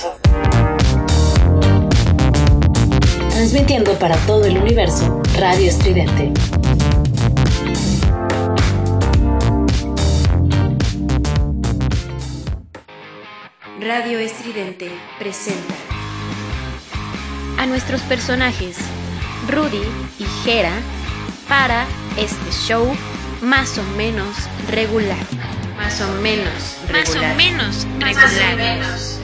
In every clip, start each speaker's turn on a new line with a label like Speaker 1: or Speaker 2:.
Speaker 1: universo.
Speaker 2: Transmitiendo para todo el universo, Radio Estridente.
Speaker 3: Radio Estridente presenta a nuestros personajes Rudy y Jera para este show más o menos regular. Más o menos regular.
Speaker 4: Más o menos regular.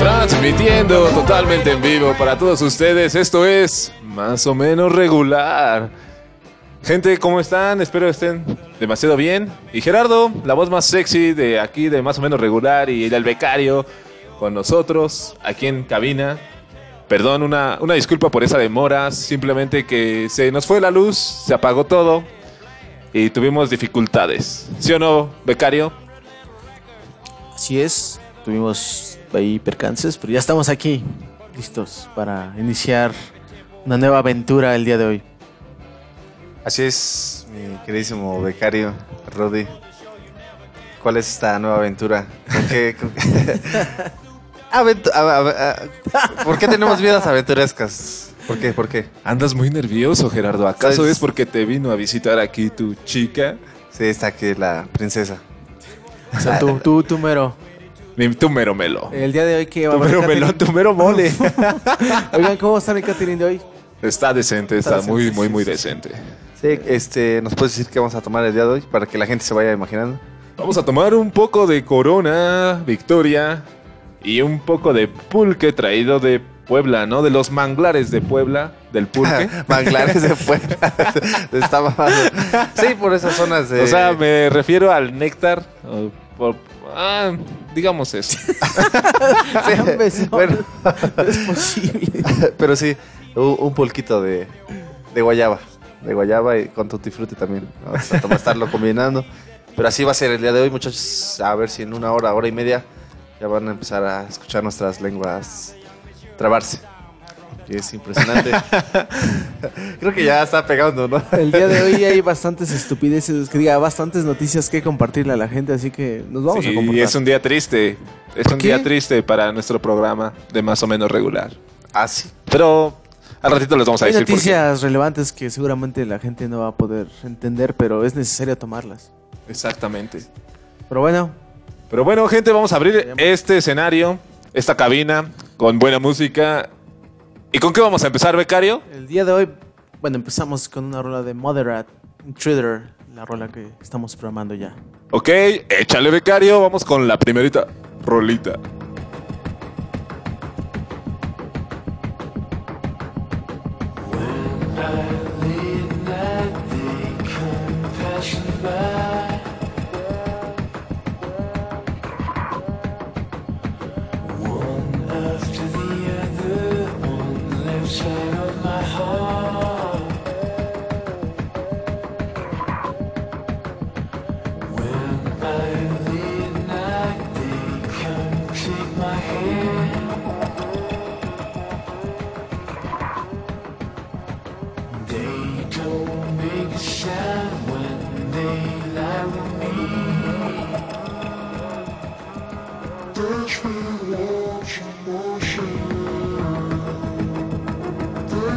Speaker 5: Transmitiendo totalmente en vivo para todos ustedes. Esto es más o menos regular. Gente, ¿cómo están? Espero estén demasiado bien. Y Gerardo, la voz más sexy de aquí, de más o menos regular, y el becario con nosotros, aquí en cabina. Perdón, una, una disculpa por esa demora. Simplemente que se nos fue la luz, se apagó todo y tuvimos dificultades. ¿Sí o no, becario?
Speaker 6: Así es, tuvimos ahí percances, pero ya estamos aquí, listos para iniciar una nueva aventura el día de hoy.
Speaker 7: Así es, mi queridísimo becario, Rudy. ¿Cuál es esta nueva aventura? ¿Con qué? con qué- Aventu- a- a- a- ¿Por qué tenemos vidas aventurescas? ¿Por qué? ¿Por qué?
Speaker 5: Andas muy nervioso, Gerardo. ¿Acaso
Speaker 7: ¿Sabes?
Speaker 5: es porque te vino a visitar aquí tu chica?
Speaker 7: Sí, está aquí la princesa.
Speaker 6: O sea, tú, tú, tú mero.
Speaker 5: Mero melo.
Speaker 6: El día de hoy que va a
Speaker 5: Tu mero melón, tu mero mole.
Speaker 6: Oigan, ¿cómo está mi catering de hoy?
Speaker 5: Está decente, está,
Speaker 6: Está
Speaker 5: muy,
Speaker 6: decente,
Speaker 5: muy,
Speaker 6: sí,
Speaker 5: muy
Speaker 6: sí,
Speaker 5: decente.
Speaker 7: Sí, este, ¿nos puedes decir qué vamos a tomar el día de hoy para que la gente se vaya imaginando?
Speaker 5: Vamos a tomar un poco de Corona, Victoria y un poco de pulque traído de Puebla, ¿no? De los manglares de Puebla, del pulque.
Speaker 7: Manglares de. Está mamado. Sí, por esas zonas de.
Speaker 5: O sea, me refiero al néctar. o por- ah, digamos eso.
Speaker 7: Sí, bueno,
Speaker 6: No es posible.
Speaker 7: pero sí, un, un pulquito de, de guayaba. De guayaba y con tutti frutti también. Vamos a tomar- estarlo combinando. Pero así va a ser el día de hoy, muchachos. A ver si en una hora, hora y media ya van a empezar a escuchar nuestras lenguas trabarse. Y es impresionante. Creo que ya está pegando, ¿no?
Speaker 6: El día de hoy hay bastantes estupideces, que diga, bastantes noticias que compartirle a la gente, así que nos vamos a
Speaker 5: Sí,
Speaker 6: comportar.
Speaker 5: es un día triste. Es
Speaker 6: ¿Por
Speaker 5: un
Speaker 6: qué?
Speaker 5: día triste para nuestro programa de más o menos regular.
Speaker 7: Así.
Speaker 5: Pero al ratito les vamos a
Speaker 6: Hay
Speaker 5: decir por qué.
Speaker 6: noticias relevantes que seguramente la gente no va a poder entender, pero es necesario tomarlas.
Speaker 5: Exactamente.
Speaker 6: Pero bueno,
Speaker 5: Pero bueno, gente, vamos a abrir este escenario, esta cabina, con buena música. ¿Y con qué vamos a empezar, becario?
Speaker 6: el día de hoy, bueno, empezamos con una rola de Moderate, Intruder, la rola que estamos programando ya.
Speaker 5: Ok, échale, becario. Vamos con la primerita rolita.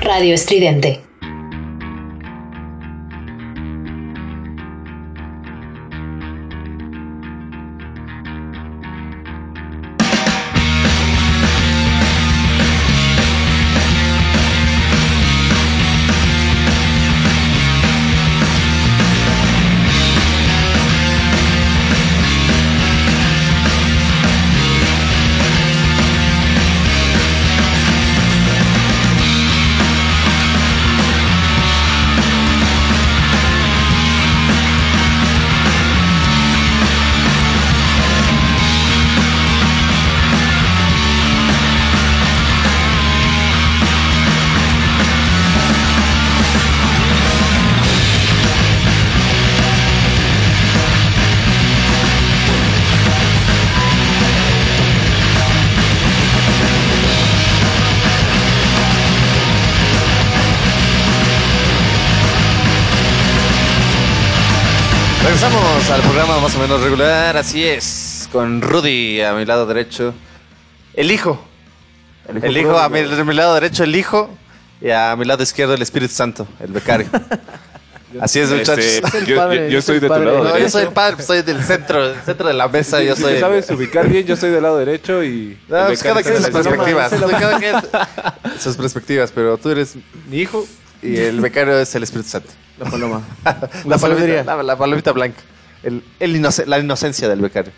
Speaker 2: Radio Estridente.
Speaker 7: Regresamos al programa más o menos regular, así es, con Rudy a mi lado derecho, el hijo, el hijo, a, mi, a mi lado derecho el hijo y a mi lado izquierdo el Espíritu Santo, el becario. Así es, muchachos.
Speaker 5: Este,
Speaker 6: el
Speaker 5: yo, yo- yo
Speaker 6: soy
Speaker 5: de tu lado.
Speaker 7: No, yo soy el padre, soy del centro, del centro de la mesa, yo soy
Speaker 5: Si
Speaker 7: el-
Speaker 5: sabes ubicar bien, yo estoy del lado derecho y.
Speaker 7: No,
Speaker 5: el
Speaker 7: pues cada
Speaker 5: becario
Speaker 7: quien sus
Speaker 5: el
Speaker 7: perspectivas. Cada quien sus perspectivas, pero tú eres mi hijo y el becario es el Espíritu Santo.
Speaker 6: La paloma.
Speaker 7: La, palomita, la, la palomita blanca. El, la inocencia del becario.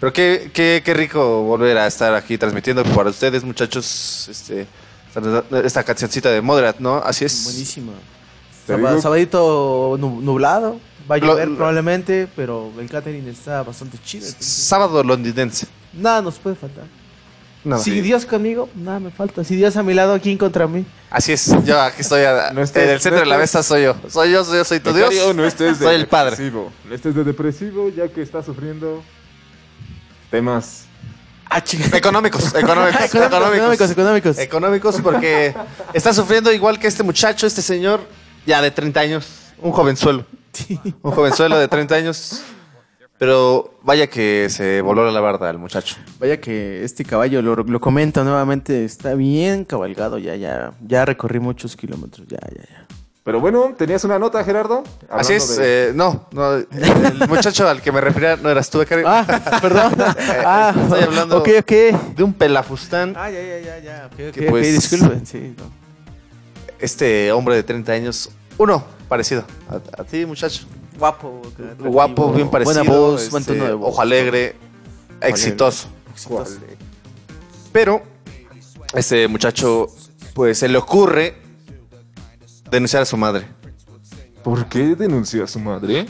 Speaker 7: Pero qué, qué, qué rico volver a estar aquí transmitiendo para ustedes, muchachos, este, esta, cancioncita de Moderat, ¿no? Así es.
Speaker 6: Buenísima. Sabadito nu- nublado. Va a
Speaker 7: Lo-
Speaker 6: llover
Speaker 7: lo-
Speaker 6: probablemente, pero el catering está bastante chido.
Speaker 7: Sábado londinense.
Speaker 6: Nada nos puede faltar.
Speaker 7: Nada.
Speaker 6: Si Dios conmigo, nada me falta. Si Dios a mi lado, ¿quién contra mí?
Speaker 7: Así es. Yo aquí estoy a-
Speaker 5: No estés-
Speaker 7: en el centro
Speaker 5: no
Speaker 7: de la mesa, soy yo. Soy yo, soy yo, soy tu Dios.
Speaker 5: Becario, no estés de
Speaker 7: soy el padre.
Speaker 5: depresivo. No estés de depresivo ya que está sufriendo temas.
Speaker 6: Ah.
Speaker 7: Económicos, económicos,
Speaker 6: económicos, económicos.
Speaker 7: Económicos porque está sufriendo igual que este muchacho, este señor, ya de 30 años, un jovenzuelo. Un jovenzuelo de 30 años. Pero vaya que se voló la barda el muchacho.
Speaker 6: Vaya que este caballo, lo, lo comento nuevamente, está bien cabalgado. Ya, ya, ya recorrí muchos kilómetros. Ya, ya, ya.
Speaker 5: Pero bueno, tenías una nota, Gerardo.
Speaker 7: Así es,
Speaker 5: de-
Speaker 7: eh, no, no, el muchacho al que me refería no eras tú, Becario.
Speaker 6: Ah, perdón. ah,
Speaker 7: estoy hablando-
Speaker 6: Ok, ok.
Speaker 7: De un pelafustán,
Speaker 6: Ah, ya, ya, ya, ya. Ok, ok,
Speaker 7: Que pues-
Speaker 6: disculpen. Sí, no.
Speaker 7: este hombre de 30 años, uno parecido a, a ti, muchacho.
Speaker 6: Guapo.
Speaker 7: Guapo, bien parecido.
Speaker 6: Buena voz,
Speaker 7: este,
Speaker 6: buen tono de voz.
Speaker 7: Ojo alegre, exitoso.
Speaker 6: Exitoso.
Speaker 7: Pero este muchacho, pues se le ocurre denunciar a su madre.
Speaker 5: ¿Por qué denunció a su madre?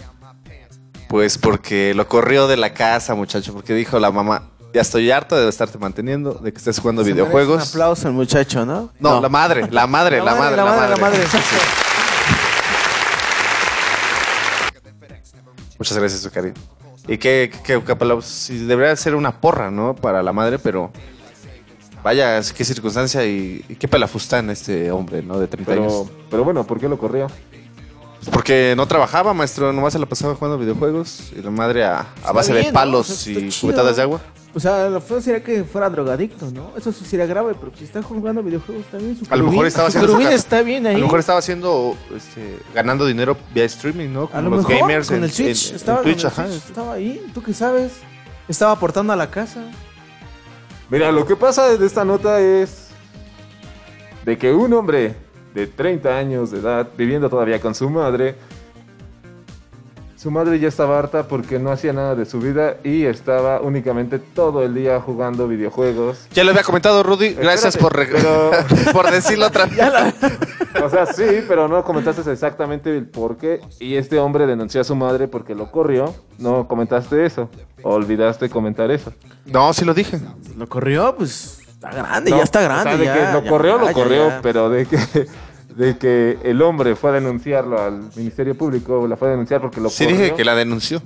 Speaker 7: Pues porque lo corrió de la casa, muchacho, porque dijo la mamá, Ya estoy harto de estarte manteniendo, de que estés jugando
Speaker 6: Se
Speaker 7: videojuegos.
Speaker 6: Un aplauso al muchacho, ¿no?
Speaker 7: No, la madre, la madre, la, madre, la madre.
Speaker 6: la madre.
Speaker 7: Muchas gracias, su cariño. Y que, que, que debería ser una porra, ¿no? Para la madre, pero vaya, qué circunstancia y, y qué pelafustán este hombre, ¿no? De 30 años.
Speaker 5: Pero, pero bueno, ¿por qué lo corrió?
Speaker 7: Pues porque no trabajaba, maestro, nomás se la pasaba jugando videojuegos y la madre a, a base de palos
Speaker 6: O sea,
Speaker 7: y cubetadas de agua.
Speaker 6: O sea, lo feo sería que fuera drogadicto, ¿no? Eso sí sería grave, pero si está jugando videojuegos también su
Speaker 7: A lo mejor estaba haciendo su
Speaker 6: está bien ahí.
Speaker 7: A lo mejor estaba haciendo, este, ganando dinero vía streaming, ¿no?
Speaker 6: A
Speaker 7: Como
Speaker 6: lo
Speaker 7: los
Speaker 6: mejor
Speaker 7: gamers
Speaker 6: con
Speaker 7: en,
Speaker 6: el Switch,
Speaker 7: en- en
Speaker 6: estaba,
Speaker 7: Twitch,
Speaker 6: con el
Speaker 7: ajá.
Speaker 6: Switch, estaba ahí, ¿tú qué sabes? Estaba aportando a la casa.
Speaker 5: Mira, lo que pasa de esta nota es de que un hombre de 30 años de edad, viviendo todavía con su madre, su madre ya estaba harta porque no hacía nada de su vida y estaba únicamente todo el día jugando videojuegos.
Speaker 7: Ya lo había comentado Rudy, gracias
Speaker 5: Espérate,
Speaker 7: por,
Speaker 5: pero-
Speaker 7: por decirlo otra vez.
Speaker 5: O sea, sí, pero no comentaste exactamente el por qué. Y este hombre denunció a su madre porque lo corrió. No comentaste eso. Olvidaste comentar eso.
Speaker 7: No, sí lo dije.
Speaker 6: Lo corrió, pues está grande,
Speaker 5: No,
Speaker 6: ya está
Speaker 5: o
Speaker 6: grande.
Speaker 5: sea, de
Speaker 6: ya,
Speaker 5: que lo
Speaker 6: ya,
Speaker 5: corrió,
Speaker 6: ya,
Speaker 5: lo
Speaker 6: ya,
Speaker 5: corrió,
Speaker 6: ya.
Speaker 5: pero de que, de que el hombre fue a denunciarlo al Ministerio Público, la fue a denunciar porque lo
Speaker 7: Sí
Speaker 5: corrió.
Speaker 7: dije que la denunció.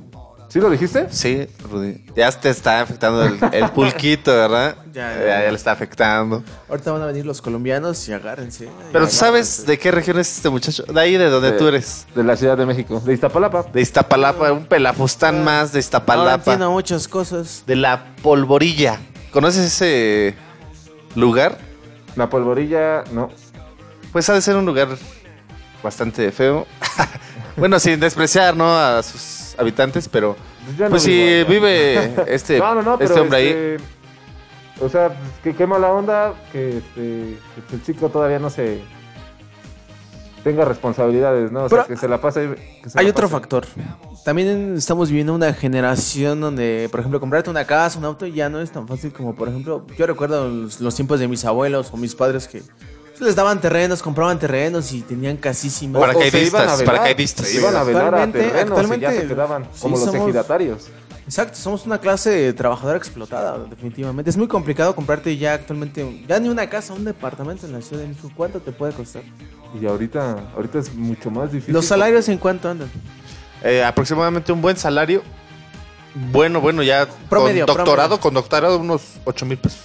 Speaker 5: ¿Sí lo dijiste?
Speaker 7: Sí, Rudy. Ya te está afectando el, el pulquito, ¿verdad?
Speaker 6: Ya,
Speaker 7: Ya,
Speaker 6: ya,
Speaker 7: le está afectando.
Speaker 6: Ahorita van a venir los colombianos y agárrense.
Speaker 7: Pero
Speaker 6: Y
Speaker 7: tú sabes de qué región es este muchacho. De ahí de donde
Speaker 5: De-
Speaker 7: tú eres.
Speaker 5: De la Ciudad de México, de Iztapalapa.
Speaker 7: De Iztapalapa, un pelafustán más de Iztapalapa.
Speaker 6: entiendo muchas cosas.
Speaker 7: De la polvorilla. ¿Conoces ese lugar?
Speaker 5: La polvorilla, no.
Speaker 7: Pues ha de ser un lugar bastante feo. bueno, sin despreciar, ¿no? A sus habitantes, pero...
Speaker 5: No
Speaker 7: Pues si vive este,
Speaker 5: No, no,
Speaker 7: este hombre ahí.
Speaker 5: este, O sea, pues, que qué mala onda que, este, que el chico todavía no se tenga responsabilidades, ¿no? O sea, que se la pase. que se
Speaker 6: Hay
Speaker 5: la
Speaker 6: otro
Speaker 5: pase.
Speaker 6: factor. También estamos viviendo una generación donde, por ejemplo, comprarte una casa, un auto ya no es tan fácil como, por ejemplo, yo recuerdo los, los tiempos de mis abuelos o mis padres que pues, les daban terrenos, compraban terrenos y tenían casísimas.
Speaker 7: Para-
Speaker 5: se
Speaker 7: Paracaidistas,
Speaker 5: iban a velar,
Speaker 7: paracaidistas.
Speaker 5: Se iban a velar a
Speaker 6: Actualmente-
Speaker 5: terrenos y ya se quedaban
Speaker 6: sí,
Speaker 5: como los
Speaker 6: somos-
Speaker 5: ejidatarios.
Speaker 6: Exacto, somos una clase trabajadora explotada, definitivamente. Es muy complicado comprarte ya actualmente, ya ni una casa, un departamento en la Ciudad de México. ¿Cuánto te puede costar?
Speaker 5: Y ahorita, ahorita es mucho más difícil.
Speaker 6: ¿Los salarios en cuánto andan?
Speaker 7: Eh, aproximadamente un buen salario. Bueno, bueno, ya
Speaker 6: Promedio,
Speaker 7: con doctorado,
Speaker 6: promedio.
Speaker 7: con doctorado unos 8 mil pesos.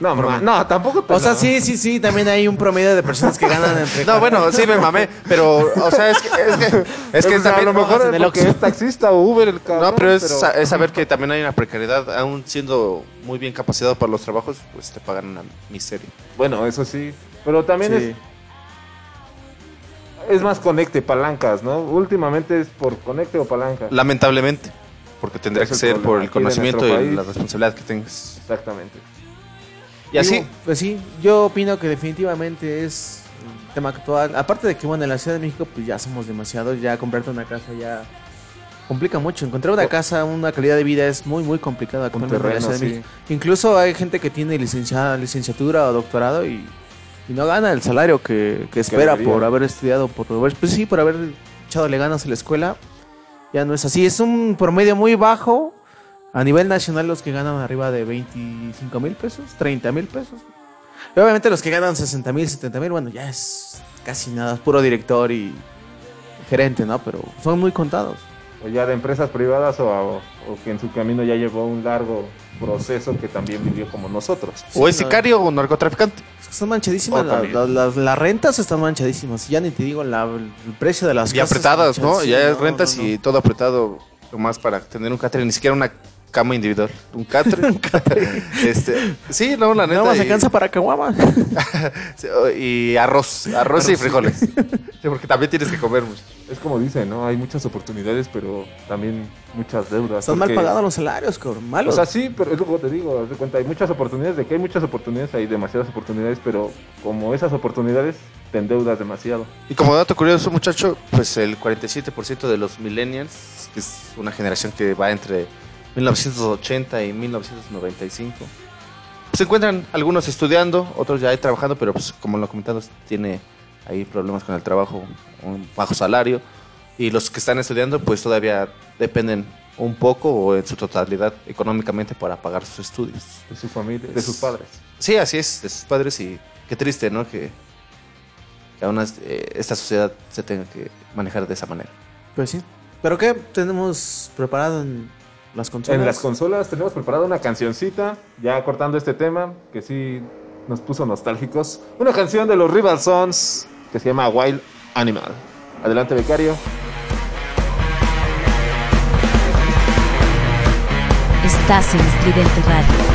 Speaker 5: No, ma- no, tampoco. te-
Speaker 6: O sea,
Speaker 5: no.
Speaker 6: sí, sí, sí, también hay un promedio de personas que ganan entre...
Speaker 7: No, bueno, sí me mamé, pero, o sea, es que, es que, es que
Speaker 5: O sea,
Speaker 7: también,
Speaker 5: a lo mejor es
Speaker 6: el
Speaker 5: porque es taxista o Uber el cabrón.
Speaker 7: no, pero es, sa- es saber que también hay una precariedad, aún siendo muy bien capacitado para los trabajos, pues te pagan una miseria.
Speaker 5: Bueno, eso sí. Pero también
Speaker 6: Sí.
Speaker 5: es, es más conecte, palancas, ¿no? Últimamente es por conecte o palanca.
Speaker 7: Lamentablemente, porque tendría
Speaker 5: Es
Speaker 7: que ser por el conocimiento y
Speaker 5: país.
Speaker 7: la responsabilidad que tengas.
Speaker 5: Exactamente.
Speaker 7: Y así,
Speaker 6: Digo, pues sí, yo opino que definitivamente es el tema actual. Aparte de que, bueno, en la Ciudad de México, pues ya somos demasiados. Ya comprarte una casa ya complica mucho. Encontrar una casa, una calidad de vida es muy, muy complicado actualmente en la Ciudad de. México. Incluso hay gente que tiene licenciada, licenciatura o doctorado y, y no gana el salario que, que espera por haber estudiado, por haber, pues sí, por haber echadole ganas en la escuela. Ya no es así. Es un promedio muy bajo. A nivel nacional, los que ganan arriba de 25 mil pesos, 30 mil pesos. Y obviamente los que ganan 60 mil, 70 mil, bueno, ya es casi nada, es puro director y gerente, ¿no? Pero son muy contados.
Speaker 5: O ya de empresas privadas o, o que en su camino ya llevó un largo proceso que también vivió como nosotros.
Speaker 7: o es
Speaker 6: no.
Speaker 7: sicario o narcotraficante.
Speaker 6: Es que Están manchadísimas, la- la- las, las rentas están manchadísimas. Ya ni te digo la- el precio de las
Speaker 7: Y
Speaker 6: casas.
Speaker 7: apretadas, ¿no? Ya es
Speaker 6: No,
Speaker 7: rentas
Speaker 6: no, no.
Speaker 7: y todo apretado, nomás para tener un catre, ni siquiera una cama individual. Un catre. este, sí, no, la neta.
Speaker 6: Nada más
Speaker 7: y-
Speaker 6: alcanza para caguama.
Speaker 7: Sí, o- Y arroz, arroz y frijoles. Sí, porque también tienes que comer mucho.
Speaker 5: Es como dicen, ¿no? Hay muchas oportunidades, pero también muchas deudas.
Speaker 6: Están mal pagados los salarios, cabrón.
Speaker 5: O
Speaker 6: Malos.
Speaker 5: sea, sí, pero es lo que te digo, haz de cuenta, hay muchas oportunidades, de que hay muchas oportunidades, hay demasiadas oportunidades, pero como esas oportunidades te endeudas demasiado.
Speaker 7: Y como dato curioso, muchacho, pues el 47% de los millennials, que es una generación que va entre 1980 y 1995. Se encuentran algunos estudiando, otros ya ahí trabajando, pero pues como lo comentamos, tiene ahí problemas con el trabajo, un bajo salario. Y los que están estudiando, pues todavía dependen un poco o en su totalidad económicamente para pagar sus estudios.
Speaker 5: De su familia, de sus padres.
Speaker 7: Sí, así es, de sus padres. Y qué triste, ¿no? Que, que aún eh, esta sociedad se tenga que manejar de esa manera.
Speaker 6: Pero sí. ¿Pero qué tenemos preparado en
Speaker 5: en las consolas tenemos preparada una cancioncita, ya cortando este tema, que sí nos puso nostálgicos. Una canción de los Rival Sons que se llama Wild Animal. Adelante, becario.
Speaker 8: Estás en Estridente Radio.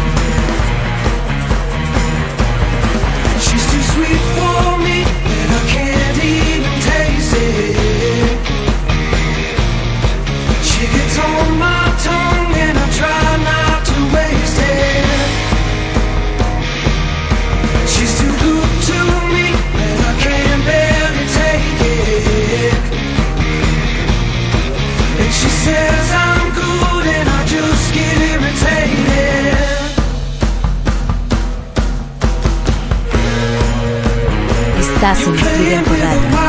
Speaker 8: Estás en
Speaker 1: Estudio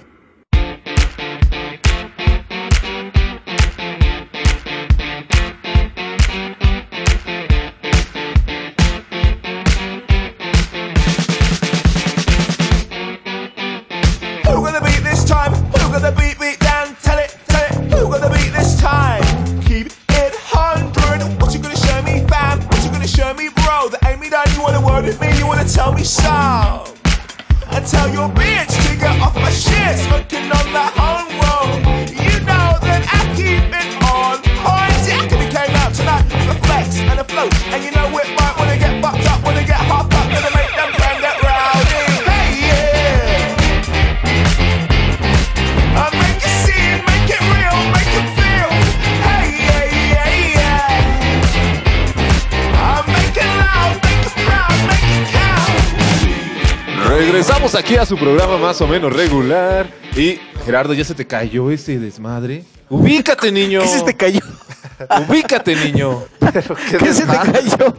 Speaker 5: más o menos regular. Y Gerardo, ya se te cayó ese desmadre. Ubícate, niño.
Speaker 6: ¿Qué se te cayó?
Speaker 5: Ubícate, niño.
Speaker 7: Qué,
Speaker 6: se te cayó?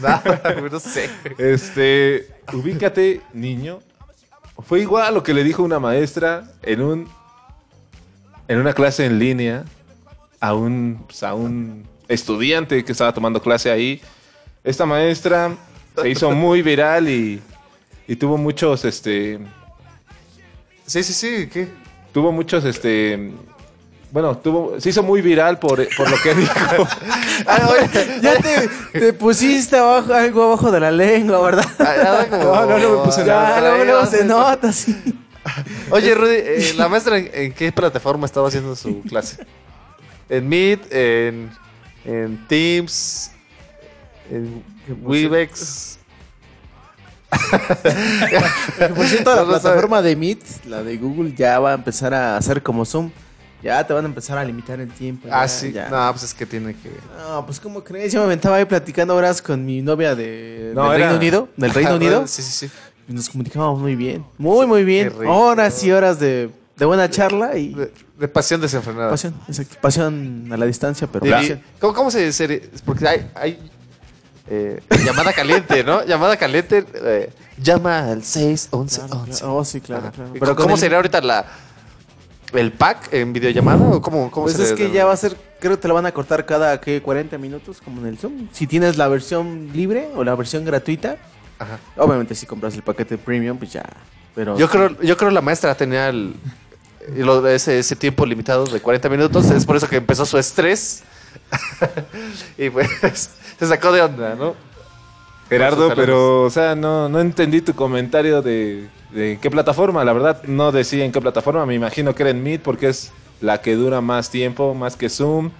Speaker 7: No sé.
Speaker 5: Este, ubícate, niño. Fue igual a lo que le dijo una maestra en un en una clase en línea a un, pues, a un estudiante que estaba tomando clase ahí. Esta maestra se hizo muy viral y, y tuvo muchos este
Speaker 7: Sí, sí, sí, ¿qué?
Speaker 5: tuvo muchos, este, bueno, tuvo, se hizo muy viral por, por lo que dijo.
Speaker 7: Ah, oye,
Speaker 6: Ya te, te pusiste abajo, algo abajo de la lengua, ¿verdad?
Speaker 7: ah, como-
Speaker 5: No, no, no me puse nada.
Speaker 6: Ya, luego, luego se nota, sí.
Speaker 7: Oye, Rudy, eh, ¿la maestra en, en qué plataforma estaba haciendo su clase? ¿En Meet? ¿En, en Teams? ¿En Webex?
Speaker 6: Por cierto, la
Speaker 7: No
Speaker 6: plataforma de Meet, la de Google, ya va a empezar a hacer como Zoom. Ya te van a empezar a limitar el tiempo.
Speaker 7: Ah,
Speaker 6: ya,
Speaker 7: sí.
Speaker 6: ya.
Speaker 7: No, pues es que tiene que...
Speaker 6: No, pues ¿cómo crees? Yo me aventaba ahí platicando horas con mi novia de,
Speaker 5: No,
Speaker 6: del
Speaker 5: era-
Speaker 6: Reino Unido. Del Reino
Speaker 7: Ah,
Speaker 6: Unido.
Speaker 7: Sí, sí, sí.
Speaker 6: Y nos comunicábamos muy bien. Muy, muy bien. Horas y horas de, de buena charla y
Speaker 7: De, de pasión desenfrenada.
Speaker 6: pasión. Exacto. Pasión a la distancia, pero
Speaker 7: De-
Speaker 6: pasión.
Speaker 7: ¿Cómo, cómo se dice? Porque hay, hay eh, llamada caliente, ¿no? Llamada caliente. eh, llama al 611.
Speaker 6: Claro, claro. Oh, sí, claro, claro.
Speaker 7: Pero ¿cómo
Speaker 6: el-
Speaker 7: sería ahorita la el pack en videollamada o cómo, cómo
Speaker 6: Pues
Speaker 7: se
Speaker 6: es
Speaker 7: le
Speaker 6: que ya va a ser, creo que te la van a cortar cada ¿qué? 40 minutos, como en el Zoom. Si tienes la versión libre o la versión gratuita,
Speaker 7: Ajá.
Speaker 6: obviamente si compras el paquete premium, pues ya. Pero
Speaker 7: Yo creo, yo creo la maestra tenía el, lo- ese, ese tiempo limitado de 40 minutos. Es por eso que empezó su estrés. y pues se sacó de onda, ¿no?
Speaker 5: Gerardo, pero, o sea, no, no entendí tu comentario de, de qué plataforma. La verdad, no decía en qué plataforma. Me imagino que era en Meet porque es la que dura más tiempo, más que Zoom.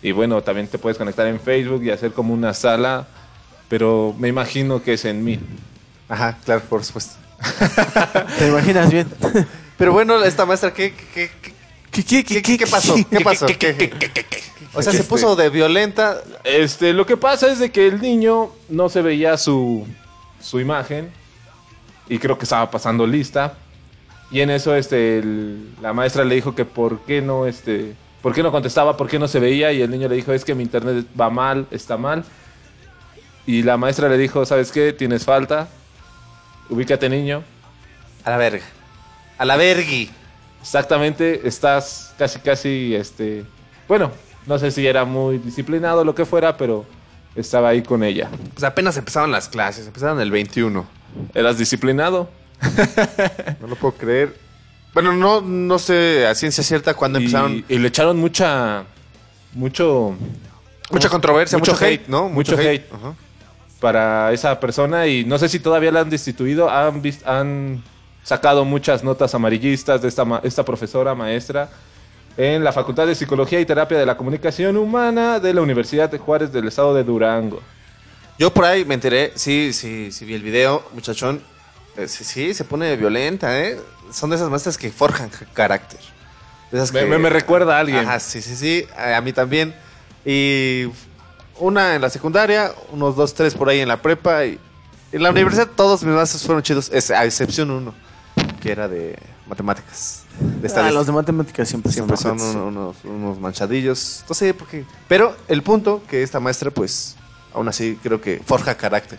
Speaker 5: Y bueno, también te puedes conectar en Facebook y hacer como una sala. Pero me imagino que es en Meet.
Speaker 7: Ajá, claro, por supuesto.
Speaker 6: te imaginas bien.
Speaker 7: Pero bueno, esta maestra, ¿qué, qué, qué,
Speaker 6: ¿Qué, qué,
Speaker 7: qué, qué- qué pasó? ¿Qué pasó? ¿Qué- O sea, se puso de violenta.
Speaker 5: Este, lo que pasa es de que el niño no se veía su, su imagen y creo que estaba pasando lista y en eso este el- la maestra le dijo que por qué no este por qué no contestaba, por qué no se veía y el niño le dijo es que mi internet va mal, está mal y la maestra le dijo sabes qué tienes falta, ubícate niño,
Speaker 7: A la verga. A la vergui.
Speaker 5: Exactamente estás casi casi este bueno no sé si era muy disciplinado o lo que fuera pero estaba ahí con ella.
Speaker 7: Pues apenas empezaron las clases, empezaron el 21.
Speaker 5: ¿Eras disciplinado?
Speaker 7: No lo puedo creer. Bueno, no, no sé a ciencia cierta cuándo
Speaker 5: Y,
Speaker 7: empezaron.
Speaker 5: y le echaron mucha. Mucho.
Speaker 7: Mucha controversia, mucho,
Speaker 5: mucho
Speaker 7: hate,
Speaker 5: hate,
Speaker 7: ¿no?
Speaker 5: mucho hate.
Speaker 7: Ajá.
Speaker 5: para esa persona. Y no sé si todavía la han destituido. Han, han sacado muchas notas amarillistas de esta, ma- esta profesora, maestra. En la Facultad de Psicología y Terapia de la Comunicación Humana de la Universidad de Juárez del Estado de Durango.
Speaker 7: Yo por ahí me enteré, sí, sí, sí vi el video, muchachón. Eh, sí, sí, se pone violenta, ¿eh? Son de esas maestras que forjan ca- carácter. De esas
Speaker 5: Me,
Speaker 7: que-
Speaker 5: me- me recuerda a alguien.
Speaker 7: Ajá, sí, sí, sí, a, mí también. Y una en la secundaria, unos dos, tres por ahí en la prepa. Y en la universidad todos mis maestros fueron chidos, a excepción uno, que era de matemáticas. De
Speaker 6: Ah, los de matemáticas siempre,
Speaker 7: Siempre son unos, unos manchadillos. No sé por qué. Pero el punto que esta maestra, pues, aún así creo que forja carácter.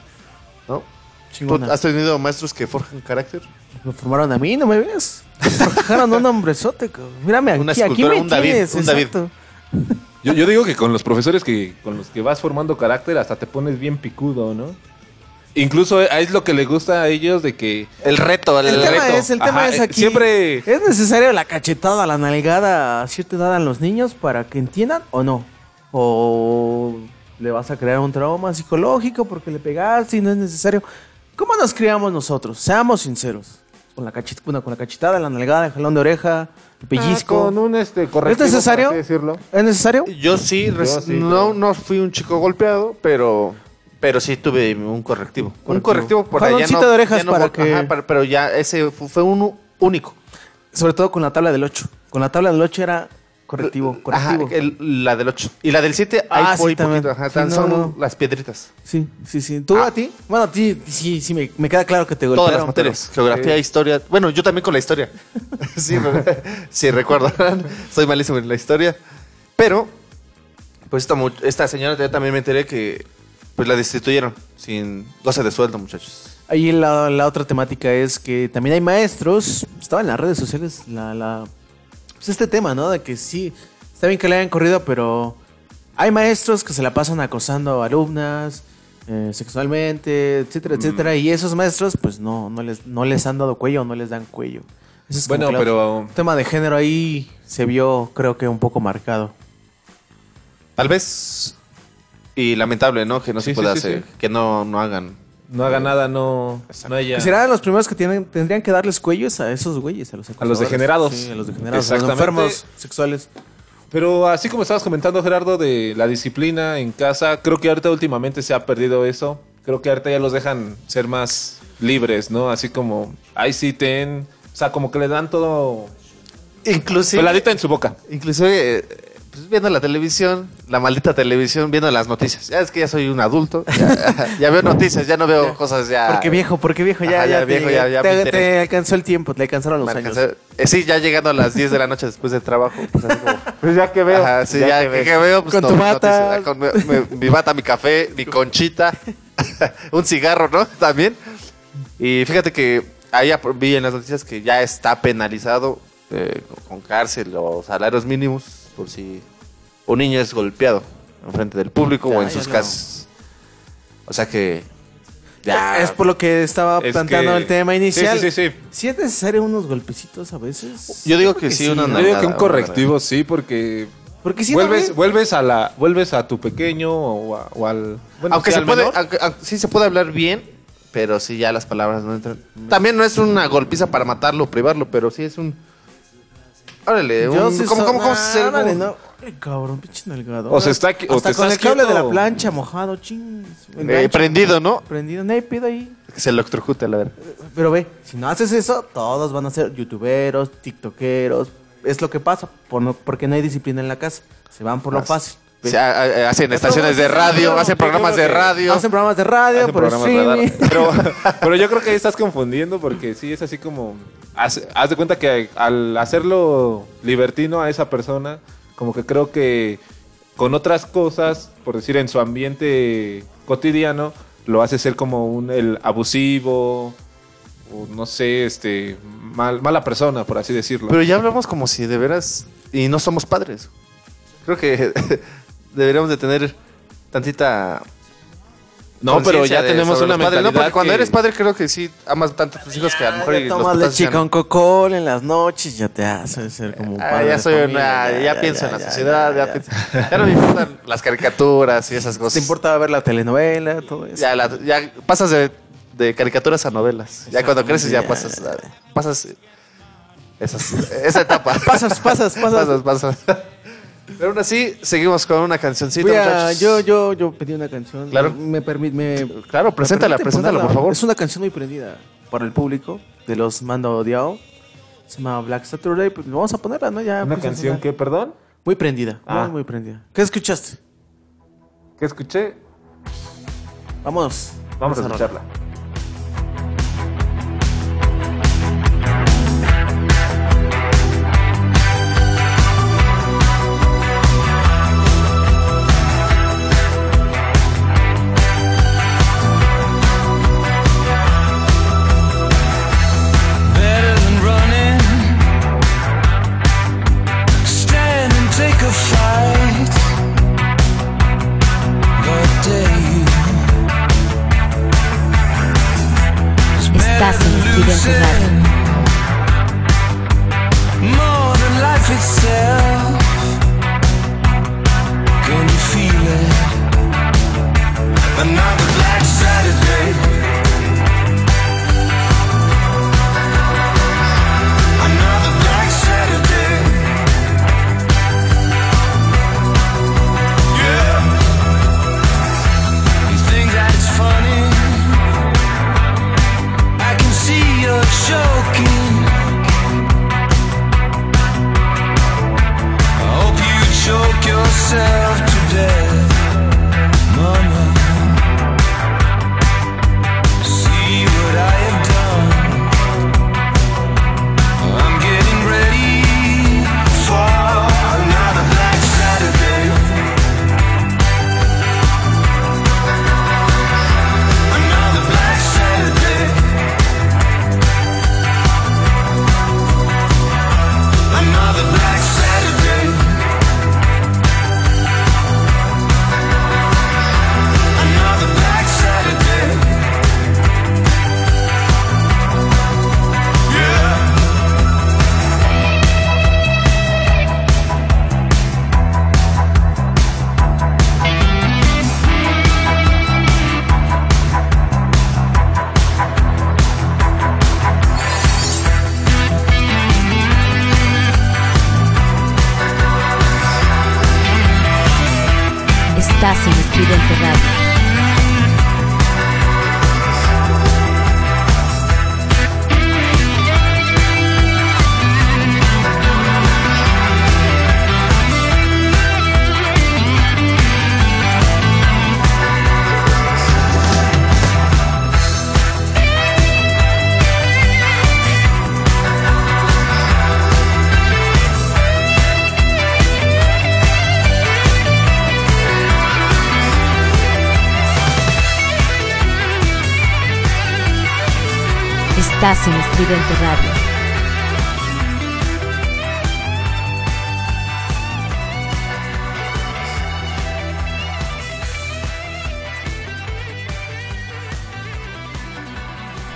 Speaker 7: ¿No? ¿Tú
Speaker 6: Chingona.
Speaker 7: has tenido maestros que forjan carácter?
Speaker 6: Me formaron a mí, ¿no me ves? Forjaron un hombrezote, cabrón. Mírame aquí,
Speaker 7: Una
Speaker 6: aquí
Speaker 7: escultura,
Speaker 6: me
Speaker 7: un David,
Speaker 6: tienes,
Speaker 7: un David.
Speaker 5: Yo, yo digo que con los profesores que con los que vas formando carácter hasta te pones bien picudo, ¿no? Incluso es lo que le gusta a ellos de que
Speaker 7: El reto, el,
Speaker 6: El tema
Speaker 7: reto.
Speaker 6: es, el tema
Speaker 5: Ajá,
Speaker 6: es
Speaker 5: eh,
Speaker 6: aquí.
Speaker 5: siempre-
Speaker 6: ¿Es necesario la cachetada, la nalgada a cierta edad a los niños para que entiendan o no? ¿O le vas a crear un trauma psicológico porque le pegaste y no es necesario? ¿Cómo nos criamos nosotros? Seamos sinceros. Con la, cachet- bueno, con la cachetada, la nalgada, el jalón de oreja, el pellizco.
Speaker 5: Ah, con un este correctivo,
Speaker 6: ¿Es necesario?
Speaker 5: decirlo.
Speaker 6: ¿Es necesario?
Speaker 7: Yo sí, res-
Speaker 5: sí,
Speaker 7: no, no fui un chico golpeado, pero pero sí tuve un correctivo. Un correctivo por allá no,
Speaker 6: de orejas
Speaker 7: ya no
Speaker 6: para
Speaker 7: vol-
Speaker 6: que-
Speaker 7: ajá, para- pero ya ese fu- fue uno único.
Speaker 6: Sobre todo con la tabla del 8. Con la tabla del 8 era correctivo,
Speaker 7: Ajá,
Speaker 6: correctivo.
Speaker 7: el- la del 8. Y la del 7, ahí
Speaker 6: Ah,
Speaker 7: fue
Speaker 6: sí, también.
Speaker 7: poquito. Ajá,
Speaker 6: Sí,
Speaker 7: tan-
Speaker 6: no,
Speaker 7: son
Speaker 6: no.
Speaker 7: las piedritas.
Speaker 6: Sí, sí, sí. ¿Tú
Speaker 7: Ah.
Speaker 6: a ti? Bueno, a ti sí, sí, me, me queda claro que te
Speaker 7: Todas
Speaker 6: golpearon.
Speaker 7: las materias.
Speaker 6: pero-
Speaker 7: Geografía, historia. Bueno, yo también con la historia. sí, me- sí, recuerdan. Soy malísimo en la historia. Pero, pues esta, esta señora yo también me enteré que pues la destituyeron sin goce de sueldo, muchachos.
Speaker 6: Ahí la, la otra temática es que también hay maestros, estaba en las redes sociales la, la- pues este tema, ¿no? De que sí, está bien que le hayan corrido, pero hay maestros que se la pasan acosando a alumnas eh, sexualmente, etcétera,
Speaker 5: Mm.
Speaker 6: etcétera, y esos maestros pues no, no, les, no les han dado cuello o no les dan cuello. Ese es como
Speaker 5: Bueno,
Speaker 6: que
Speaker 5: pero-
Speaker 6: el tema de género ahí se vio creo que un poco marcado.
Speaker 7: Tal vez. Y lamentable, ¿no? Que no
Speaker 5: Sí,
Speaker 7: se pueda
Speaker 5: sí,
Speaker 7: hacer.
Speaker 5: sí.
Speaker 7: Que no, no hagan.
Speaker 5: No haga nada, no, no haya...
Speaker 6: Serán los primeros que tienen, tendrían que darles cuellos a esos güeyes, a los
Speaker 5: A los degenerados.
Speaker 6: Sí, a los degenerados, a los
Speaker 5: Exactamente.
Speaker 6: enfermos sexuales.
Speaker 5: Pero así como estabas comentando, Gerardo, de la disciplina en casa, creo que ahorita últimamente se ha perdido eso. Creo que ahorita ya los dejan ser más libres, ¿no? Así como, ahí sí ten... O sea, como que le dan todo
Speaker 7: Inclusive.
Speaker 5: peladita en su boca.
Speaker 7: Inclusive, eh, pues, viendo la televisión, la maldita televisión, viendo las noticias. Ya es que ya soy un adulto. Ya, ya veo noticias, ya no veo cosas ya.
Speaker 6: Porque viejo, porque viejo, ya,
Speaker 7: Ajá,
Speaker 6: ya,
Speaker 7: ya viejo,
Speaker 6: te,
Speaker 7: ya- ya
Speaker 6: te- alcanzó el tiempo, te alcanzaron los
Speaker 7: me
Speaker 6: años.
Speaker 7: eh, sí, ya llegando a las 10 de la noche después del trabajo. Pues, así como,
Speaker 5: Pues ya que veo.
Speaker 7: Ajá, sí,
Speaker 5: ya que
Speaker 7: que, veo. Pues,
Speaker 6: Con
Speaker 7: no,
Speaker 6: tu
Speaker 7: noticias,
Speaker 6: bata.
Speaker 7: con mi, mi- mi bata, mi café, mi conchita, un cigarro, ¿no? También. Y fíjate que ahí vi en las noticias que ya está penalizado eh, con cárcel o salarios mínimos por si un niño es golpeado en frente del público
Speaker 6: Ya,
Speaker 7: o en sus
Speaker 6: no.
Speaker 7: casas. O sea que
Speaker 6: Ya, es por lo que estaba
Speaker 5: Es
Speaker 6: planteando
Speaker 5: que-
Speaker 6: el tema inicial.
Speaker 5: Sí, sí, sí, sí.
Speaker 6: ¿Sí es necesario unos golpecitos a veces?
Speaker 7: Yo digo que sí, una
Speaker 5: Yo digo que un correctivo sí, porque
Speaker 6: Porque si
Speaker 5: vuelves,
Speaker 6: no,
Speaker 5: vuelves a la, vuelves a tu pequeño o, a- o al, bueno,
Speaker 7: aunque
Speaker 5: sí,
Speaker 7: se
Speaker 5: al
Speaker 7: puede,
Speaker 5: menor.
Speaker 7: aunque- aunque sí se puede hablar bien, pero sí ya las palabras no entran. También no es una golpiza para matarlo o privarlo, pero sí es un. Órale,
Speaker 6: yo
Speaker 7: un,
Speaker 6: sí
Speaker 7: ¿cómo, cómo, cómo se
Speaker 6: órale,
Speaker 7: cómo-
Speaker 6: no. Ay, cabrón, pinche nalgado.
Speaker 5: O se está qui- o
Speaker 6: Hasta
Speaker 5: te
Speaker 6: con
Speaker 5: estás
Speaker 6: el cable de la plancha mojado, ching. el
Speaker 7: Eh,
Speaker 6: gancho
Speaker 7: prendido, ¿no?
Speaker 6: Prendido, pedo ahí.
Speaker 7: Que se electrocute, la verdad.
Speaker 6: Pero ve, si no haces eso, todos van a ser youtuberos, tiktokeros. Es lo que pasa, por no- porque no hay disciplina en la casa. Se van por lo fácil.
Speaker 7: Ha- hacen estaciones de radio, hacen programas de radio.
Speaker 6: Hacen programas de radio,
Speaker 5: Hacen
Speaker 6: por
Speaker 5: programas de
Speaker 6: streaming.
Speaker 5: radar. Pero, pero yo creo que ahí estás confundiendo porque sí es así como. Haz, haz de cuenta que al hacerlo libertino a esa persona, como que creo que con otras cosas, por decir en su ambiente cotidiano, lo hace ser como un el abusivo, o no sé, este mal, mala persona, por así decirlo.
Speaker 7: Pero ya hablamos como si de veras. Y no somos padres. Creo que deberíamos de tener tantita.
Speaker 5: no, pero ya
Speaker 7: de-
Speaker 5: tenemos una
Speaker 7: padres, ¿no?
Speaker 5: mentalidad
Speaker 7: Porque cuando
Speaker 5: que-
Speaker 7: eres padre, creo que sí amas tanto a tus hijos que a lo mejor. y los
Speaker 6: tomas leche
Speaker 7: ya no.
Speaker 6: con coca en las noches, ya te hace ser como un
Speaker 7: Ah,
Speaker 6: padre
Speaker 7: ya
Speaker 6: de
Speaker 7: soy
Speaker 6: familia,
Speaker 7: una, ya, pienso en la
Speaker 6: ya,
Speaker 7: sociedad, ya,
Speaker 6: ya.
Speaker 7: pienso- ya no me importan las caricaturas y esas cosas.
Speaker 6: ¿Te importa ver la telenovela, todo eso?
Speaker 7: Ya, la- ya pasas de, de caricaturas a novelas. Ya cuando creces ya
Speaker 6: Ya,
Speaker 7: pasas,
Speaker 6: ya.
Speaker 7: pasas esas, esa etapa.
Speaker 6: Pasas, pasas, pasas.
Speaker 7: pasas, pasas. Pero aún así, seguimos con una cancioncita,
Speaker 6: Voy a-
Speaker 7: muchachos.
Speaker 6: yo, yo, yo pedí una canción.
Speaker 7: Claro.
Speaker 6: Me permite. Me,
Speaker 7: Claro, preséntala,
Speaker 6: me permite
Speaker 7: preséntala, por
Speaker 6: ponerla.
Speaker 7: favor.
Speaker 6: Es una canción muy prendida para el público de los Mando Odiao. Se llama Black Saturday. Pues vamos a ponerla, ¿no? Ya
Speaker 5: Una
Speaker 6: a
Speaker 5: canción
Speaker 6: sonar.
Speaker 5: que, perdón,
Speaker 6: Muy prendida.
Speaker 5: Ah.
Speaker 6: Muy, muy prendida. ¿Qué escuchaste?
Speaker 5: que escuché,
Speaker 6: Vámonos.
Speaker 5: vamos a
Speaker 6: Esa rola.
Speaker 5: escucharla.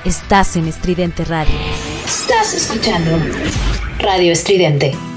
Speaker 2: Estás en Estridente Radio. Estás
Speaker 9: escuchando Radio Estridente.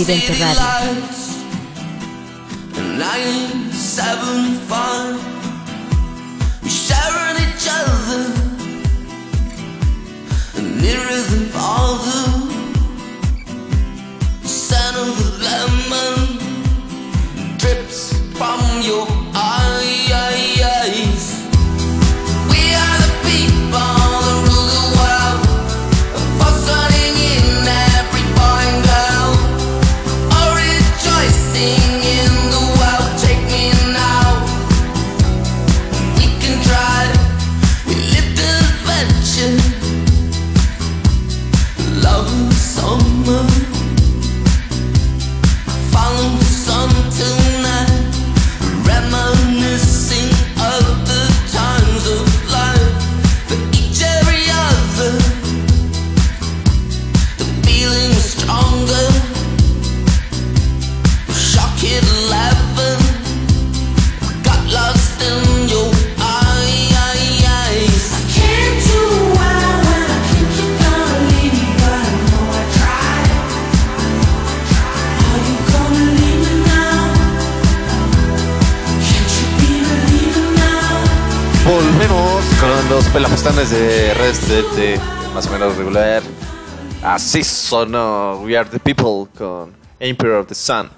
Speaker 2: Estás en
Speaker 7: Así sonó We Are the People con Emperor of the Sun.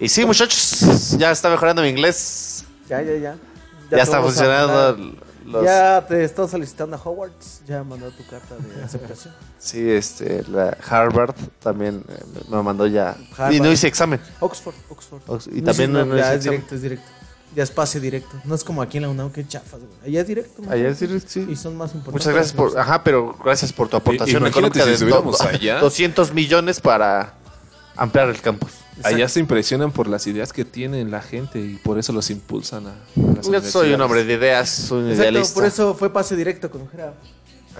Speaker 7: Y sí, muchachos, ya está mejorando mi inglés.
Speaker 6: Ya, ya, ya.
Speaker 7: Ya,
Speaker 6: te
Speaker 7: está funcionando los...
Speaker 6: Ya te está solicitando a Hogwarts. Ya mandó tu carta de aceptación.
Speaker 7: Sí, este, la Harvard también eh, me mandó ya.
Speaker 6: Harvard.
Speaker 7: Y no hice examen.
Speaker 6: Oxford, Oxford.
Speaker 7: Ox- y
Speaker 6: No,
Speaker 7: también no,
Speaker 6: no,
Speaker 7: no
Speaker 6: ya
Speaker 7: hice
Speaker 6: es
Speaker 7: examen.
Speaker 6: directo, es directo. Ya es pase directo. No es como aquí en la UNAM que chafas, güey. Allá es directo. ¿no?
Speaker 7: Allá es directo, sí.
Speaker 6: Y son más importantes.
Speaker 7: Muchas gracias por, ajá, pero gracias por tu aportación
Speaker 5: imagínate
Speaker 7: económica
Speaker 5: si
Speaker 7: de
Speaker 5: estuviéramos
Speaker 7: do-
Speaker 5: allá.
Speaker 7: 200 millones para ampliar el campus.
Speaker 5: Allá se impresionan por las ideas que tienen la gente y por eso los impulsan a. a las
Speaker 7: Yo soy un hombre de ideas, soy un
Speaker 6: Exacto,
Speaker 7: idealista.
Speaker 6: por eso fue pase directo con Jera.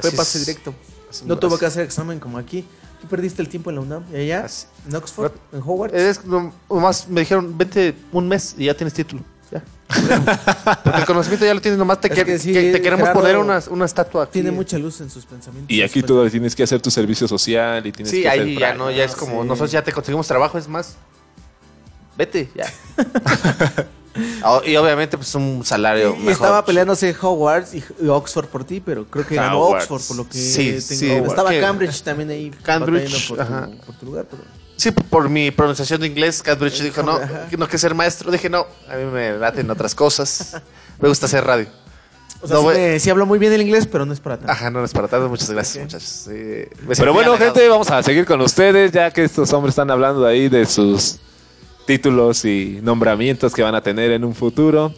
Speaker 6: Fue
Speaker 7: Así
Speaker 6: pase
Speaker 7: es.
Speaker 6: directo.
Speaker 7: Así
Speaker 6: No tuvo que hacer examen como aquí. Aquí perdiste el tiempo en la UNAM. Y allá,
Speaker 7: Así.
Speaker 6: en Oxford, en Hogwarts.
Speaker 7: Es, no, nomás me dijeron, vente un mes y ya tienes título. Porque el conocimiento ya lo tienes, nomás te,
Speaker 6: Es
Speaker 7: que-
Speaker 6: que sí,
Speaker 7: que te queremos
Speaker 6: Gerardo
Speaker 7: poner una, una estatua aquí.
Speaker 6: Tiene mucha luz en sus pensamientos.
Speaker 5: Y aquí todavía tienes que hacer tu servicio social y tienes
Speaker 7: Sí,
Speaker 5: que
Speaker 7: ahí
Speaker 5: hacer
Speaker 7: ya no, ya es
Speaker 6: Ah,
Speaker 7: como,
Speaker 6: sí.
Speaker 7: nosotros ya te conseguimos trabajo, es más. Vete, ya. Ah, y obviamente, pues un salario
Speaker 6: Y
Speaker 7: mejor.
Speaker 6: estaba peleándose Hogwarts y, y Oxford por ti, pero creo que ganó. Oxford por lo que
Speaker 7: Sí,
Speaker 6: tengo.
Speaker 7: sí,
Speaker 6: estaba Cambridge también ahí
Speaker 7: Cambridge,
Speaker 6: por, tu, por tu lugar. Pero...
Speaker 7: Sí, por mi pronunciación de inglés, Cambridge dijo, no, no que ser maestro. Dije, no, a mí me laten otras cosas. Me gusta hacer radio.
Speaker 6: O sea,
Speaker 7: No,
Speaker 6: sí,
Speaker 7: güey.
Speaker 6: me- sí hablo muy bien el inglés, pero no es para tanto.
Speaker 7: Ajá, no, no es para tanto. Muchas gracias, muchachos. Sí, me
Speaker 5: Pero bueno, gente, vamos a seguir con ustedes, ya que estos hombres están hablando ahí de sus títulos y nombramientos que van a tener en un futuro.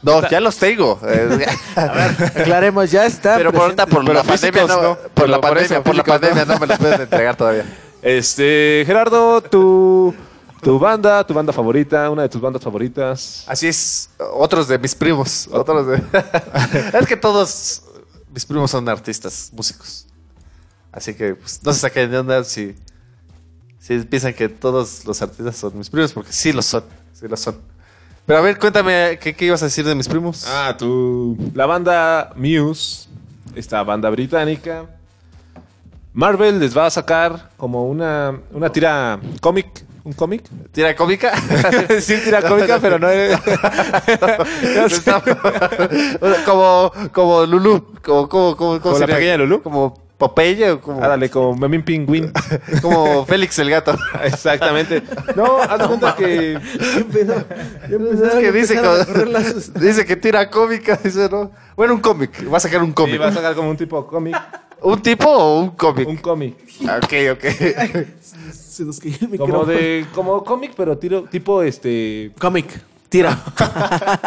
Speaker 7: No, ya los tengo. Eh,
Speaker 6: Aclaremos, ya está.
Speaker 7: Pero por ahorita, por la pandemia,
Speaker 5: físicos
Speaker 7: no,
Speaker 5: no.
Speaker 7: por la
Speaker 5: por
Speaker 7: pandemia, por la pandemia no me los pueden entregar todavía.
Speaker 5: Este, Gerardo, tu, tu banda, tu banda favorita, una de tus bandas favoritas.
Speaker 7: Así es, otros de mis primos. Otros de... es que todos mis primos son artistas, músicos. Así que pues, no se saquen de onda si, si piensan que todos los artistas son mis primos, porque sí lo son. Sí lo son. Pero a ver, cuéntame, ¿qué, qué ibas a decir de mis primos?
Speaker 5: Ah, tu. La banda Muse. esta banda británica. Marvel les va a sacar como una, una tira cómic. ¿Un cómic?
Speaker 7: ¿Tira cómica?
Speaker 5: sí, tira cómica, pero no es.
Speaker 7: Como, como Lulu. Como, como, como,
Speaker 5: ¿Como la pequeña Lulú?
Speaker 7: Como Popeye o como,
Speaker 5: Árale, como Memín Pingüín.
Speaker 7: como Félix el gato.
Speaker 5: Exactamente. No, haz de cuenta que.
Speaker 7: Es que dice, como- dice que tira cómica, dice, ¿no? Bueno, un cómic. Va a sacar un
Speaker 5: Sí,
Speaker 7: cómic.
Speaker 5: va a sacar como un tipo cómic.
Speaker 7: ¿Un tipo o un cómic?
Speaker 5: Un cómic.
Speaker 7: Ah, Ok, ok.
Speaker 6: Se nos cayó el
Speaker 5: Como
Speaker 6: micrófono.
Speaker 5: de. Como cómic, pero tiro, tipo este.
Speaker 6: Cómic. Tira.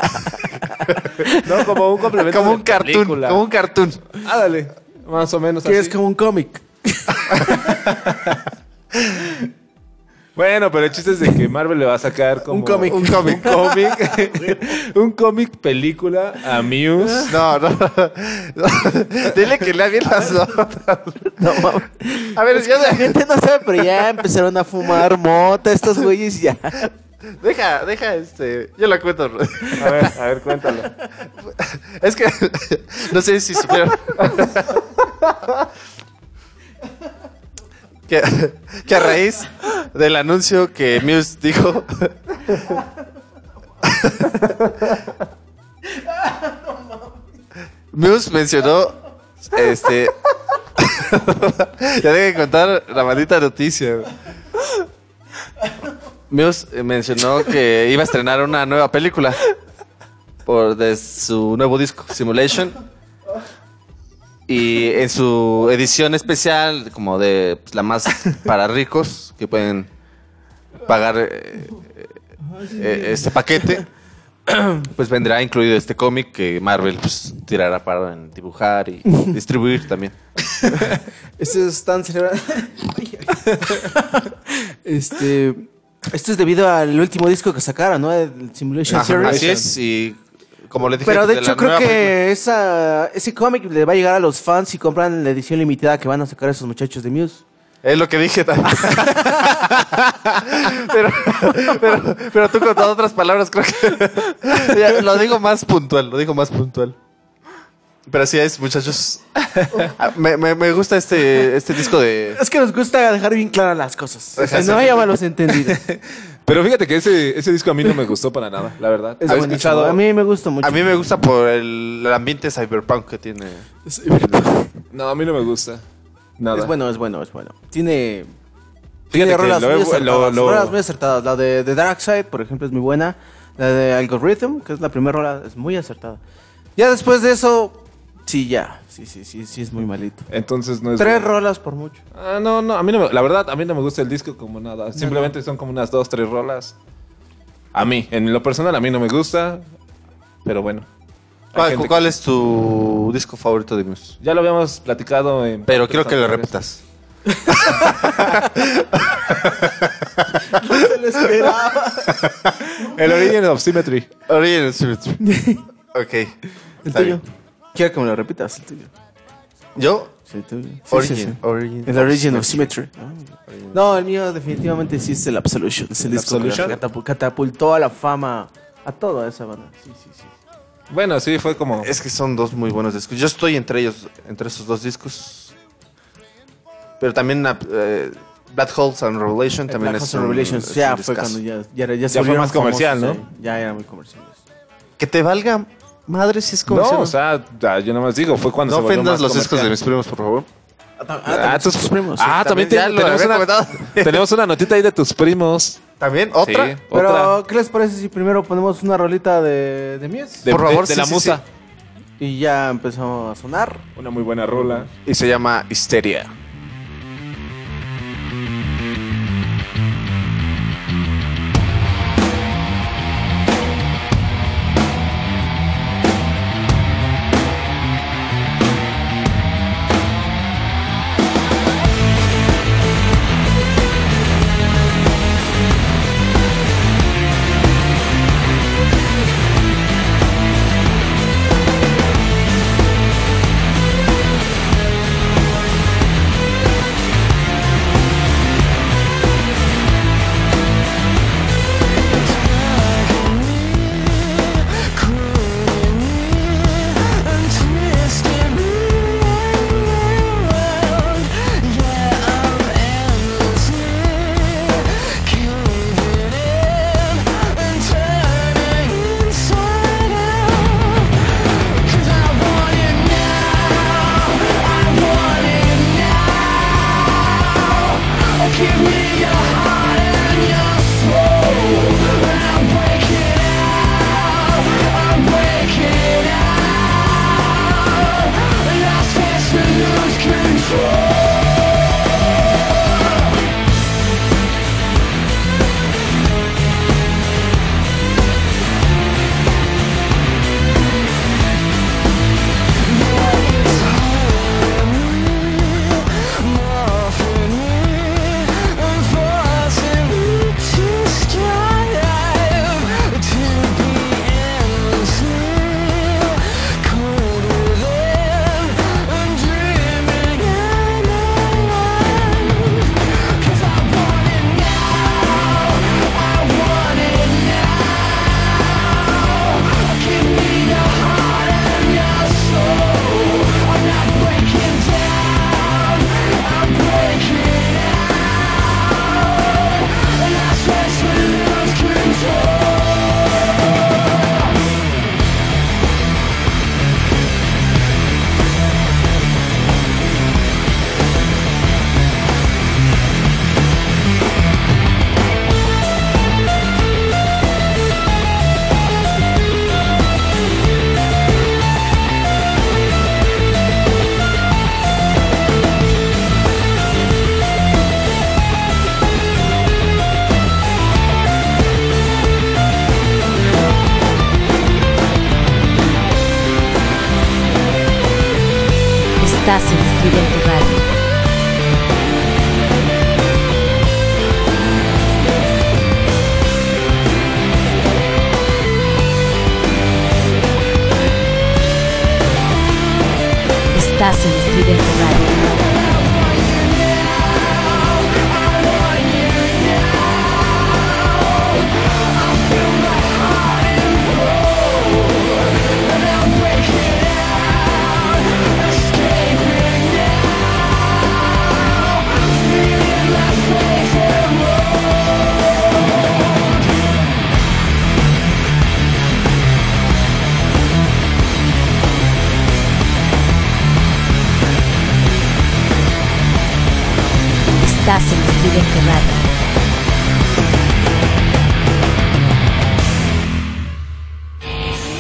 Speaker 5: No, como un complemento.
Speaker 7: como
Speaker 5: de
Speaker 7: un cartoon.
Speaker 5: película.
Speaker 7: Como un cartoon.
Speaker 5: Ándale. Más o menos
Speaker 6: Que es como un cómic.
Speaker 5: Bueno, pero el chiste es de que Marvel le va a sacar como...
Speaker 6: Un cómic.
Speaker 5: Un cómic. Un cómic. un cómic película a Muse.
Speaker 7: No, no. Dile que lea bien las notas.
Speaker 6: No mames.
Speaker 7: A ver, ya
Speaker 6: La gente no sabe, pero ya empezaron a fumar mota estos güeyes ya.
Speaker 7: Deja, deja este. Yo la cuento.
Speaker 5: A ver, a ver, cuéntalo.
Speaker 7: Es que no sé si supieron. Que, que a raíz del anuncio que Muse dijo. Muse mencionó. Este. ya debe contar la maldita noticia. Muse eh, mencionó que iba a estrenar una nueva película por de su nuevo disco, Simulation. Y en su edición especial, como de pues, la más para ricos, que pueden pagar eh, eh, este paquete, pues vendrá incluido este cómic que Marvel pues, tirará para en dibujar y distribuir también.
Speaker 6: Estos están celebrando. este. Esto es debido al último disco que sacaron, ¿no? El Simulation
Speaker 7: Ajá,
Speaker 6: Series.
Speaker 7: así es, y como le dije...
Speaker 6: Pero de hecho creo que
Speaker 7: película-
Speaker 6: esa, ese cómic le va a llegar a los fans si compran la edición limitada que van a sacar esos muchachos de Muse.
Speaker 7: Es lo que dije también. pero, pero, pero tú con todas otras palabras creo que... Ya, lo digo más puntual, lo digo más puntual. Pero así es, muchachos. Me, me, me gusta este, este disco de...
Speaker 6: Es que nos gusta dejar bien claras las cosas.
Speaker 7: Ajá,
Speaker 6: no
Speaker 7: sí.
Speaker 6: haya malos entendidos.
Speaker 5: Pero fíjate que ese, ese disco a mí no me gustó para nada, la verdad.
Speaker 6: Es
Speaker 5: ¿Has
Speaker 6: buenísimo.
Speaker 5: escuchado?
Speaker 6: A mí me gusta mucho.
Speaker 7: A mí me gusta por el, el ambiente cyberpunk que tiene.
Speaker 5: No, a mí no me gusta. Nada.
Speaker 6: Es bueno, es bueno, es bueno. Tiene.
Speaker 5: Fíjate
Speaker 6: Tiene
Speaker 5: que
Speaker 6: rolas
Speaker 5: lo
Speaker 6: muy
Speaker 5: he-
Speaker 6: acertadas.
Speaker 5: lo- lo-
Speaker 6: rolas muy acertadas. La de, de Dark Side, por ejemplo, es muy buena. La de Algorithm, que es la primera rola, es muy acertada. Ya después de eso, sí, ya. Sí, sí, sí, sí, es muy malito.
Speaker 5: Entonces no es...
Speaker 6: Tres
Speaker 5: bueno.
Speaker 6: rolas por mucho.
Speaker 5: Ah, no, no, a mí no me- la verdad, a mí no me gusta el disco como nada. Simplemente son como unas dos, tres rolas. A mí, en lo personal, a mí no me gusta. Pero bueno.
Speaker 7: ¿Cuál, es tu disco favorito de Muse?
Speaker 5: Ya lo habíamos platicado en...
Speaker 7: Pero quiero que lo repitas.
Speaker 5: El Origin of Symmetry.
Speaker 7: Origin of Symmetry. Ok.
Speaker 6: El
Speaker 7: está
Speaker 6: tuyo.
Speaker 7: bien.
Speaker 6: Quiero que me lo repitas, el tuyo.
Speaker 7: ¿Yo?
Speaker 6: Sí, el tuyo. Sí,
Speaker 7: Origin.
Speaker 6: sí, sí.
Speaker 7: Origin
Speaker 6: El Origin of Symmetry. No, el mío definitivamente sí es el Absolution. Es el
Speaker 5: ¿El
Speaker 6: disco que
Speaker 5: Absolution?
Speaker 6: catapu- catapultó a la fama a toda esa banda. Sí, sí, sí.
Speaker 5: Bueno, sí, fue como...
Speaker 7: Es que son dos muy buenos discos. Yo estoy entre ellos, entre esos dos discos. Pero también eh, Black Holes and Revelation también
Speaker 6: Black
Speaker 7: es
Speaker 6: Holes
Speaker 7: un-
Speaker 6: Revelations
Speaker 7: es
Speaker 6: ya
Speaker 7: un
Speaker 6: fue
Speaker 7: discazo.
Speaker 6: cuando ya, ya, ya, se
Speaker 5: fue
Speaker 6: volvieron
Speaker 5: más comercial,
Speaker 6: famosos,
Speaker 5: ¿no?
Speaker 6: sí. Ya era muy comerciales.
Speaker 7: Que te valga madre si es comercial.
Speaker 5: No, o sea, yo nada más digo, fue cuando
Speaker 7: no
Speaker 5: se volvió
Speaker 7: ofendas
Speaker 5: más
Speaker 7: los discos de
Speaker 5: comercial.
Speaker 7: mis primos, por favor.
Speaker 5: Ah, tus
Speaker 6: primos.
Speaker 5: Ah, también,
Speaker 7: ya
Speaker 5: te-
Speaker 7: lo
Speaker 5: tenemos,
Speaker 7: había
Speaker 5: una,
Speaker 7: comentado.
Speaker 5: tenemos una notita ahí de tus primos.
Speaker 7: ¿También? ¿Otra?
Speaker 5: Sí,
Speaker 6: Pero,
Speaker 5: otra.
Speaker 6: ¿qué les parece si primero ponemos una rolita de, de Mies?
Speaker 5: De,
Speaker 7: Por
Speaker 5: de-
Speaker 7: favor,
Speaker 5: de
Speaker 7: sí,
Speaker 5: la
Speaker 7: sí,
Speaker 5: musa.
Speaker 6: Y ya empezó a sonar.
Speaker 5: Una muy buena rola.
Speaker 7: Y se llama. Histeria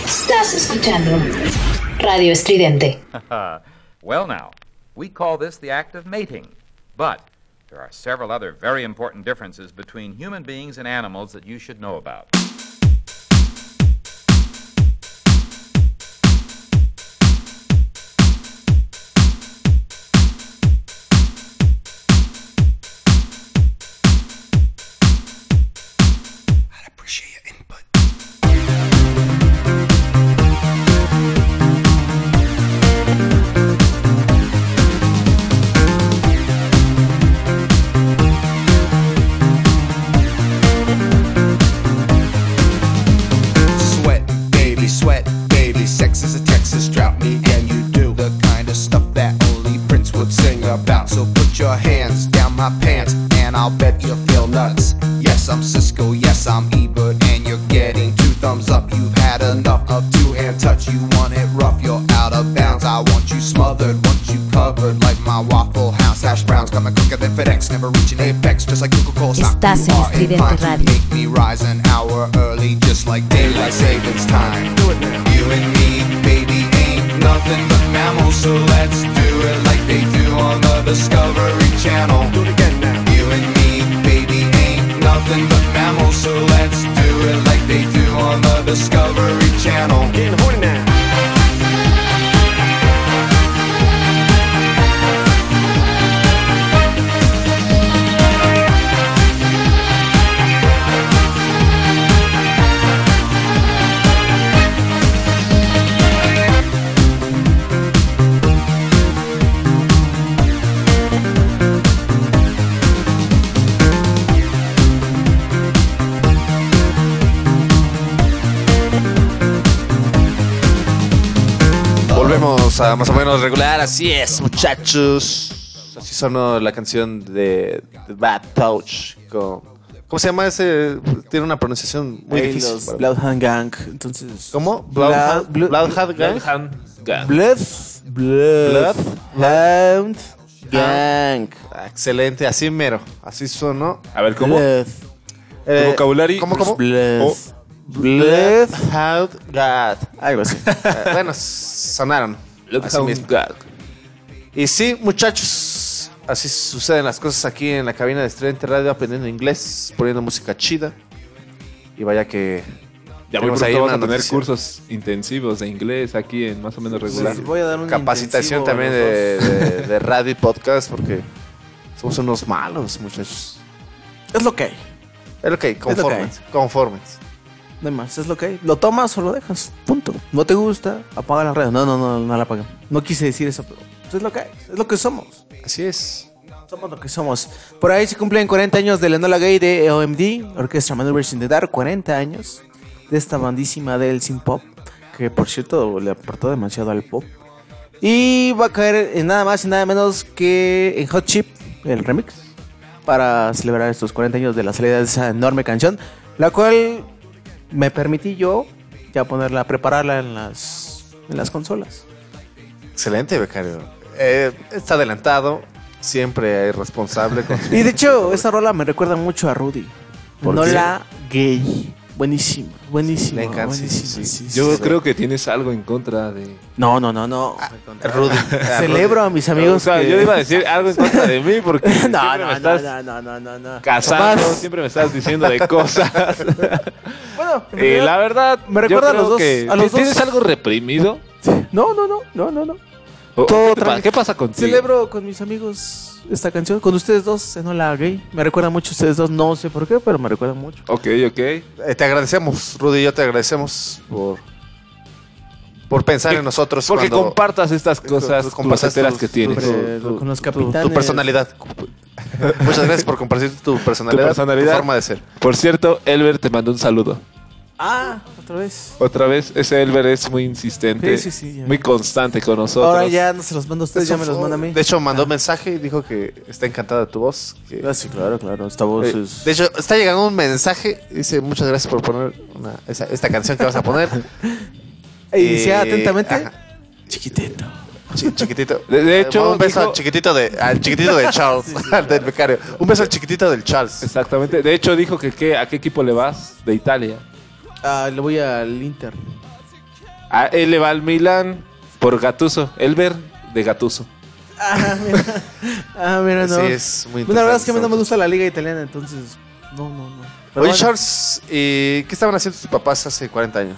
Speaker 2: Estás
Speaker 9: escuchando Radio Estridente.
Speaker 10: well, now, we call this the act of mating. But there are several other very important differences between human beings and animals that you should know about.
Speaker 7: Muchachos. Así sonó la canción de, de Bad Touch. con- ¿Cómo se llama ese? Tiene una pronunciación muy
Speaker 6: Eh,
Speaker 7: difícil.
Speaker 6: los Bloodhound Gang. Entonces.
Speaker 7: ¿Cómo?
Speaker 6: Blood-
Speaker 7: Bloodhound Bloodhound Gang.
Speaker 5: Bloodhound Gang.
Speaker 6: Blood. Blood. Bloodhound Gang.
Speaker 7: Ah, Excelente, así mero. Así sonó.
Speaker 5: A ver, ¿cómo?
Speaker 6: Blood.
Speaker 7: Eh,
Speaker 5: vocabulario?
Speaker 7: ¿Cómo, cómo?
Speaker 6: Blood.
Speaker 7: Oh. Bloodhound God.
Speaker 6: Algo así.
Speaker 7: Eh, bueno, sonaron.
Speaker 5: Bloodhound
Speaker 7: mismo. Y sí, muchachos, así suceden las cosas aquí en la cabina de Estudiante Radio, aprendiendo inglés, poniendo música chida. Y vaya que.
Speaker 5: Ya muy
Speaker 7: tenemos
Speaker 5: pronto vamos a tener
Speaker 7: noticia.
Speaker 5: cursos intensivos de inglés aquí en más o menos regular.
Speaker 6: Sí, voy a dar un
Speaker 7: Capacitación también de, de- de radio y podcast, porque somos unos malos, muchachos.
Speaker 6: Es lo que hay.
Speaker 7: Es lo que hay, conformes. Conformes.
Speaker 6: No hay más, es lo que hay. Lo tomas o lo dejas. Punto. No te gusta, apaga la red. No, no, no, no la apaga. No quise decir eso, pero es lo que hay. Es lo que somos.
Speaker 7: Así es.
Speaker 6: Somos lo que somos. Por ahí se cumplen 40 años de la Enola Gay de OMD, Orchestra Maneuvers in the Dark. 40 años de esta bandísima del synth pop, que por cierto le aportó demasiado al pop. Y va a caer en nada más y nada menos que en Hot Chip, el remix, para celebrar estos 40 años de la salida de esa enorme canción, la cual me permití yo ya ponerla, prepararla en las, en las consolas.
Speaker 7: Excelente, becario. Eh, está adelantado, siempre es responsable. Con su-
Speaker 6: Y de hecho, esta rola me recuerda mucho a Rudy.
Speaker 7: ¿Por
Speaker 6: Nola Gay. Buenísimo, buenísimo.
Speaker 7: Le encanta, sí,
Speaker 6: buenísimo,
Speaker 7: sí,
Speaker 6: sí,
Speaker 5: Yo
Speaker 6: sí.
Speaker 5: creo que tienes algo en contra de.
Speaker 6: No, no, no, no.
Speaker 7: Rudy.
Speaker 6: Celebro a mis amigos.
Speaker 5: O sea,
Speaker 6: que-
Speaker 5: yo iba a decir algo en contra de mí porque
Speaker 6: no,
Speaker 5: siempre
Speaker 6: no,
Speaker 5: me
Speaker 6: no,
Speaker 5: estás
Speaker 6: no, no, no, no, no.
Speaker 5: casando,
Speaker 6: Capaz-
Speaker 5: siempre me estás diciendo de cosas.
Speaker 6: Bueno, en
Speaker 5: y
Speaker 6: realidad-
Speaker 5: la verdad,
Speaker 6: me recuerda
Speaker 5: yo
Speaker 6: a los
Speaker 5: creo
Speaker 6: dos-
Speaker 5: que
Speaker 6: a los
Speaker 5: ¿tienes
Speaker 6: dos.
Speaker 5: algo reprimido.
Speaker 6: No, no, no, no, no, no.
Speaker 5: Oh,
Speaker 6: Todo
Speaker 5: ¿qué, te pa-
Speaker 6: tranqui.
Speaker 5: qué pasa contigo?
Speaker 6: Celebro con mis amigos esta canción. Con ustedes dos, en Hola Gay. Me recuerda mucho a ustedes dos. No sé por qué, pero me recuerda mucho.
Speaker 5: Ok, ok.
Speaker 7: Eh, te agradecemos, Rudy y yo te agradecemos por, por pensar
Speaker 5: Que-
Speaker 7: en nosotros.
Speaker 5: Porque
Speaker 7: cuando-
Speaker 5: compartas estas cosas
Speaker 7: tú compartas tus-
Speaker 5: que tienes.
Speaker 7: Tu-
Speaker 6: con los
Speaker 7: tu- tu
Speaker 6: capitanes.
Speaker 7: personalidad. Muchas gracias por compartir tu personalidad,
Speaker 5: Tu personalidad.
Speaker 7: tu forma de ser.
Speaker 5: Por cierto, Elber te mandó un saludo.
Speaker 6: Ah, otra vez.
Speaker 5: Otra vez, ese Elber es muy insistente,
Speaker 6: Sí, sí, sí, ya.
Speaker 5: muy constante con nosotros.
Speaker 6: Ahora ya no se los mando a ustedes, ya me los manda a mí.
Speaker 7: De hecho, mandó un mensaje y dijo que está encantada de tu voz. que-
Speaker 6: Ah, sí, claro, claro. Esta voz
Speaker 7: Eh,
Speaker 6: es.
Speaker 7: De hecho, está llegando un mensaje. Dice, muchas gracias por poner una- esa- esta canción que vas a poner.
Speaker 6: Y dice
Speaker 7: Eh,
Speaker 6: atentamente.
Speaker 7: ajá.
Speaker 6: Chiquitito.
Speaker 7: Chi- chiquitito.
Speaker 5: De- de hecho,
Speaker 7: un beso
Speaker 5: dijo-
Speaker 7: al chiquitito de, al chiquitito de Charles, al del becario. Un beso al chiquitito del Charles.
Speaker 5: Exactamente. De hecho, dijo que ¿qué- a qué equipo le vas de Italia.
Speaker 6: Ah, le voy al Inter.
Speaker 5: A él le va al Milan por Gatuso. Elber de Gatuso.
Speaker 6: Ah, mira. Ah, mira, no.
Speaker 7: Sí, es muy
Speaker 6: Bueno, la verdad es que a mí no me gusta la liga italiana, entonces. No, no, no. Pero
Speaker 7: Oye,
Speaker 6: bueno,
Speaker 7: Charles, ¿y ¿qué estaban haciendo tus papás hace 40 años?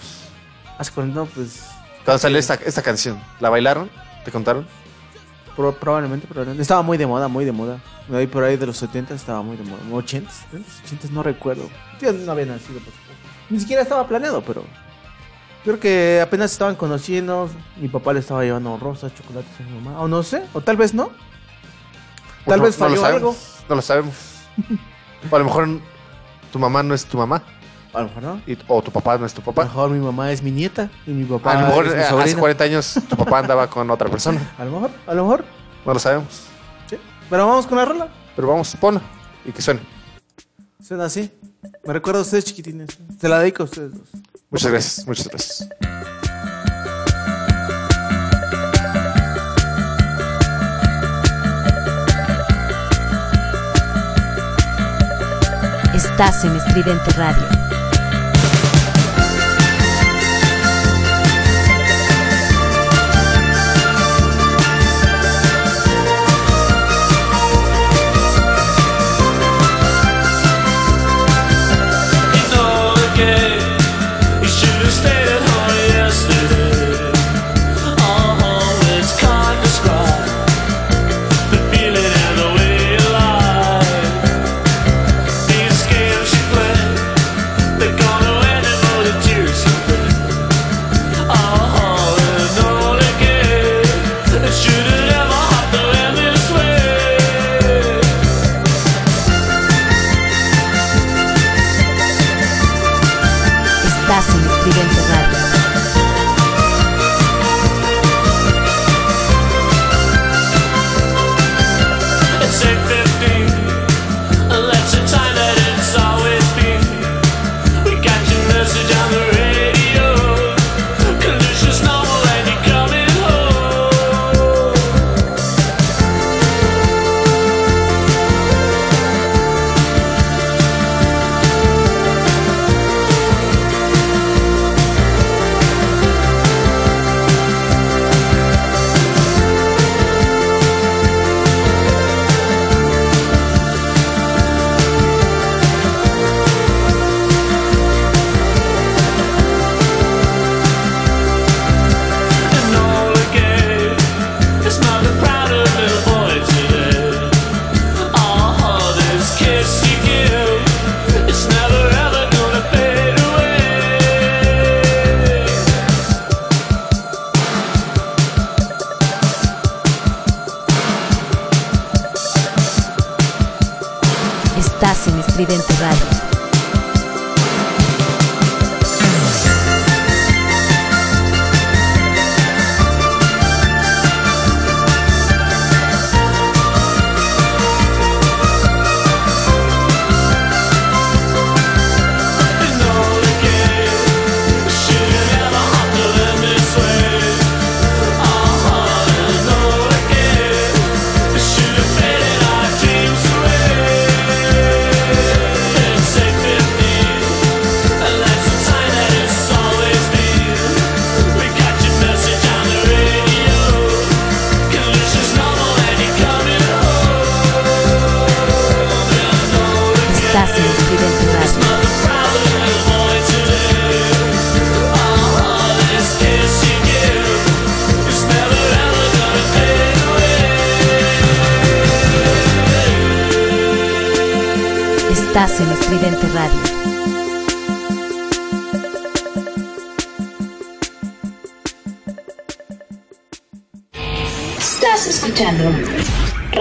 Speaker 6: Hace 40, no, pues.
Speaker 7: Cuando salió esta, esta canción, ¿la bailaron? ¿Te contaron?
Speaker 6: pro- probablemente, probablemente. Estaba muy de moda, muy de moda. Ahí por ahí de los 70 estaba muy de moda. 80, 80, no recuerdo. Yo no había nacido, por supuesto. Ni siquiera estaba planeado, pero. Creo que apenas estaban conociendo. Mi papá le estaba llevando rosas, chocolates a mi mamá. O no sé, o tal vez no. Tal
Speaker 7: No-
Speaker 6: vez
Speaker 7: no lo
Speaker 6: falló algo.
Speaker 7: No lo sabemos. o a lo mejor tu mamá no es tu mamá.
Speaker 6: A lo mejor no.
Speaker 7: y- o tu papá no es tu
Speaker 6: A
Speaker 7: papá.
Speaker 6: lo mejor mi mamá es mi nieta y mi papá
Speaker 7: a lo mejor
Speaker 6: es mi
Speaker 7: hace
Speaker 6: sobrino.
Speaker 7: 40 años tu papá andaba con otra persona.
Speaker 6: A lo mejor, a lo mejor.
Speaker 7: No lo sabemos.
Speaker 6: Sí. Pero vamos con la rola.
Speaker 7: Pero vamos, ponla y que suene.
Speaker 6: Suena así. Me recuerda a ustedes chiquitines. Se la dedico a ustedes dos.
Speaker 7: Muchas gracias, muchas gracias.
Speaker 11: Estás en Estridente Radio.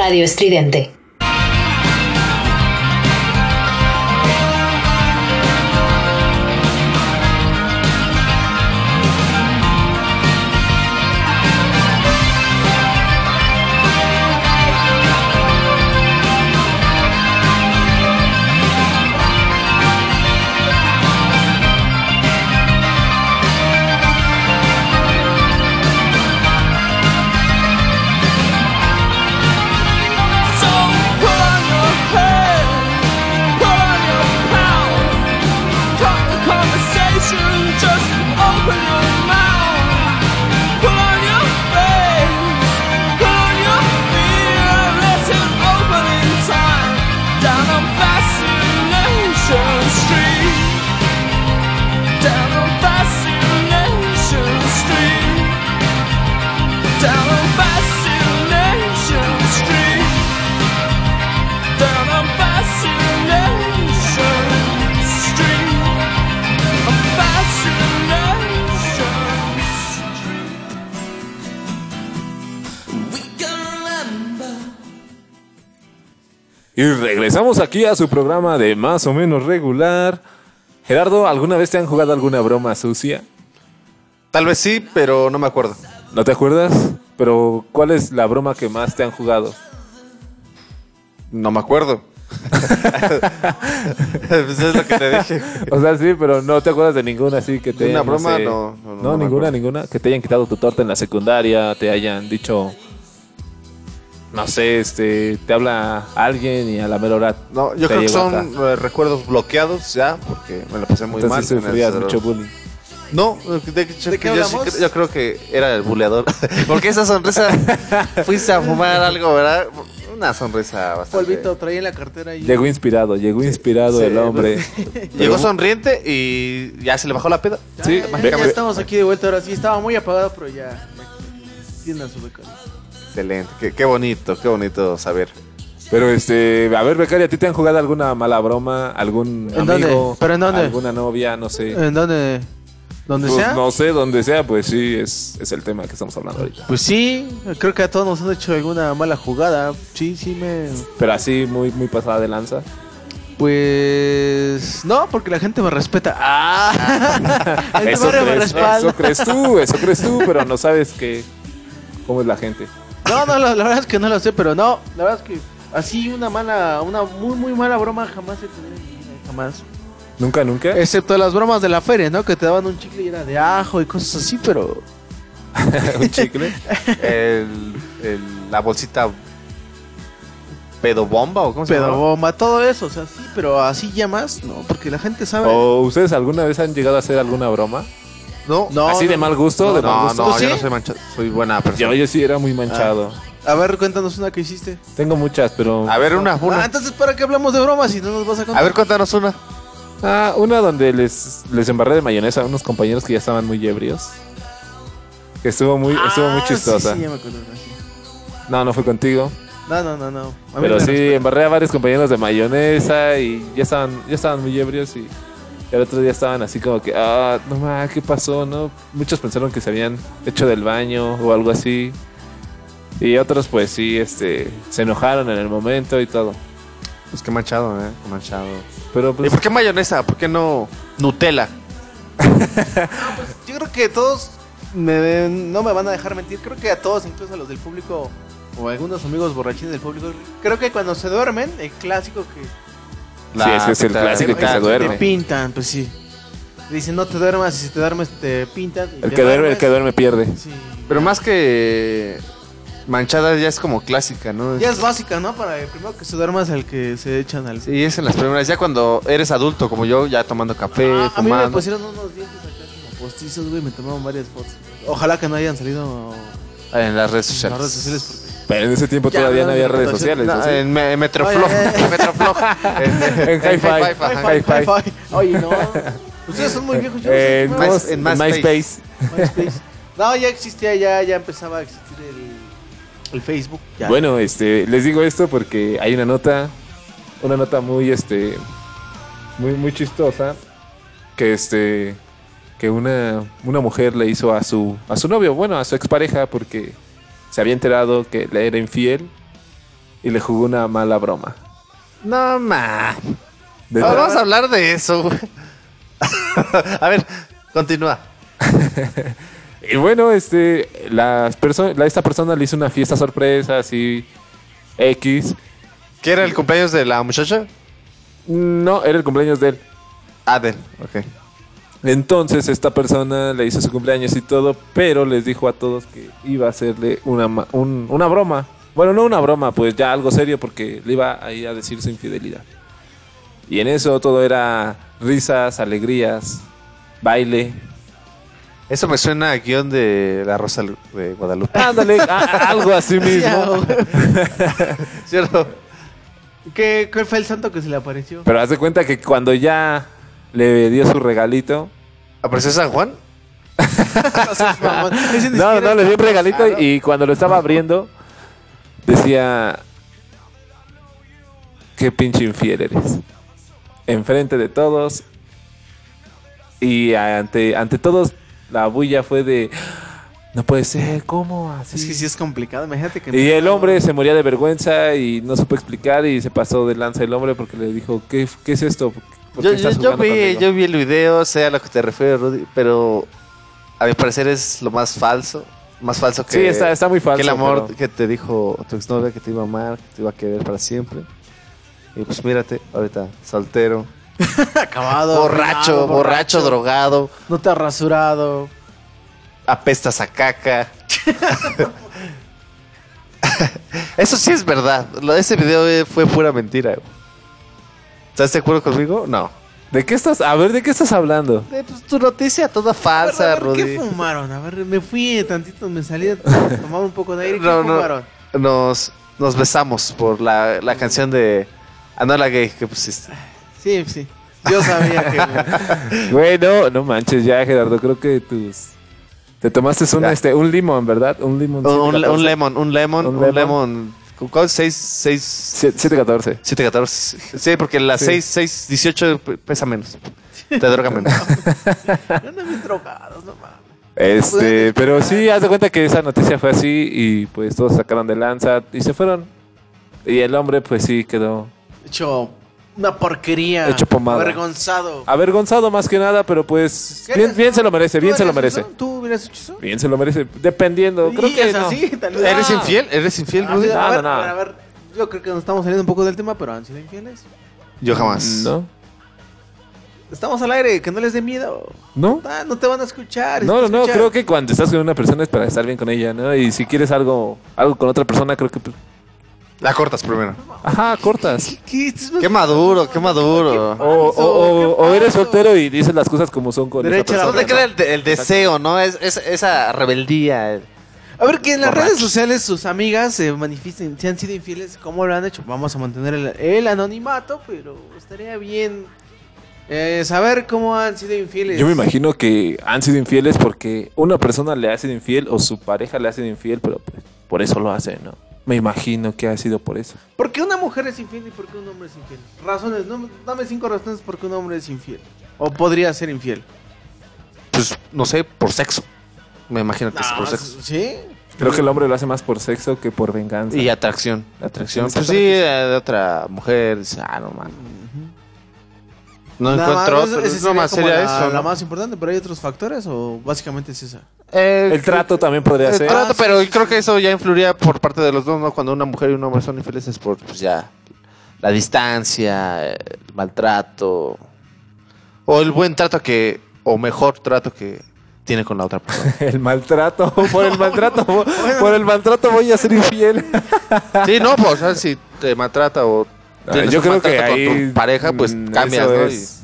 Speaker 11: Radio
Speaker 12: Estridente.
Speaker 5: Regresamos aquí a su programa de más o menos regular. Gerardo, ¿alguna vez te han jugado alguna broma sucia?
Speaker 7: Tal vez sí, pero no me acuerdo.
Speaker 5: ¿No te acuerdas? Pero ¿cuál es la broma que más te han jugado?
Speaker 7: No me acuerdo. Pues es lo que te dije.
Speaker 5: O sea, sí, pero no te acuerdas de ninguna así que te
Speaker 7: ¿Una
Speaker 5: hayan,
Speaker 7: broma?
Speaker 5: sé-
Speaker 7: No, no,
Speaker 5: ninguna,
Speaker 7: acuerdo.
Speaker 5: ninguna. Que te hayan quitado tu torta en la secundaria, te hayan dicho... No sé, este, te habla alguien y a la mera hora
Speaker 7: No, yo creo que son
Speaker 5: acá.
Speaker 7: eh, recuerdos bloqueados ya, porque me la pasé muy mal.
Speaker 5: Entonces
Speaker 7: en el
Speaker 5: sufrías mucho bullying.
Speaker 7: No, de, hecho,
Speaker 6: ¿De qué
Speaker 7: yo, sí yo creo que era el buleador. Porque esa sonrisa, fuiste a fumar algo, ¿verdad? Una sonrisa bastante.
Speaker 6: Polvito, traía en la cartera y...
Speaker 5: Llegó inspirado, llegó inspirado
Speaker 7: Sí,
Speaker 5: el hombre.
Speaker 7: Llegó sonriente y ya se le bajó la peda.
Speaker 5: Sí,
Speaker 6: Ya, ya estamos aquí de vuelta ahora sí. Estaba muy apagado, pero ya. ya Tiene a su beca.
Speaker 7: Excelente, qué, qué bonito, qué bonito saber.
Speaker 5: Pero este, a ver, Becaria, ¿a ti te han jugado alguna mala broma? ¿Algún
Speaker 6: ¿En
Speaker 5: amigo?
Speaker 6: dónde? ¿Pero en dónde?
Speaker 5: ¿Alguna novia? No sé.
Speaker 6: ¿En dónde? ¿Dónde
Speaker 5: Pues
Speaker 6: sea?
Speaker 5: no sé, donde sea, pues sí, es, es el tema que estamos hablando ahorita.
Speaker 6: Pues sí, creo que a todos nos han hecho alguna mala jugada. Sí, sí me...
Speaker 5: Pero así, muy, muy pasada de lanza.
Speaker 6: Pues... No, porque la gente me respeta. ¡Ah!
Speaker 5: Eso
Speaker 6: me
Speaker 5: crees,
Speaker 6: respalda.
Speaker 5: eso crees tú, eso crees tú, pero no sabes que, cómo es la gente.
Speaker 6: No, no, la, la verdad es que no lo sé, pero no. La verdad es que así una mala, una muy, muy mala broma jamás he tenido jamás.
Speaker 5: ¿Nunca, nunca?
Speaker 6: Excepto las bromas de la feria, ¿no? Que te daban un chicle y era de ajo y cosas así, pero...
Speaker 5: ¿Un chicle?
Speaker 7: El, el- la bolsita pedobomba o cómo se llama?
Speaker 6: Pedobomba, todo eso, o sea, sí, pero así ya más, no, porque la gente sabe...
Speaker 5: ¿O ustedes alguna vez han llegado a hacer alguna broma?
Speaker 7: No,
Speaker 6: No,
Speaker 5: ¿Así
Speaker 6: no,
Speaker 5: de mal gusto? de mal
Speaker 7: no,
Speaker 5: gusto?
Speaker 7: no,
Speaker 6: ¿Tú
Speaker 7: yo
Speaker 6: sí?
Speaker 7: no soy manchado, soy buena persona.
Speaker 5: Yo, yo sí era muy manchado.
Speaker 6: A ver, cuéntanos una que hiciste.
Speaker 5: Tengo muchas, pero...
Speaker 7: A ver, una,
Speaker 6: Ah,
Speaker 7: una.
Speaker 6: entonces, ¿para qué hablamos de bromas si no nos vas a contar?
Speaker 7: A ver, cuéntanos una.
Speaker 5: Ah, una donde les, les embarré de mayonesa a unos compañeros que ya estaban muy ebrios. Que estuvo muy, estuvo muy
Speaker 6: Ah,
Speaker 5: chistosa.
Speaker 6: Sí, sí, ya me acuerdo, sí.
Speaker 5: No, no fue contigo.
Speaker 6: No, no, no, no. A mí
Speaker 5: Pero sí, embarré a varios compañeros de mayonesa y ya estaban, ya estaban muy ebrios y, y al otro día estaban así como que, ah, no más, ¿qué pasó? no Muchos pensaron que se habían hecho del baño o algo así. Y otros pues sí, este, se enojaron en el momento y todo.
Speaker 7: Pues qué manchado, eh. Qué manchado.
Speaker 5: Pero
Speaker 7: ¿Y
Speaker 5: pues,
Speaker 7: por qué mayonesa? ¿Por qué no Nutella?
Speaker 6: Yo creo que todos me- no me van a dejar mentir. Creo que a todos, incluso a los del público o a algunos amigos borrachines del público, creo que cuando se duermen, el clásico que
Speaker 5: Sí, ese es el clásico que se duerme.
Speaker 6: te pintan, pues sí. Dicen no te duermas y si te duermes te pintan.
Speaker 5: el
Speaker 6: te
Speaker 5: que duerme, el que duerme pierde.
Speaker 6: Sí.
Speaker 7: Pero más que manchada ya es como clásica, ¿no?
Speaker 6: Ya es básica, ¿no? Para el primero que se duerma es el que se echan al...
Speaker 7: Sí, es en las primeras. Ya cuando eres adulto, como yo, ya tomando café,
Speaker 6: Ah, a mí me
Speaker 7: fumando.
Speaker 6: pusieron unos dientes acá como postizos, güey, me tomaron varias fotos. Ojalá que no hayan salido
Speaker 7: En las redes
Speaker 6: en
Speaker 7: sociales.
Speaker 6: las redes sociales porque...
Speaker 5: Pero en ese tiempo
Speaker 6: Ya,
Speaker 5: todavía no
Speaker 6: no,
Speaker 5: había redes sociales.
Speaker 7: No, en me- Metroflog.
Speaker 6: Oye, eh, eh.
Speaker 7: Metroflog. En,
Speaker 5: En Hi-Fi.
Speaker 6: Oye, no. Ustedes son muy viejos. Yo no sé
Speaker 5: En,
Speaker 7: en
Speaker 5: En
Speaker 7: MySpace.
Speaker 5: MySpace.
Speaker 6: MySpace. No, ya existía, ya, ya empezaba a existir el, el Facebook. Ya.
Speaker 5: Bueno, este, les digo esto porque hay una nota, una nota muy, este, muy, muy chistosa que este que una, una mujer le hizo a su a su novio, bueno, a su expareja porque se había enterado que le era infiel y le jugó una mala broma.
Speaker 7: No, ma.
Speaker 5: De-
Speaker 7: Vamos a hablar de eso, güey. a ver, continúa.
Speaker 5: Y bueno, este las perso- la, esta persona le hizo una fiesta sorpresa así X.
Speaker 7: ¿Qué era el cumpleaños de la muchacha?
Speaker 5: No, era el cumpleaños de él.
Speaker 7: Ah, de él, ok.
Speaker 5: Entonces esta persona le hizo su cumpleaños y todo, pero les dijo a todos que iba a hacerle una, un- una broma. Bueno, no una broma, pues ya algo serio porque le iba ahí a decir su infidelidad. Y en eso todo era risas, alegrías, baile.
Speaker 7: Eso me suena a guion de La Rosa de Guadalupe.
Speaker 5: Ándale, a- a- algo así mismo.
Speaker 7: ¿Cierto?
Speaker 6: ¿Qué, ¿Cuál fue el santo que se le apareció?
Speaker 5: Pero haz de cuenta que cuando ya le dio su regalito,
Speaker 7: ¿Apareció San Juan?
Speaker 5: No, no, le di un regalito y cuando lo estaba abriendo decía qué pinche infiel eres. Enfrente de todos y ante ante todos la bulla fue de no puede ser, ¿cómo así?
Speaker 6: Es que sí es complicado, imagínate que...
Speaker 5: Y el hombre se moría de vergüenza y no supo explicar y se pasó de lanza el hombre porque le dijo, ¿qué, qué es esto? ¿Por
Speaker 7: Yo, vi,
Speaker 5: conmigo?"
Speaker 7: yo vi el video, sé a lo que te refieres, Rudy, pero a mi parecer es lo más falso. Más falso que,
Speaker 5: Sí, está- está muy falso,
Speaker 7: que el amor
Speaker 5: pero-
Speaker 7: que te dijo tu exnovia que te iba a amar, que te iba a querer para siempre. Y pues mírate, ahorita soltero,
Speaker 6: Acabado.
Speaker 7: borracho, borracho, drogado,
Speaker 6: No te has rasurado.
Speaker 7: apestas a caca. Eso sí es verdad. Ese video fue pura mentira. güey. ¿Estás de acuerdo conmigo? No.
Speaker 5: ¿De qué estás? A ver, ¿de qué estás hablando?
Speaker 7: Eh, pues, tu noticia toda falsa,
Speaker 6: a ver,
Speaker 7: Rudy.
Speaker 6: ¿Qué fumaron? A ver, me fui tantito, me salí a tomar un poco de aire. ¿Qué
Speaker 7: No, no.
Speaker 6: fumaron?
Speaker 7: Nos, nos besamos por la, la canción de Anola Gay que pusiste.
Speaker 6: Sí, sí. Yo sabía que...
Speaker 5: Güey, no, no manches ya, Gerardo. Creo que tus... Te tomaste un,
Speaker 7: Ya.
Speaker 5: este, un limón, ¿verdad? Un limón.
Speaker 7: Un, un,
Speaker 5: 714.
Speaker 7: un lemon, un lemon,
Speaker 5: Un
Speaker 7: un,
Speaker 5: lemon.
Speaker 7: ¿Cuál? 6, 6,
Speaker 5: 714.
Speaker 7: 7, 14. Sí, porque la
Speaker 5: Sí.
Speaker 7: 6, 6, 18 pesa menos. Te droga menos.
Speaker 6: Andan bien drogados, no mames.
Speaker 5: Este, pero sí, haz de cuenta que esa noticia fue así y pues todos sacaron de lanza y se fueron. Y el hombre pues sí quedó
Speaker 6: Hecho una porquería.
Speaker 5: Hecho pomada.
Speaker 6: Avergonzado.
Speaker 5: avergonzado más que nada, pero pues
Speaker 6: ¿Qué
Speaker 5: bien, bien se lo merece,
Speaker 6: ¿Tú
Speaker 5: bien se lo merece.
Speaker 6: eso? ¿Tú hubieras hecho eso?
Speaker 5: Bien se lo merece, dependiendo. Creo que
Speaker 6: es
Speaker 5: no.
Speaker 6: así, tal vez.
Speaker 7: ¿Eres
Speaker 6: Ah.
Speaker 7: infiel? ¿Eres infiel,
Speaker 6: Ah,
Speaker 7: Rudy?
Speaker 5: No, no, no.
Speaker 6: a ver, yo creo que nos estamos saliendo un poco del tema, pero ¿han sido infieles?
Speaker 7: Yo jamás.
Speaker 5: No.
Speaker 6: Estamos al aire, que no les dé miedo.
Speaker 5: ¿No?
Speaker 6: Ah, no te van a escuchar.
Speaker 5: No, no, no, creo que cuando estás con una persona es para estar bien con ella, ¿no? Y si quieres algo algo con otra persona, creo que
Speaker 7: La cortas primero.
Speaker 5: ajá, cortas.
Speaker 6: ¿Qué?
Speaker 7: Maduro, qué maduro.
Speaker 5: O, o, o- o eres soltero y dices las cosas como son con esa
Speaker 6: Derecha a la
Speaker 7: No
Speaker 5: persona.
Speaker 7: te crea el, de- el deseo, ¿no? Es, es- esa rebeldía. el-
Speaker 6: A ver, que en las
Speaker 7: Borracho.
Speaker 6: redes sociales sus amigas se manifiesten, si han sido infieles, ¿cómo lo han hecho? Vamos a mantener el, el anonimato, pero estaría bien eh, saber cómo han sido infieles.
Speaker 5: Yo me imagino que han sido infieles porque una persona le ha sido infiel o su pareja le ha sido infiel, pero pues por eso lo hace, ¿no? Me imagino que ha sido por eso.
Speaker 6: ¿Por qué una mujer es infiel y por qué un hombre es infiel? Razones, no, dame cinco razones por qué un hombre es infiel. O podría ser infiel.
Speaker 7: Pues, no sé, por sexo. Me imagino que es por
Speaker 6: Ah,
Speaker 7: sexo.
Speaker 6: ¿Sí?
Speaker 5: Creo que el hombre lo hace más por sexo que por venganza.
Speaker 7: Y atracción.
Speaker 5: Atracción,
Speaker 7: Atracción. Pues sí, eh, de otra mujer. dice, Ah, no, man. No
Speaker 6: Nada
Speaker 7: encuentro
Speaker 6: más,
Speaker 7: otro. No
Speaker 6: sería
Speaker 7: más sería
Speaker 6: la,
Speaker 7: eso.
Speaker 6: la más importante, pero hay otros factores o básicamente es esa.
Speaker 7: Eh,
Speaker 5: El trato también podría
Speaker 7: el
Speaker 5: ser.
Speaker 7: trato,
Speaker 6: Ah,
Speaker 7: pero
Speaker 6: sí,
Speaker 7: creo que eso ya influiría por parte de los dos, ¿no? Cuando una mujer y un hombre son infelices por, pues ya, la distancia, el maltrato, o el buen trato que, o mejor trato que tiene con la otra persona.
Speaker 5: El maltrato, por el maltrato, por, por el maltrato voy a ser infiel.
Speaker 7: sí, no, pues, o sea, si te maltrata o tienes
Speaker 5: yo creo que
Speaker 7: con
Speaker 5: ahí
Speaker 7: tu pareja, pues
Speaker 5: mm,
Speaker 7: cambias,
Speaker 5: eso
Speaker 7: ¿no?
Speaker 5: es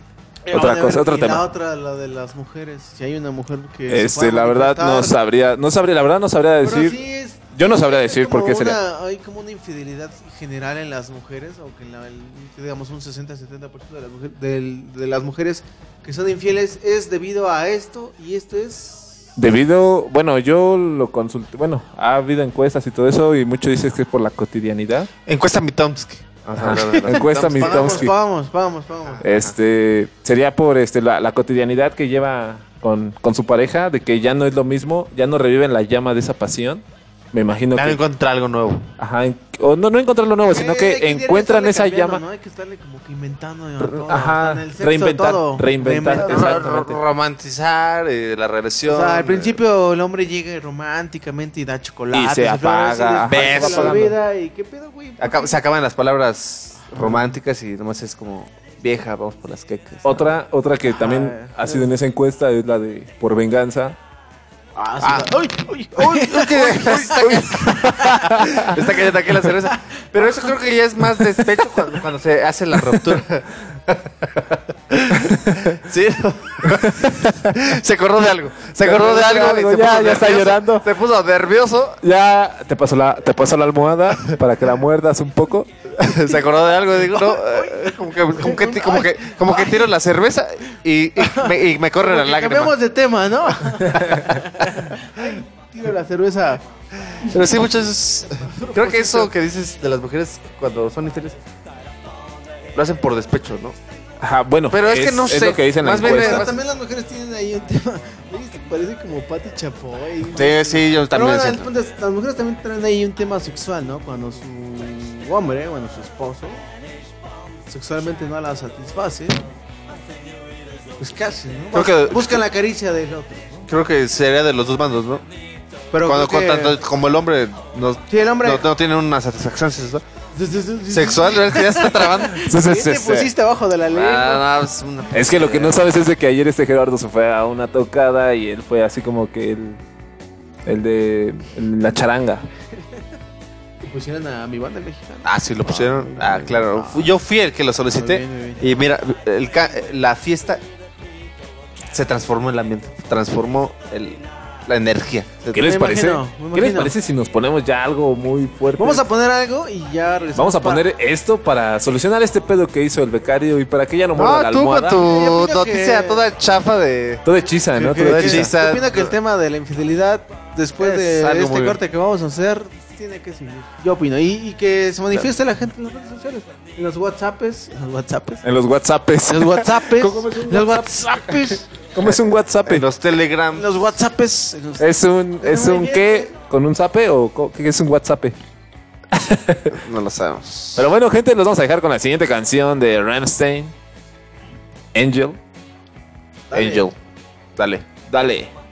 Speaker 5: otra cosa,
Speaker 6: ver,
Speaker 5: otro
Speaker 6: y
Speaker 5: tema.
Speaker 6: La otra, la de las mujeres. Si hay una mujer que. se
Speaker 5: Este, la verdad no sabría, no sabría, la verdad no sabría
Speaker 6: Pero
Speaker 5: decir.
Speaker 6: sí es-
Speaker 5: Yo no sabría decir por qué sería.
Speaker 6: una- Hay como una infidelidad general en las mujeres, o que en la- el- digamos un 60-70% de, las mujer- del- de las mujeres que son infieles es debido a esto, y esto es.
Speaker 5: Debido, bueno, yo lo consulté, bueno, ha habido encuestas y todo eso y mucho dices que es por la cotidianidad.
Speaker 7: Encuesta mi
Speaker 5: Encuesta
Speaker 6: Vamos,
Speaker 5: Mitowski.
Speaker 6: vamos, vamos, vamos.
Speaker 5: Este sería por este la, la cotidianidad que lleva con, con su pareja, de que ya no es lo mismo, ya no reviven la llama de esa pasión. Me imagino
Speaker 7: Ya
Speaker 5: que
Speaker 7: encontré algo nuevo.
Speaker 5: ajá, en- o no no encontrar lo nuevo, sino
Speaker 6: Eh,
Speaker 5: que encuentran esa llama.
Speaker 6: ¿no? Hay que estarle como que inventando. todo,
Speaker 5: ajá,
Speaker 6: hasta en el sexo,
Speaker 5: reinventar,
Speaker 6: todo.
Speaker 5: reinventar,
Speaker 7: ro- romantizar eh, la relación.
Speaker 6: O sea, al
Speaker 7: eh,
Speaker 6: principio el hombre llega románticamente y da chocolate.
Speaker 5: Y se apaga.
Speaker 6: Se olvida y qué pedo, güey.
Speaker 7: acá- se acaban las palabras románticas y nomás es como vieja, vamos por las quecas.
Speaker 5: Otra otra que también ha sido en esa encuesta es la de por venganza.
Speaker 6: Ah, sí,
Speaker 7: Ah.
Speaker 6: va- ¡Uy! ¡Uy! ¡Uy!
Speaker 7: Uy, que- está, cayendo aquí la cerveza. Pero eso creo que ya es más despecho cuando, cuando se hace la ruptura. Sí. se acordó de algo. Se acordó de algo. y se
Speaker 5: Ya,
Speaker 7: puso
Speaker 5: ya está
Speaker 7: nervioso.
Speaker 5: llorando.
Speaker 7: Se puso nervioso.
Speaker 5: Ya te paso la te paso la almohada para que la muerdas un poco.
Speaker 7: Se acordó de algo. Digo, no. como, que, como, que, como, que, como que tiro la cerveza y, y me, y me corre la lágrima.
Speaker 6: Cambiamos de tema, ¿no? Tiro la cerveza.
Speaker 7: Pero sí, muchas. Creo que eso que dices de las mujeres cuando son infieles lo hacen por despecho, ¿no?
Speaker 5: Ajá, bueno,
Speaker 7: Pero es que no sé,
Speaker 5: lo que dicen
Speaker 7: más bien.
Speaker 6: Pero también las mujeres tienen ahí un tema. Parece como Pati Chapoy.
Speaker 7: Sí, sí, yo
Speaker 6: Pero
Speaker 7: también
Speaker 6: bueno, punto es, las mujeres también traen ahí un tema sexual, ¿no? Cuando su hombre, bueno, su esposo, sexualmente no la satisface, pues casi, ¿no?
Speaker 7: Creo que-
Speaker 6: Buscan la caricia del otro.
Speaker 7: Creo que sería de los dos bandos, ¿no?
Speaker 6: Pero
Speaker 7: Cuando
Speaker 6: creo que-
Speaker 7: con tanto- como el hombre no,
Speaker 6: Sí, el hombre-
Speaker 7: no, no tiene una satisfacción sexual, sexual, ¿verdad? ya está trabando.
Speaker 6: ¿Qué te pusiste abajo de la ley?
Speaker 7: Ah, no, es una-
Speaker 5: Es que lo que no sabes es de que ayer este Gerardo se fue a una tocada y él fue así como que el, el de el- la charanga.
Speaker 6: Pusieron a mi banda mexicana.
Speaker 7: Ah, sí, lo pusieron. Ah, claro. Yo fui el que lo solicité.
Speaker 6: Muy bien, muy bien.
Speaker 7: Y mira, el ca- la fiesta se transformó el ambiente. Transformó el, la energía.
Speaker 5: ¿Qué les
Speaker 6: Me
Speaker 5: parece?
Speaker 6: imagino, me
Speaker 5: ¿Qué les
Speaker 6: imagino.
Speaker 5: parece si nos ponemos ya algo muy fuerte?
Speaker 6: Vamos a poner algo y ya regresamos.
Speaker 5: Vamos a
Speaker 6: para-
Speaker 5: poner esto para solucionar este pedo que hizo el becario y para que ya no muerda la
Speaker 7: No, tú con
Speaker 5: almohada.
Speaker 7: tu
Speaker 6: opino
Speaker 7: noticia
Speaker 6: que-
Speaker 7: toda chafa de.
Speaker 5: Todo hechiza, ¿no? Todo hechiza.
Speaker 6: Yo opino que el tema de la infidelidad, después
Speaker 7: Es
Speaker 6: de
Speaker 7: algo
Speaker 6: este
Speaker 7: muy-
Speaker 6: corte que vamos a hacer, tiene que seguir. Yo opino. Y, y que se manifieste la gente en las redes sociales. En los WhatsApps. En los WhatsApps.
Speaker 5: En los WhatsApps.
Speaker 6: En los WhatsApps.
Speaker 5: ¿Cómo es un
Speaker 6: En los WhatsApps.
Speaker 5: ¿Cómo es un WhatsApp?
Speaker 7: En los Telegram.
Speaker 6: En los en los-
Speaker 5: ¿Es un, es un qué? ¿Con un zape o qué es un WhatsApp?
Speaker 7: No lo sabemos.
Speaker 5: Pero bueno, gente, los vamos a dejar con la siguiente canción de Rammstein. Angel.
Speaker 7: Angel. Dale.
Speaker 5: Dale.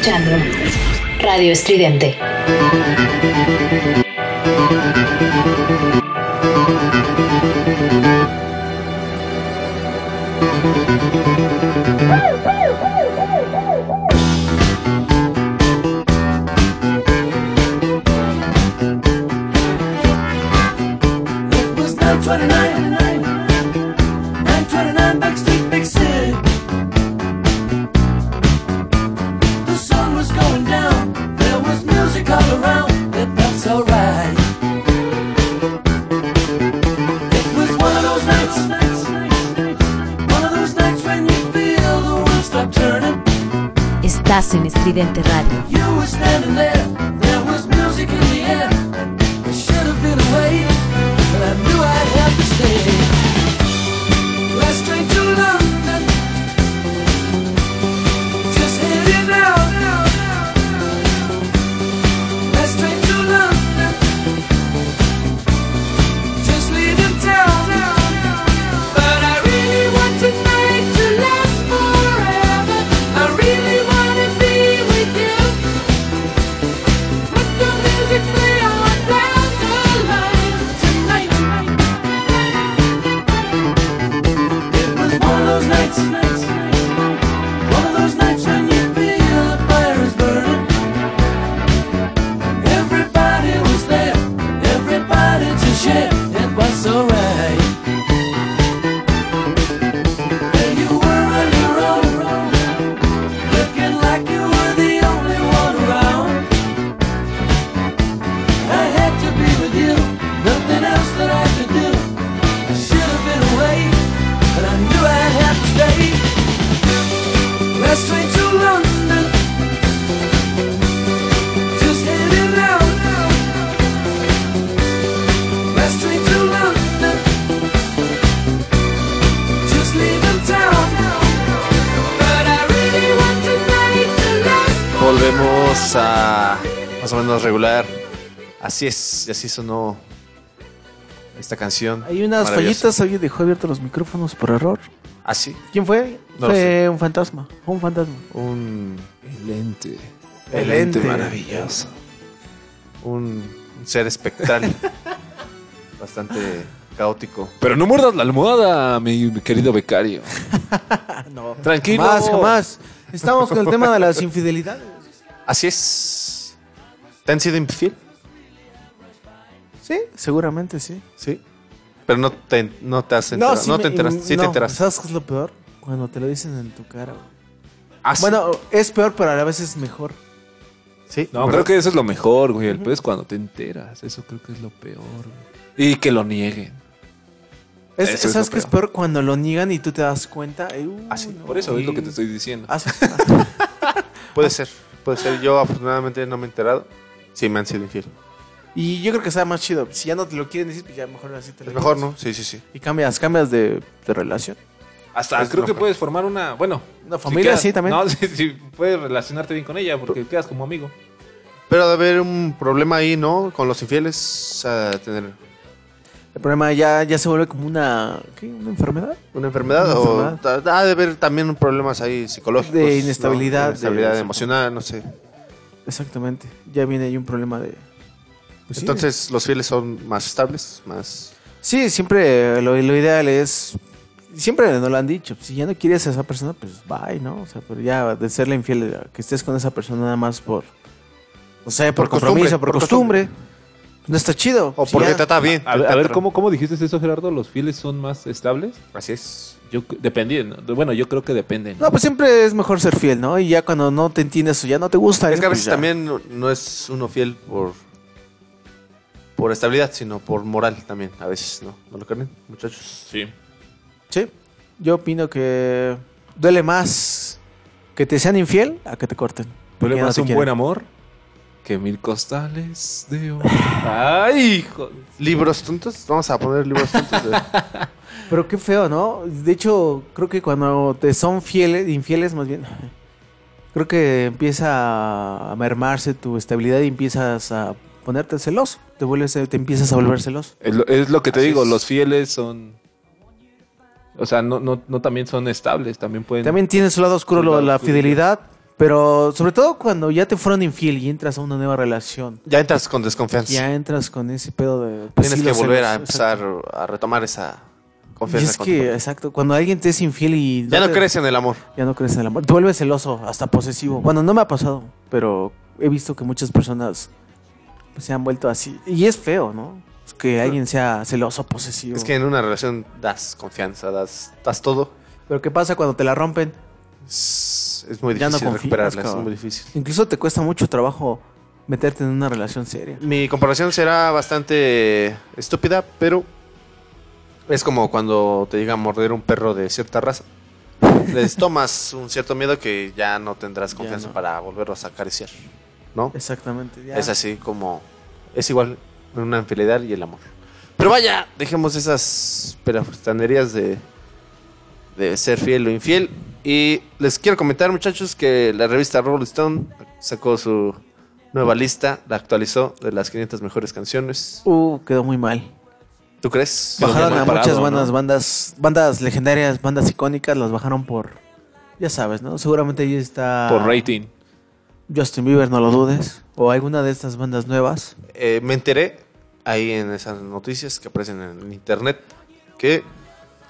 Speaker 9: escuchando Radio Estridente.
Speaker 1: mediante y así sonó esta canción.
Speaker 6: Hay unas fallitas, alguien dejó abiertos los micrófonos por error.
Speaker 1: ¿Ah, sí?
Speaker 6: ¿Quién fue? Fue un fantasma, un fantasma.
Speaker 1: Un...
Speaker 6: El
Speaker 1: ente.
Speaker 6: El, ente,
Speaker 1: maravilloso. Un, ser espectral. Bastante caótico.
Speaker 5: Pero no muerdas la almohada, mi, querido becario.
Speaker 6: no.
Speaker 5: Tranquilo.
Speaker 6: Jamás, jamás. Estamos con el tema de las infidelidades.
Speaker 1: Así es. ¿Te han sido infiel?
Speaker 6: Sí, seguramente sí.
Speaker 1: Sí. Pero no te, no te has enterado. No,
Speaker 6: no
Speaker 1: te enteras. Sí te enteras.
Speaker 6: ¿Sabes qué es lo peor? Cuando te lo dicen en tu cara.
Speaker 5: Ah,
Speaker 6: bueno, es peor, pero a veces es mejor.
Speaker 7: Sí.
Speaker 5: No, creo que eso es lo mejor, güey. El uh peor es cuando te enteras. Eso creo que es lo peor, güey. Y que lo nieguen.
Speaker 6: Es, ¿Sabes
Speaker 5: es
Speaker 6: qué es
Speaker 5: peor
Speaker 6: cuando lo niegan y tú te das cuenta? Uh, ah,
Speaker 5: Por eso es lo que te estoy diciendo.
Speaker 6: Ah,
Speaker 7: puede ah. ser, puede ser. Yo afortunadamente no me he enterado. Sí, me han sido infiel.
Speaker 6: Y yo creo que sea más chido. Si ya no te lo quieren decir, pues ya mejor así te lo
Speaker 7: Es mejor. ¿no? Sí, sí, sí.
Speaker 6: Y cambias, cambias de, de relación.
Speaker 5: Hasta creo que puedes formar una. Bueno,
Speaker 6: Una familia,
Speaker 5: quedas-
Speaker 6: sí, también.
Speaker 5: No, sí, sí, puedes relacionarte bien con ella porque quedas como amigo.
Speaker 7: Pero debe haber un problema ahí, ¿no? Con los infieles. a tener
Speaker 6: El problema ya, ya se vuelve como una, ¿qué? ¿Una enfermedad?
Speaker 7: una enfermedad.
Speaker 6: Una
Speaker 7: o
Speaker 6: enfermedad.
Speaker 7: ha de haber también problemas ahí psicológicos.
Speaker 6: De
Speaker 7: ¿no?
Speaker 6: inestabilidad,
Speaker 7: De inestabilidad
Speaker 6: de-
Speaker 7: emocional, no sé.
Speaker 6: Exactamente. Ya viene ahí un problema de... pues sí.
Speaker 7: Entonces, los fieles son más estables, más.
Speaker 6: Sí, siempre lo, lo ideal es... Siempre nos lo han dicho. Si ya no quieres a esa persona, pues bye, ¿no? O sea, pero ya de serle infiel, que estés con esa persona nada más por... O sea, por,
Speaker 7: Por
Speaker 6: compromiso, por,
Speaker 7: por
Speaker 6: costumbre. No está chido.
Speaker 7: O
Speaker 6: Si
Speaker 7: porque
Speaker 6: ya-
Speaker 7: te trata bien.
Speaker 5: A, ver- a ver, ¿cómo, ¿cómo dijiste eso, Gerardo? ¿Los fieles son más estables?
Speaker 7: Así es.
Speaker 5: Yo, dependiendo. Bueno, yo creo que dependen.
Speaker 6: No, pues siempre es mejor ser fiel, ¿no? Y ya cuando no te entiendes o ya no te gusta...
Speaker 7: Es que a
Speaker 6: pues
Speaker 7: veces también no, no es uno fiel por. Por estabilidad, sino por moral también. A veces, ¿no? ¿No lo creen, muchachos?
Speaker 5: Sí.
Speaker 6: Sí. Yo opino que duele más que te sean infiel a que te corten.
Speaker 5: Duele
Speaker 6: no
Speaker 5: más un
Speaker 6: quieren.
Speaker 5: buen amor que mil costales de oro. ¡Ay, hijo!
Speaker 7: Libros tontos. Vamos a poner libros tontos. de-
Speaker 6: Pero qué feo, ¿no? De hecho, creo que cuando te son fieles, infieles más bien, creo que empieza a mermarse tu estabilidad y empiezas a ponerte celoso. Te vuelves, te empiezas a volver celoso.
Speaker 5: Es lo, es lo que te
Speaker 7: Así
Speaker 5: digo,
Speaker 7: es.
Speaker 5: los fieles son... O sea, no, no, no también son estables, también pueden...
Speaker 6: También tiene su lado oscuro
Speaker 5: Su
Speaker 6: lo-
Speaker 5: lado
Speaker 6: la
Speaker 5: oscuro,
Speaker 6: fidelidad, pero sobre todo cuando ya te fueron infiel y entras a una nueva relación.
Speaker 7: Ya entras con desconfianza.
Speaker 6: Ya entras con ese pedo de... pues
Speaker 7: Tienes
Speaker 6: sí,
Speaker 7: que volver
Speaker 6: celos,
Speaker 7: a
Speaker 6: exacto.
Speaker 7: empezar a retomar esa
Speaker 6: Y
Speaker 7: confianza.
Speaker 6: es
Speaker 7: tu
Speaker 6: que, exacto, cuando alguien te es infiel y...
Speaker 7: Ya no
Speaker 6: te-
Speaker 7: crees en el amor.
Speaker 6: Ya no crees en el amor. Te vuelves celoso, hasta posesivo. Bueno, no me ha pasado, pero he visto que muchas personas se han vuelto así. Y es feo, ¿no? Que alguien sea celoso, posesivo.
Speaker 7: Es que en una relación das confianza, das, das todo.
Speaker 6: Pero ¿qué pasa cuando te la rompen?
Speaker 7: Es, es muy
Speaker 6: no
Speaker 7: difícil recuperarla, es
Speaker 6: cabrón.
Speaker 7: muy difícil.
Speaker 6: Incluso te cuesta mucho trabajo meterte en una relación seria.
Speaker 7: Mi comparación será bastante estúpida, pero es como cuando te llega a morder un perro de cierta raza. Les tomas un cierto miedo que ya no tendrás confianza
Speaker 6: no.
Speaker 7: para volverlos a acariciar, ¿no?
Speaker 6: Exactamente. ya.
Speaker 7: Es así como es igual en una infidelidad y el amor. Pero vaya, dejemos esas perafustanerías de de ser fiel o infiel y les quiero comentar, muchachos, que la revista Rolling Stone sacó su nueva lista, la actualizó de las 500 mejores canciones.
Speaker 6: Uh, quedó muy mal.
Speaker 7: ¿Tú crees?
Speaker 6: Bajaron a
Speaker 5: parado,
Speaker 6: muchas
Speaker 5: ¿no?
Speaker 6: bandas, bandas, bandas legendarias, bandas icónicas, las bajaron por, ya sabes, ¿no? Seguramente ahí está
Speaker 5: Por rating.
Speaker 6: Justin Bieber, no lo dudes, o alguna de estas bandas nuevas.
Speaker 7: Eh, me enteré ahí en esas noticias que aparecen en internet que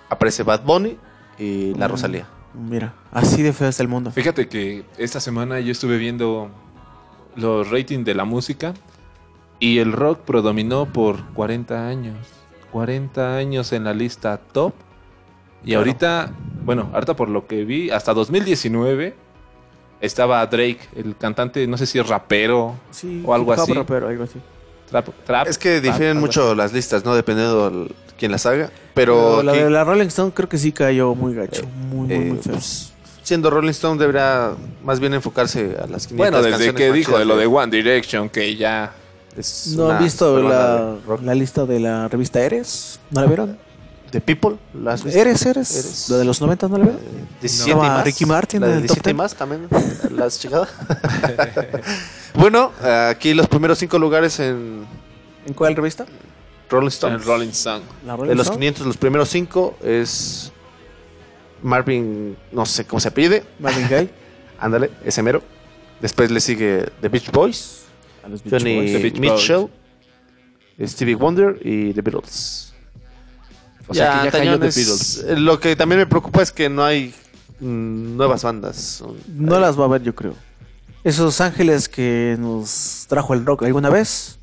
Speaker 7: aparece Bad Bunny y la
Speaker 6: Mm.
Speaker 7: Rosalía.
Speaker 6: Mira, así de feo está el mundo.
Speaker 5: Fíjate que esta semana yo estuve viendo los ratings de la música y el rock predominó por 40 años. 40 años en la lista top. Y
Speaker 7: Claro.
Speaker 5: ahorita, bueno, ahorita por lo que vi, hasta 2019 estaba Drake, el cantante, no sé si es rapero
Speaker 6: Sí,
Speaker 5: o algo así.
Speaker 6: rapero, algo así.
Speaker 5: Trap, trap,
Speaker 7: Es que difieren mucho las listas, ¿no? Dependiendo de quién las haga.
Speaker 6: Pero
Speaker 7: Pero
Speaker 6: la de la Rolling Stone creo que sí cayó muy gacho, muy, muy,
Speaker 7: eh,
Speaker 6: muy feo.
Speaker 7: pues, siendo Rolling Stone deberá más bien enfocarse a las 500
Speaker 5: Bueno, desde
Speaker 7: canciones
Speaker 5: que dijo de lo de One Direction, que ya...
Speaker 7: es
Speaker 6: ¿No han visto la, la lista de la revista Eres? ¿No la vieron?
Speaker 7: ¿De People? ¿Las has visto?
Speaker 6: Eres, Eres.
Speaker 7: Eres.
Speaker 6: ¿La de los 90 no la vieron?
Speaker 7: 17 y
Speaker 6: Estaba
Speaker 7: más.
Speaker 6: Ricky Martin
Speaker 7: La
Speaker 6: en
Speaker 7: de
Speaker 6: el top
Speaker 7: 17 y
Speaker 6: 10.
Speaker 7: más también. ¿Las checadas? bueno, aquí los primeros cinco lugares en
Speaker 6: ¿En cuál revista?
Speaker 7: Rolling Stone.
Speaker 5: El Rolling Stone.
Speaker 6: La Rolling
Speaker 7: De los
Speaker 6: Stone.
Speaker 7: 500, los primeros cinco es Marvin, no sé cómo se pide.
Speaker 6: Marvin Gaye.
Speaker 7: Ándale, ese mero. Después le sigue The Beach Boys,
Speaker 6: A los Beach
Speaker 7: Johnny
Speaker 6: Boys.
Speaker 5: The Beach
Speaker 7: Mitchell, Stevie Wonder y The Beatles.
Speaker 5: O sea, que ya cayó The Beatles.
Speaker 7: Lo que también me preocupa es que no hay mm, nuevas bandas.
Speaker 6: No las va a ver, yo creo. Esos ángeles que nos trajo el rock alguna vez,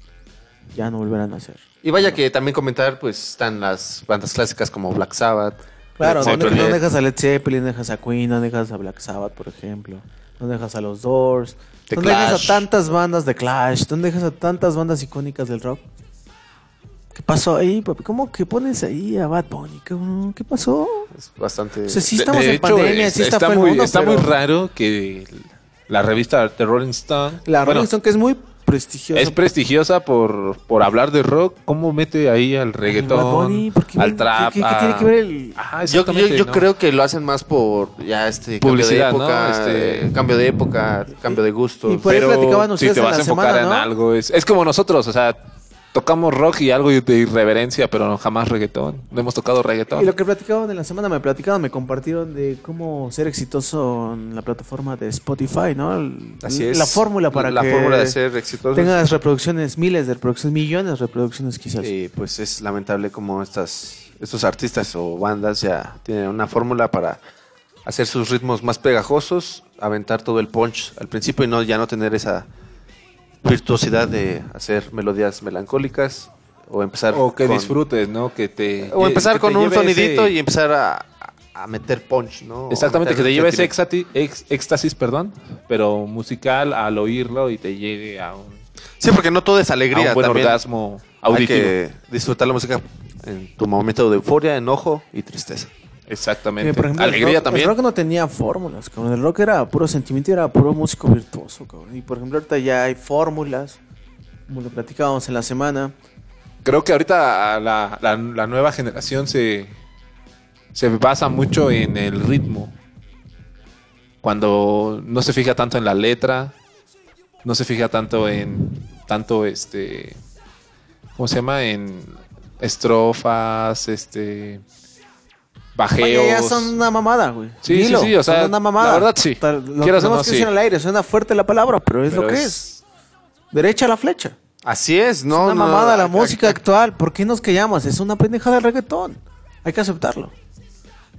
Speaker 6: ya no volverán a ser.
Speaker 7: Y vaya que también comentar, pues están las bandas clásicas como Black Sabbath,
Speaker 6: Claro,
Speaker 5: Led
Speaker 6: no, dejas-
Speaker 5: Zeppelin.
Speaker 6: no dejas a Led Zeppelin, no dejas a Queen, no dejas a Black Sabbath, por ejemplo. No dejas a los Doors.
Speaker 7: The
Speaker 6: no dejas a tantas bandas de Clash. No dejas a tantas bandas icónicas del rock. ¿Qué pasó ahí, papi? ¿Cómo que pones ahí a Bad Bunny? ¿Qué pasó?
Speaker 7: Es bastante.
Speaker 6: O sea, sí estamos
Speaker 5: de
Speaker 6: en
Speaker 5: hecho,
Speaker 6: pandemia,
Speaker 5: es-
Speaker 6: sí está,
Speaker 5: muy,
Speaker 6: mundo,
Speaker 5: está
Speaker 6: pero
Speaker 5: muy raro que la revista The Rolling Stone.
Speaker 6: La
Speaker 5: bueno,
Speaker 6: Rolling Stone, que es muy prestigiosa.
Speaker 5: Es prestigiosa por, por hablar de rock. ¿Cómo mete ahí al
Speaker 6: Bad
Speaker 5: reggaetón,
Speaker 6: Bunny, ¿por qué-
Speaker 5: al trap?
Speaker 6: qué- qué
Speaker 5: a-
Speaker 6: tiene que ver el-
Speaker 5: Ajá,
Speaker 7: Yo, yo,
Speaker 5: exactamente,
Speaker 7: yo
Speaker 5: ¿no?
Speaker 7: creo que lo hacen más por ya este
Speaker 5: Publicidad,
Speaker 7: cambio de
Speaker 5: ¿no?
Speaker 7: época,
Speaker 5: Este-
Speaker 7: eh, cambio de época, cambio de gustos.
Speaker 6: y por ahí platicaban
Speaker 5: si
Speaker 6: ustedes
Speaker 5: te
Speaker 6: en
Speaker 5: vas a
Speaker 6: la
Speaker 5: enfocar
Speaker 6: semana,
Speaker 5: en algo, es, es como nosotros, o sea, tocamos rock y algo de irreverencia, pero no jamás reggaetón. No hemos tocado reggaetón.
Speaker 6: Y lo que platicaban en la semana, me platicaban, me compartieron de cómo ser exitoso en la plataforma de Spotify, ¿no? El-
Speaker 7: Así es.
Speaker 6: La fórmula para
Speaker 7: La
Speaker 6: que
Speaker 7: fórmula de ser exitoso.
Speaker 6: tengas reproducciones, miles de reproducciones, millones de reproducciones quizás.
Speaker 7: Y pues es lamentable como estas, estos artistas o bandas ya tienen una fórmula para hacer sus ritmos más pegajosos, aventar todo el punch al principio y no ya no tener esa virtuosidad de hacer melodías melancólicas o empezar
Speaker 5: o que
Speaker 7: con-
Speaker 5: disfrutes, ¿no? Que te
Speaker 7: o empezar
Speaker 5: que
Speaker 7: con
Speaker 5: te
Speaker 7: un sonidito
Speaker 5: ese-
Speaker 7: y empezar a, a meter punch, ¿no?
Speaker 5: Exactamente, que te lleve ese ex- éxtasis, perdón, pero musical al oírlo y te llegue a un,
Speaker 7: Sí, porque no todo es
Speaker 5: a
Speaker 7: alegría.
Speaker 5: un buen
Speaker 7: también
Speaker 5: orgasmo
Speaker 7: Hay
Speaker 5: auditivo.
Speaker 7: que disfrutar la música en tu momento de euforia, enojo y tristeza.
Speaker 5: Exactamente.
Speaker 6: Por ejemplo, el
Speaker 5: Alegría
Speaker 6: rock-
Speaker 5: también.
Speaker 6: El rock no tenía fórmulas, cabrón. El rock era puro sentimiento y era puro músico virtuoso, cabrón. Y por ejemplo, ahorita ya hay fórmulas, como lo platicábamos en la semana.
Speaker 5: Creo que ahorita la, la- la nueva generación se, se basa mucho en el ritmo. Cuando no se fija tanto en la letra, no se fija tanto en tanto este ¿cómo se llama? en estrofas, este bajeos.
Speaker 6: Vaya, ya son una mamada, güey.
Speaker 5: Sí, sí,
Speaker 6: Dilo,
Speaker 5: sí, o sea,
Speaker 6: son una mamada.
Speaker 5: la verdad sí.
Speaker 6: Lo
Speaker 5: Quieras o no,
Speaker 6: que
Speaker 5: sí.
Speaker 6: decir al aire, suena fuerte la palabra, pero es
Speaker 5: Pero
Speaker 6: lo que
Speaker 5: es-
Speaker 6: es. Derecha a la flecha.
Speaker 7: Así es, ¿no?
Speaker 6: es una
Speaker 7: no,
Speaker 6: mamada la
Speaker 7: acá-
Speaker 6: música actual. ¿Por qué nos callamos? Es una pendejada del reggaetón. Hay que aceptarlo.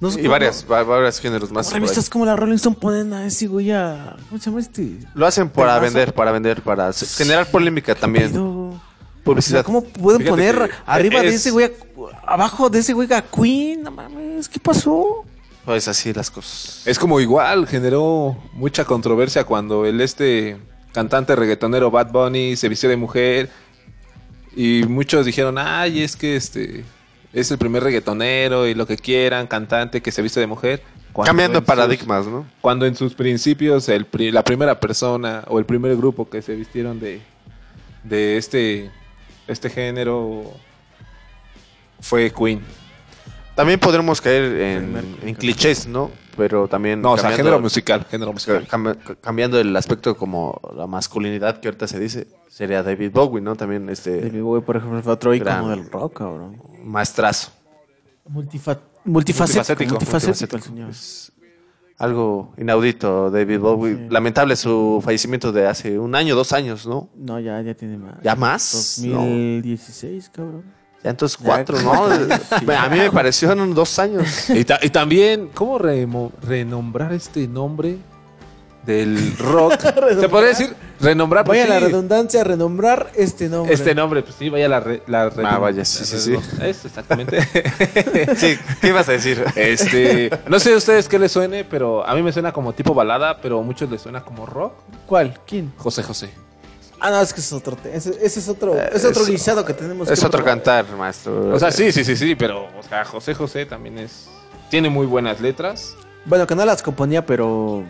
Speaker 6: No sé
Speaker 7: Y varias, va- varios géneros más.
Speaker 6: revistas como la Rolling Stone ponen a ese güey a... ¿Cómo se llama este?
Speaker 7: Lo hacen para vender, para vender, para generar polémica también.
Speaker 6: Pedo. O
Speaker 7: Publicidad.
Speaker 6: sea, ¿Cómo pueden
Speaker 7: Fíjate
Speaker 6: poner arriba de
Speaker 7: es-
Speaker 6: ese güey, a- abajo de ese güey a Queen? No mames, ¿qué pasó?
Speaker 7: Pues así las cosas.
Speaker 5: Es como igual, generó mucha controversia cuando el este cantante reggaetonero Bad Bunny se vistió de mujer y muchos dijeron, ay, es que este es el primer reggaetonero y lo que quieran, cantante que se viste de mujer. Cuando
Speaker 7: Cambiando
Speaker 5: sus-
Speaker 7: paradigmas, ¿no?
Speaker 5: cuando en sus principios el la primera persona o el primer grupo que se vistieron de, de este, este género fue Queen.
Speaker 7: También podremos caer en, en clichés, ¿no? Pero también.
Speaker 5: No, o sea, género musical, género musical.
Speaker 7: cam- cambiando el aspecto como la masculinidad que ahorita se dice, sería David Bowie, ¿no? También este.
Speaker 6: David Bowie, por ejemplo, fue otro icono del rock, cabrón.
Speaker 7: Maestrazo.
Speaker 6: Multifa- multifacético.
Speaker 5: Multifacético.
Speaker 6: Multifacético, el señor.
Speaker 7: Es algo inaudito, David Bowie. Lamentable su fallecimiento de hace un año, dos años, ¿no?
Speaker 6: No, ya, ya tiene más.
Speaker 7: ¿Ya más?
Speaker 6: 2016, cabrón.
Speaker 7: Ya entonces
Speaker 6: Ya,
Speaker 7: cuatro, ¿no?
Speaker 6: sí.
Speaker 7: A mí me parecieron dos años.
Speaker 5: Y, ta- y también, ¿cómo renombrar este nombre del rock? ¿Se podría decir? Renombrar, pues,
Speaker 6: Vaya la
Speaker 5: sí.
Speaker 6: redundancia, renombrar este nombre.
Speaker 5: Este nombre, pues sí, vaya la... re- la
Speaker 7: Ah, vaya, sí, sí, sí.
Speaker 5: Es exactamente.
Speaker 7: Sí, ¿qué ibas a decir?
Speaker 5: Este, no sé a ustedes qué les suene, pero a mí me suena como tipo balada, pero a muchos les suena como rock.
Speaker 6: ¿Cuál? ¿Quién?
Speaker 5: José José.
Speaker 6: Ah, no, es que es otro. Ese, ese es otro, es otro
Speaker 7: es-
Speaker 6: guisado que tenemos.
Speaker 7: Es
Speaker 6: que
Speaker 7: otro
Speaker 6: probar.
Speaker 7: cantar, maestro.
Speaker 5: O sea, sí, sí, sí, sí, pero o sea, José José también es... Tiene muy buenas letras.
Speaker 6: Bueno, que no las componía, pero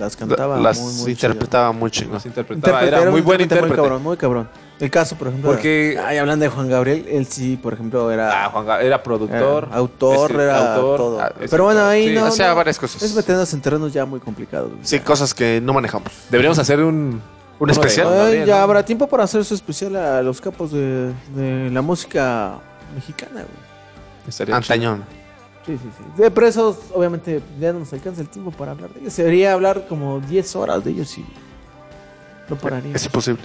Speaker 6: las cantaba
Speaker 7: Las
Speaker 6: muy, muy
Speaker 7: interpretaba muy chingón.
Speaker 5: Las interpretaba. Era muy buen
Speaker 6: intérprete. Muy cabrón, muy cabrón. El caso, por ejemplo.
Speaker 5: Porque-
Speaker 6: Ay, hablando de Juan Gabriel, él sí, por ejemplo, era.
Speaker 5: Ah, Juan Ga- era productor.
Speaker 6: era autor,
Speaker 5: este,
Speaker 6: era
Speaker 5: autor,
Speaker 6: todo.
Speaker 5: ah,
Speaker 6: Pero bueno, ahí
Speaker 5: sí.
Speaker 6: no.
Speaker 7: hacía
Speaker 6: no,
Speaker 7: varias cosas.
Speaker 6: Es meternos en terrenos ya muy complicados.
Speaker 7: Sí, cosas que no manejamos.
Speaker 5: Deberíamos hacer un...
Speaker 7: ¿Un especial?
Speaker 5: Gabriel,
Speaker 6: ya
Speaker 5: ¿no?
Speaker 6: habrá tiempo para hacer su especial a los capos de, de la música mexicana, güey.
Speaker 7: Antañón.
Speaker 6: Sí, sí, sí. De presos, obviamente, ya no nos alcanza el tiempo para hablar de ellos. Sería hablar como 10 horas de ellos y no pararía.
Speaker 7: Es imposible.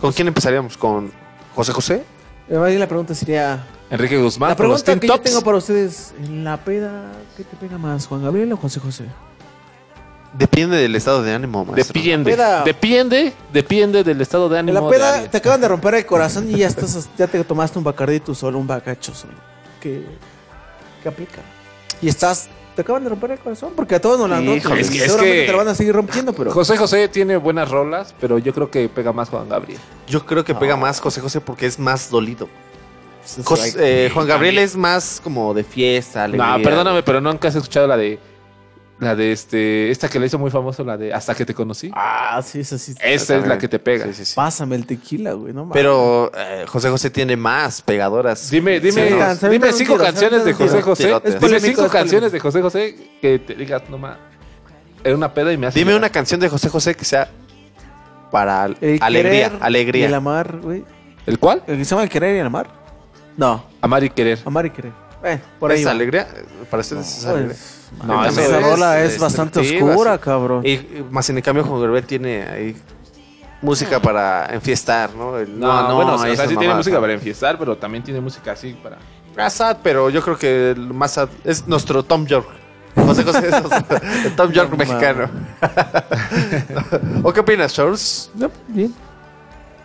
Speaker 7: ¿Con quién empezaríamos? ¿Con José José?
Speaker 6: Además, la pregunta sería...
Speaker 5: Enrique Guzmán.
Speaker 6: La
Speaker 5: los
Speaker 6: pregunta que yo tengo para ustedes, en la peda, ¿qué te pega más, Juan Gabriel o José José?
Speaker 7: Depende del estado de ánimo, maestro.
Speaker 5: Depende.
Speaker 6: Peda-
Speaker 5: Depende, depende del estado de
Speaker 6: En
Speaker 5: ánimo
Speaker 6: la peda te acaban de romper el corazón y ya estás, ya te tomaste un bacardí tú solo, un bacacho solo. ¿Qué, qué aplica? Y estás, te acaban de romper el corazón, porque a todos nos lo han roto.
Speaker 5: Es que- es
Speaker 6: seguramente
Speaker 5: que-
Speaker 6: te lo van a seguir rompiendo, pero...
Speaker 5: José José tiene buenas rolas, pero yo creo que pega más Juan Gabriel.
Speaker 7: Yo creo que pega más José José porque es más dolido. Eh, Juan Gabriel es más como de fiesta, alegría.
Speaker 5: No, perdóname, pero nunca has escuchado la de. La de este. Esta que le hizo muy famoso, la de Hasta que te conocí.
Speaker 6: Ah, sí, esa sí.
Speaker 5: Esa es la que te pega.
Speaker 7: Sí, sí, sí.
Speaker 6: Pásame el tequila, güey, no mames.
Speaker 7: Pero eh, José José tiene más pegadoras.
Speaker 5: Dime, dime,
Speaker 7: Sí, no.
Speaker 6: se
Speaker 5: dime cinco
Speaker 6: tiro,
Speaker 5: canciones de José
Speaker 7: tiro.
Speaker 5: José. Dime cinco canciones de José José que te digas, no más. Era una peda y me hace.
Speaker 7: Dime
Speaker 5: llorar.
Speaker 7: una canción de José José que sea para
Speaker 6: El
Speaker 7: alegría, alegría.
Speaker 6: Y el amar, güey.
Speaker 5: ¿El cuál?
Speaker 6: ¿El que se llama el querer y el amar? No,
Speaker 5: Amar y querer.
Speaker 6: amar y querer. Bueno, por ahí
Speaker 7: ¿Es
Speaker 6: va.
Speaker 7: alegría? Para ustedes es alegría.
Speaker 5: No,
Speaker 6: esa
Speaker 5: eso es
Speaker 6: rola es, bastante oscura, cabrón.
Speaker 7: Y, y más en el cambio Juan Gabriel tiene ahí música para enfiestar, ¿no? El-
Speaker 5: No, bueno, o sea,
Speaker 7: esas
Speaker 5: sí tiene música
Speaker 7: ¿no?
Speaker 5: para enfiestar, pero también tiene música así para.
Speaker 7: Ah, sad, pero yo creo que el más sad es nuestro Tom York. José José es Tom York
Speaker 6: No
Speaker 7: mexicano. ¿O qué opinas, Charles?
Speaker 6: No, bien.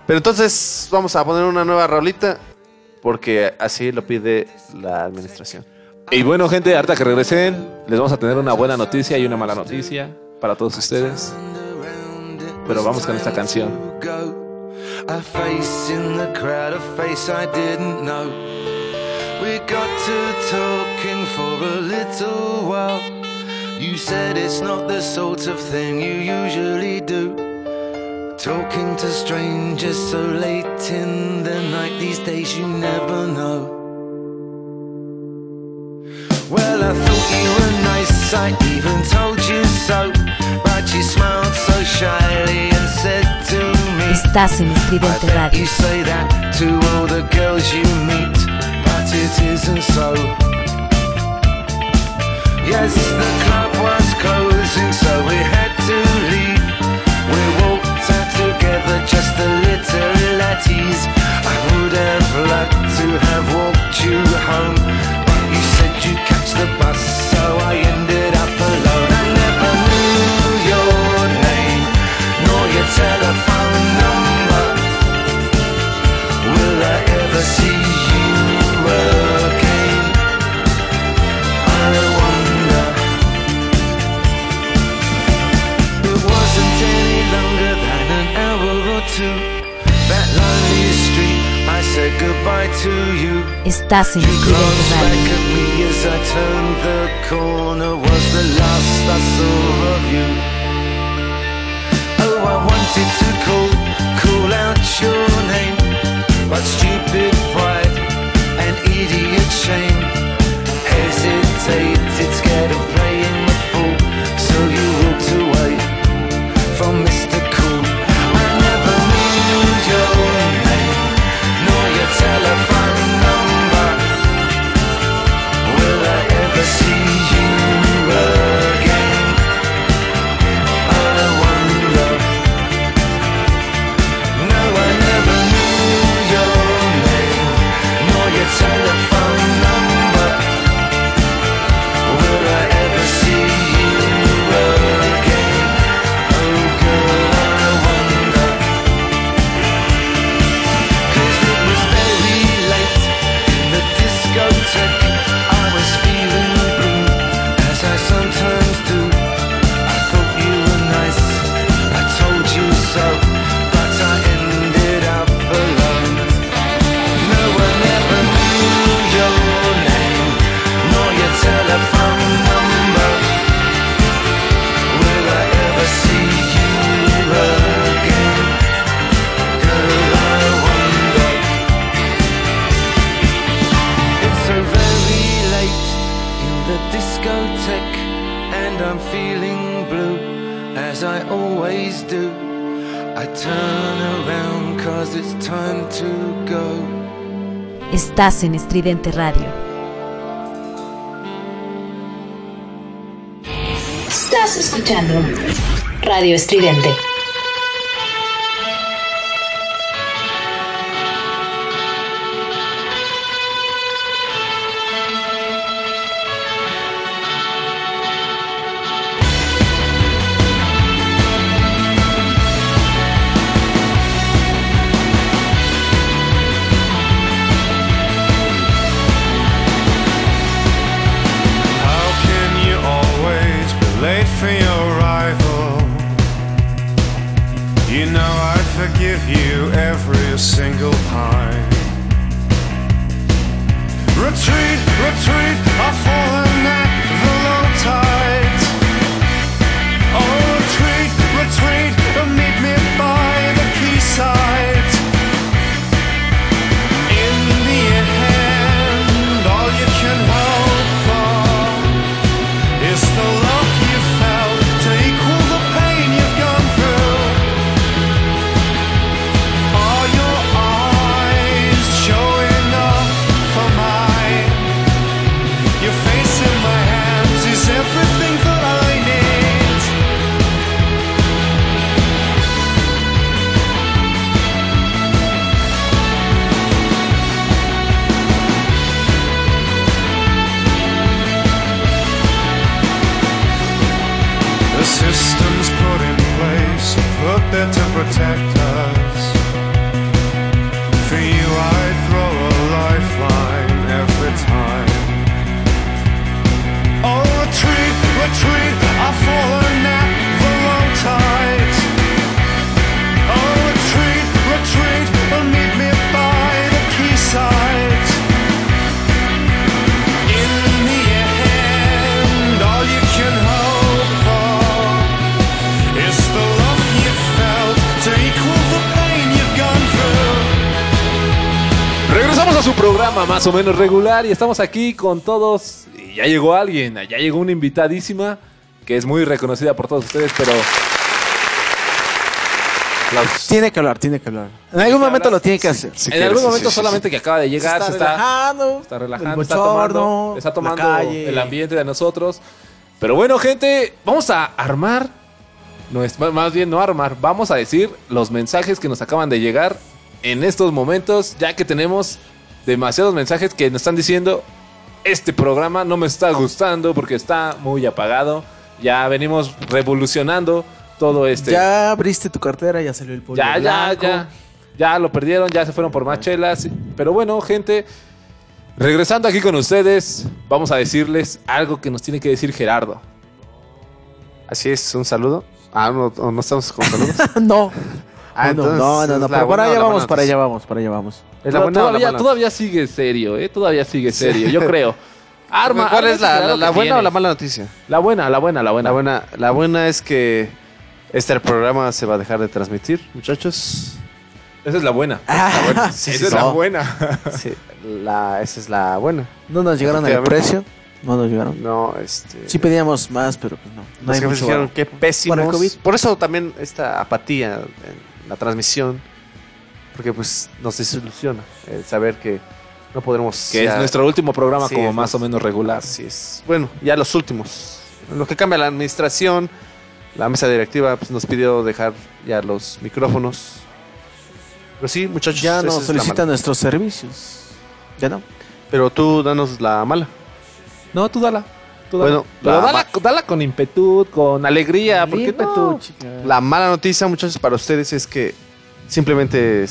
Speaker 7: Pero entonces vamos a poner una nueva rolita porque así lo pide la administración.
Speaker 5: Y bueno, gente, harta que regresen, les vamos a tener una buena noticia y una mala noticia para todos ustedes. Pero vamos con esta canción.
Speaker 1: A face in the crowd, a face I didn't know. We got to talking for a little while. You said it's not the sort of thing you usually do. Talking to strangers so late in the night, these days you never know. Well, I thought you were nice, I even told you so. But you smiled so shyly and said to me,
Speaker 12: Estás en
Speaker 1: I
Speaker 12: Estridente
Speaker 1: bet
Speaker 12: Radio.
Speaker 1: you say that to all the girls you meet, but it isn't so. Yes, the club was closing, so we had to leave. We walked out together, just a little at ease. I would have liked to have walked you home, the bus, idiot shame hesitated, scared of playing the fool. So you
Speaker 12: Estás en Estridente Radio.
Speaker 9: Estás escuchando Radio Estridente.
Speaker 5: Más o menos regular y estamos aquí con todos. Y ya llegó alguien, ya llegó una invitadísima que es muy reconocida por todos ustedes, pero
Speaker 6: Tiene que hablar, tiene que hablar. En algún momento lo tiene que hacer.
Speaker 5: en algún momento solamente que acaba de llegar
Speaker 6: Se
Speaker 5: se
Speaker 6: está
Speaker 5: está,
Speaker 6: relajando,
Speaker 5: está relajando,
Speaker 6: el
Speaker 5: está tomando, está tomando el ambiente de nosotros. Pero bueno, gente, vamos a armar, no es, más bien no armar, vamos a decir los mensajes que nos acaban de llegar en estos momentos, ya que tenemos demasiados mensajes que nos están diciendo, este programa no me está gustando porque está muy apagado, ya venimos revolucionando todo este...
Speaker 6: Ya abriste tu cartera, ya salió el polvo
Speaker 5: Ya, ya,
Speaker 6: blanco.
Speaker 5: ya. Ya lo perdieron, ya se fueron por más chelas. Pero bueno, gente, regresando aquí con ustedes, vamos a decirles algo que nos tiene que decir Gerardo.
Speaker 7: Así es, un saludo. Ah, no, no estamos con saludos.
Speaker 6: no.
Speaker 7: Ah,
Speaker 6: no,
Speaker 7: entonces,
Speaker 6: no, no,
Speaker 7: ¿es
Speaker 6: no, pero para allá vamos, para allá vamos, para allá vamos.
Speaker 7: ¿Es la buena o la
Speaker 5: todavía,
Speaker 7: mala?
Speaker 5: todavía sigue serio, ¿eh? Todavía sigue serio, yo creo. Arma,
Speaker 7: ¿Cuál
Speaker 5: arma
Speaker 7: es la, la- buena o la mala noticia?
Speaker 5: La buena, la buena, la buena.
Speaker 7: La buena, la buena es que este programa se va a dejar de transmitir, muchachos.
Speaker 5: Esa es la buena.
Speaker 7: Buena.
Speaker 5: Esa es la buena.
Speaker 7: Sí, la, esa es la buena.
Speaker 6: No nos llegaron al precio. No nos llegaron.
Speaker 7: No, este.
Speaker 6: Sí pedíamos más, pero pues no. No
Speaker 7: Los
Speaker 6: hay mucho
Speaker 7: dijeron que pésimos.
Speaker 6: Por el COVID.
Speaker 7: Por eso también esta apatía en la transmisión. Porque pues nos desilusiona el saber que no podremos.
Speaker 5: Que es nuestro último programa
Speaker 7: Sí,
Speaker 5: como más o menos regular.
Speaker 7: Así es. Bueno, ya los últimos. En lo que cambia la administración, la mesa directiva pues, nos pidió dejar ya los micrófonos. Pero sí, muchachos.
Speaker 6: Ya nos solicitan nuestros servicios. Ya no.
Speaker 7: Pero tú danos la mala.
Speaker 5: No, tú dala. tú dala.
Speaker 7: Bueno,
Speaker 5: pero
Speaker 7: la
Speaker 5: dala, dala con impetud, con alegría. ¿Por qué
Speaker 6: Ímpetu,
Speaker 5: no?
Speaker 6: chica.
Speaker 7: La mala noticia, muchachos, para ustedes es que simplemente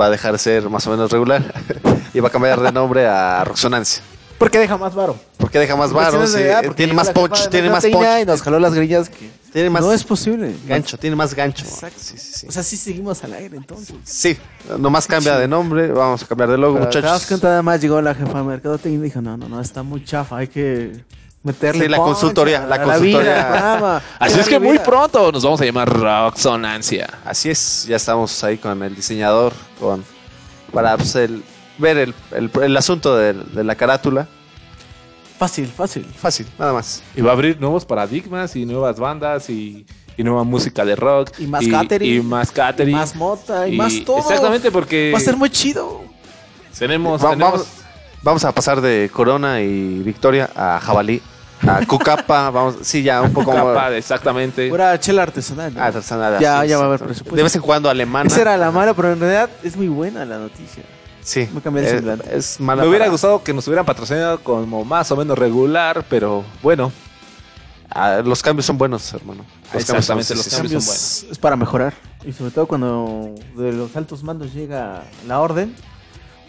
Speaker 7: va a dejar de ser más o menos regular y va a cambiar de nombre a Roxonancia.
Speaker 6: ¿Por qué deja más varo?
Speaker 7: Porque deja más varo,
Speaker 6: Cuestiones
Speaker 7: sí,
Speaker 6: de, ah,
Speaker 7: eh,
Speaker 6: porque
Speaker 7: tiene más punch, tiene más punch,
Speaker 6: Y nos jaló las grillas que
Speaker 7: tiene más
Speaker 6: no es posible.
Speaker 7: gancho, tiene más gancho.
Speaker 6: Exacto.
Speaker 7: Sí, sí, sí.
Speaker 6: O sea, sí seguimos al aire entonces.
Speaker 7: Sí, nomás cambia de nombre, vamos a cambiar de logo,
Speaker 6: Pero te das
Speaker 7: muchachos.
Speaker 6: cuenta, además llegó la jefa de mercadotecnia y dijo, no, no, no, está muy chafa, hay que meterle
Speaker 7: Sí, la consultoría, la consultoría.
Speaker 6: vida.
Speaker 5: Así es que muy pronto nos vamos a llamar Roxonancia.
Speaker 7: Así es, ya estamos ahí con el diseñador, con para pues, el- ver el, el- el asunto de, la carátula.
Speaker 6: Fácil, fácil.
Speaker 7: Fácil, nada más.
Speaker 5: Y va a abrir nuevos paradigmas y nuevas bandas y, y nueva música de rock.
Speaker 6: Y más catering.
Speaker 5: Y más catering.
Speaker 6: Y más mota, y, más todo.
Speaker 5: Exactamente, porque
Speaker 6: Va a ser muy chido.
Speaker 5: tenemos,
Speaker 7: Va-
Speaker 5: tenemos-
Speaker 7: vamos, vamos a pasar de Corona y Victoria a Jabalí, a Cucapa, vamos, sí, ya un poco
Speaker 5: capa, exactamente.
Speaker 6: Pura chela artesanal. ¿no?
Speaker 7: Ah, artesanal,
Speaker 6: Ya, ya va a haber presupuesto.
Speaker 7: De vez en cuando alemana.
Speaker 6: Esa era la mala, pero en realidad es muy buena la noticia.
Speaker 7: Sí,
Speaker 6: Me cambié de
Speaker 7: es, es mala.
Speaker 5: Me hubiera
Speaker 7: para-
Speaker 5: gustado que nos hubieran patrocinado como más o menos regular, pero bueno.
Speaker 7: Ah, los cambios son buenos, hermano. Los cambios son-
Speaker 5: Exactamente, los
Speaker 7: sí, sí,
Speaker 5: cambios son buenos.
Speaker 6: Es para mejorar. Y sobre todo cuando de los altos mandos llega la orden,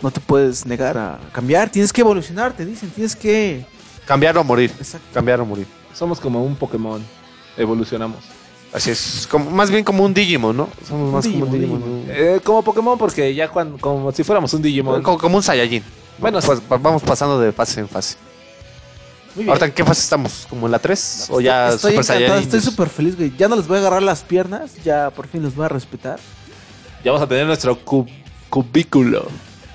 Speaker 6: no te puedes negar a cambiar. Tienes que evolucionar, te dicen. Tienes que.
Speaker 7: Cambiar o morir.
Speaker 6: Exacto.
Speaker 7: Cambiar o morir.
Speaker 5: Somos como un Pokémon. Evolucionamos.
Speaker 7: Así es, como, más bien como un Digimon, ¿no? Somos más como un
Speaker 6: Digimon.
Speaker 5: Eh, como Pokémon, porque ya cuando, como si fuéramos un Digimon.
Speaker 7: Como, como un Saiyajin.
Speaker 5: Bueno,
Speaker 7: pues vamos pasando de fase en fase.
Speaker 6: Muy bien.
Speaker 7: Ahorita, ¿en qué fase estamos? ¿Como en la 3? ¿O ya
Speaker 6: estoy
Speaker 7: Super
Speaker 6: encantado,
Speaker 7: Saiyajin?
Speaker 6: estoy súper feliz, güey. Ya no les voy a agarrar las piernas, ya por fin los voy a respetar.
Speaker 5: Ya vamos a tener nuestro cu- cubículo.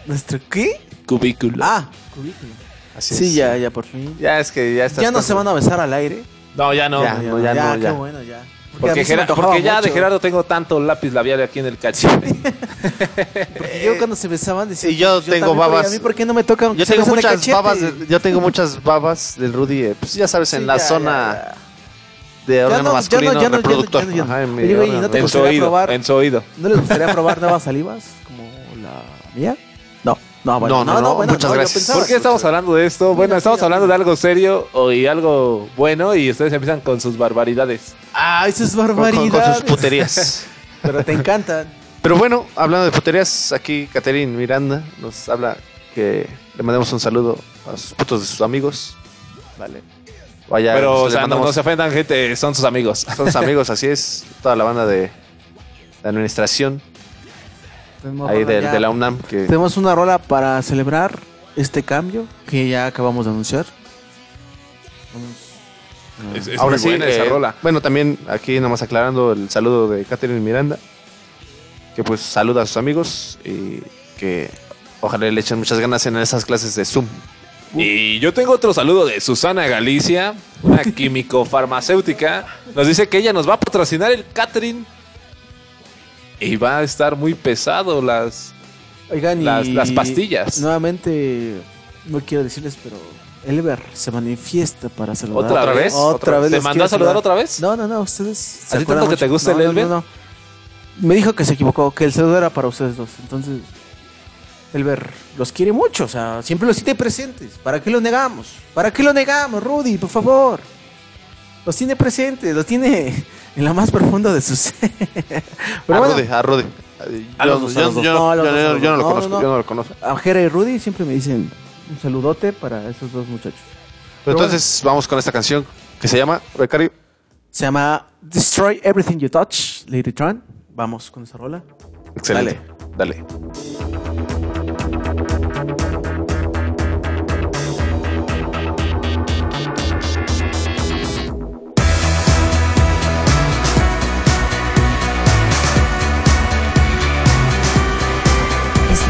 Speaker 6: ¿Nuestro qué?
Speaker 5: Cubículo.
Speaker 6: Ah, cubículo.
Speaker 7: Así
Speaker 6: sí,
Speaker 7: es.
Speaker 6: ya, ya por fin.
Speaker 7: Ya es que ya estás
Speaker 6: Ya no
Speaker 7: con-
Speaker 6: se van a besar al aire.
Speaker 5: No, ya no.
Speaker 7: Ya, no, ya no,
Speaker 6: qué
Speaker 7: ya.
Speaker 6: bueno, ya.
Speaker 5: Porque,
Speaker 6: mí se me
Speaker 5: Gera-
Speaker 6: antojaba
Speaker 5: porque ya de. Gerardo tengo tanto lápiz labial aquí en el cachete.
Speaker 6: Porque yo cuando se besaban decía,
Speaker 7: Y yo
Speaker 6: pues,
Speaker 7: tengo
Speaker 6: también, pero
Speaker 7: babas.
Speaker 6: ¿y ¿A mí por qué no me tocan?
Speaker 7: Yo tengo
Speaker 6: de
Speaker 7: muchas babas, de- yo tengo muchas babas del Rudy, eh, pues ya sabes, en
Speaker 6: Sí,
Speaker 7: la
Speaker 6: ya,
Speaker 7: zona
Speaker 6: ya,
Speaker 7: de
Speaker 6: Ya
Speaker 7: órgano
Speaker 6: no, ya no,
Speaker 7: masculino
Speaker 6: ya no, ya no,
Speaker 7: reproductor.
Speaker 6: ya no, ya no.
Speaker 7: Ajá, en mi
Speaker 6: Oye, güey, ¿y
Speaker 7: órgano.
Speaker 6: no?
Speaker 5: En su oído.
Speaker 6: ¿No les gustaría probar nuevas salivas? Como la mía. No, no, bueno,
Speaker 7: No, no, no, muchas gracias.
Speaker 6: pensaba-
Speaker 5: ¿Por qué estamos hablando de esto? Bueno,
Speaker 6: Mira,
Speaker 5: estamos
Speaker 6: mira,
Speaker 5: hablando
Speaker 6: mira.
Speaker 5: de algo serio o- y algo bueno y ustedes empiezan con sus barbaridades.
Speaker 6: Ah, eso es
Speaker 7: Con- con,
Speaker 6: barbaridad.
Speaker 7: con sus puterías.
Speaker 6: Pero te encantan.
Speaker 7: Pero bueno, hablando de puterías, aquí Catherine Miranda nos habla que le mandemos un saludo a sus putos de sus amigos. Vale. Vaya,
Speaker 5: Pero, o
Speaker 7: le
Speaker 5: sea, no,
Speaker 7: mandamos-
Speaker 5: no se ofendan, gente, son sus amigos.
Speaker 7: Son sus amigos, así es. Toda la banda de, de administración ahí de, de la UNAM que
Speaker 6: Tenemos una rola para celebrar este cambio que ya acabamos de anunciar. Vamos.
Speaker 5: Es, es
Speaker 7: Ahora
Speaker 5: muy
Speaker 7: sí,
Speaker 5: buena esa
Speaker 7: eh,
Speaker 5: rola.
Speaker 7: Bueno, también aquí nomás aclarando el saludo de Catherine Miranda, que pues saluda a sus amigos y que ojalá le echen muchas ganas en esas clases de Zoom.
Speaker 5: Y yo tengo otro saludo de Susana Galicia, una químico farmacéutica. Nos dice que ella nos va a patrocinar el catering. Y va a estar muy pesado las...
Speaker 6: Oigan, y
Speaker 5: Las- las pastillas.
Speaker 6: Nuevamente, no quiero decirles, pero Elber se manifiesta para saludar.
Speaker 5: ¿Otra vez?
Speaker 6: Otra vez.
Speaker 5: ¿Te mandó a saludar otra vez?
Speaker 6: No, no, no, ustedes.
Speaker 5: ¿A ti tanto que te gusta
Speaker 6: No,
Speaker 5: el
Speaker 6: no,
Speaker 5: Elber?
Speaker 6: no, no. Me dijo que se equivocó, que el saludo era para ustedes dos. Entonces, Elber los quiere mucho, o sea, siempre los tiene presentes. ¿Para qué lo negamos? ¿Para qué lo negamos, Rudy? Por favor. Los tiene presentes, los tiene en la más profunda de sus. Pero
Speaker 7: a
Speaker 6: bueno,
Speaker 7: Rudy, a Rudy.
Speaker 6: A
Speaker 7: Yo,
Speaker 6: No,
Speaker 7: lo
Speaker 6: No,
Speaker 7: conozco,
Speaker 6: no, no.
Speaker 7: yo no lo conozco.
Speaker 6: a Jera y Rudy siempre me dicen un saludote para esos dos muchachos.
Speaker 7: Pero entonces vamos con esta canción que se llama Becario.
Speaker 6: Se llama Destroy Everything You Touch, Lady Tron. Vamos con esa rola.
Speaker 7: Excelente. Dale.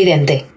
Speaker 10: Occidente.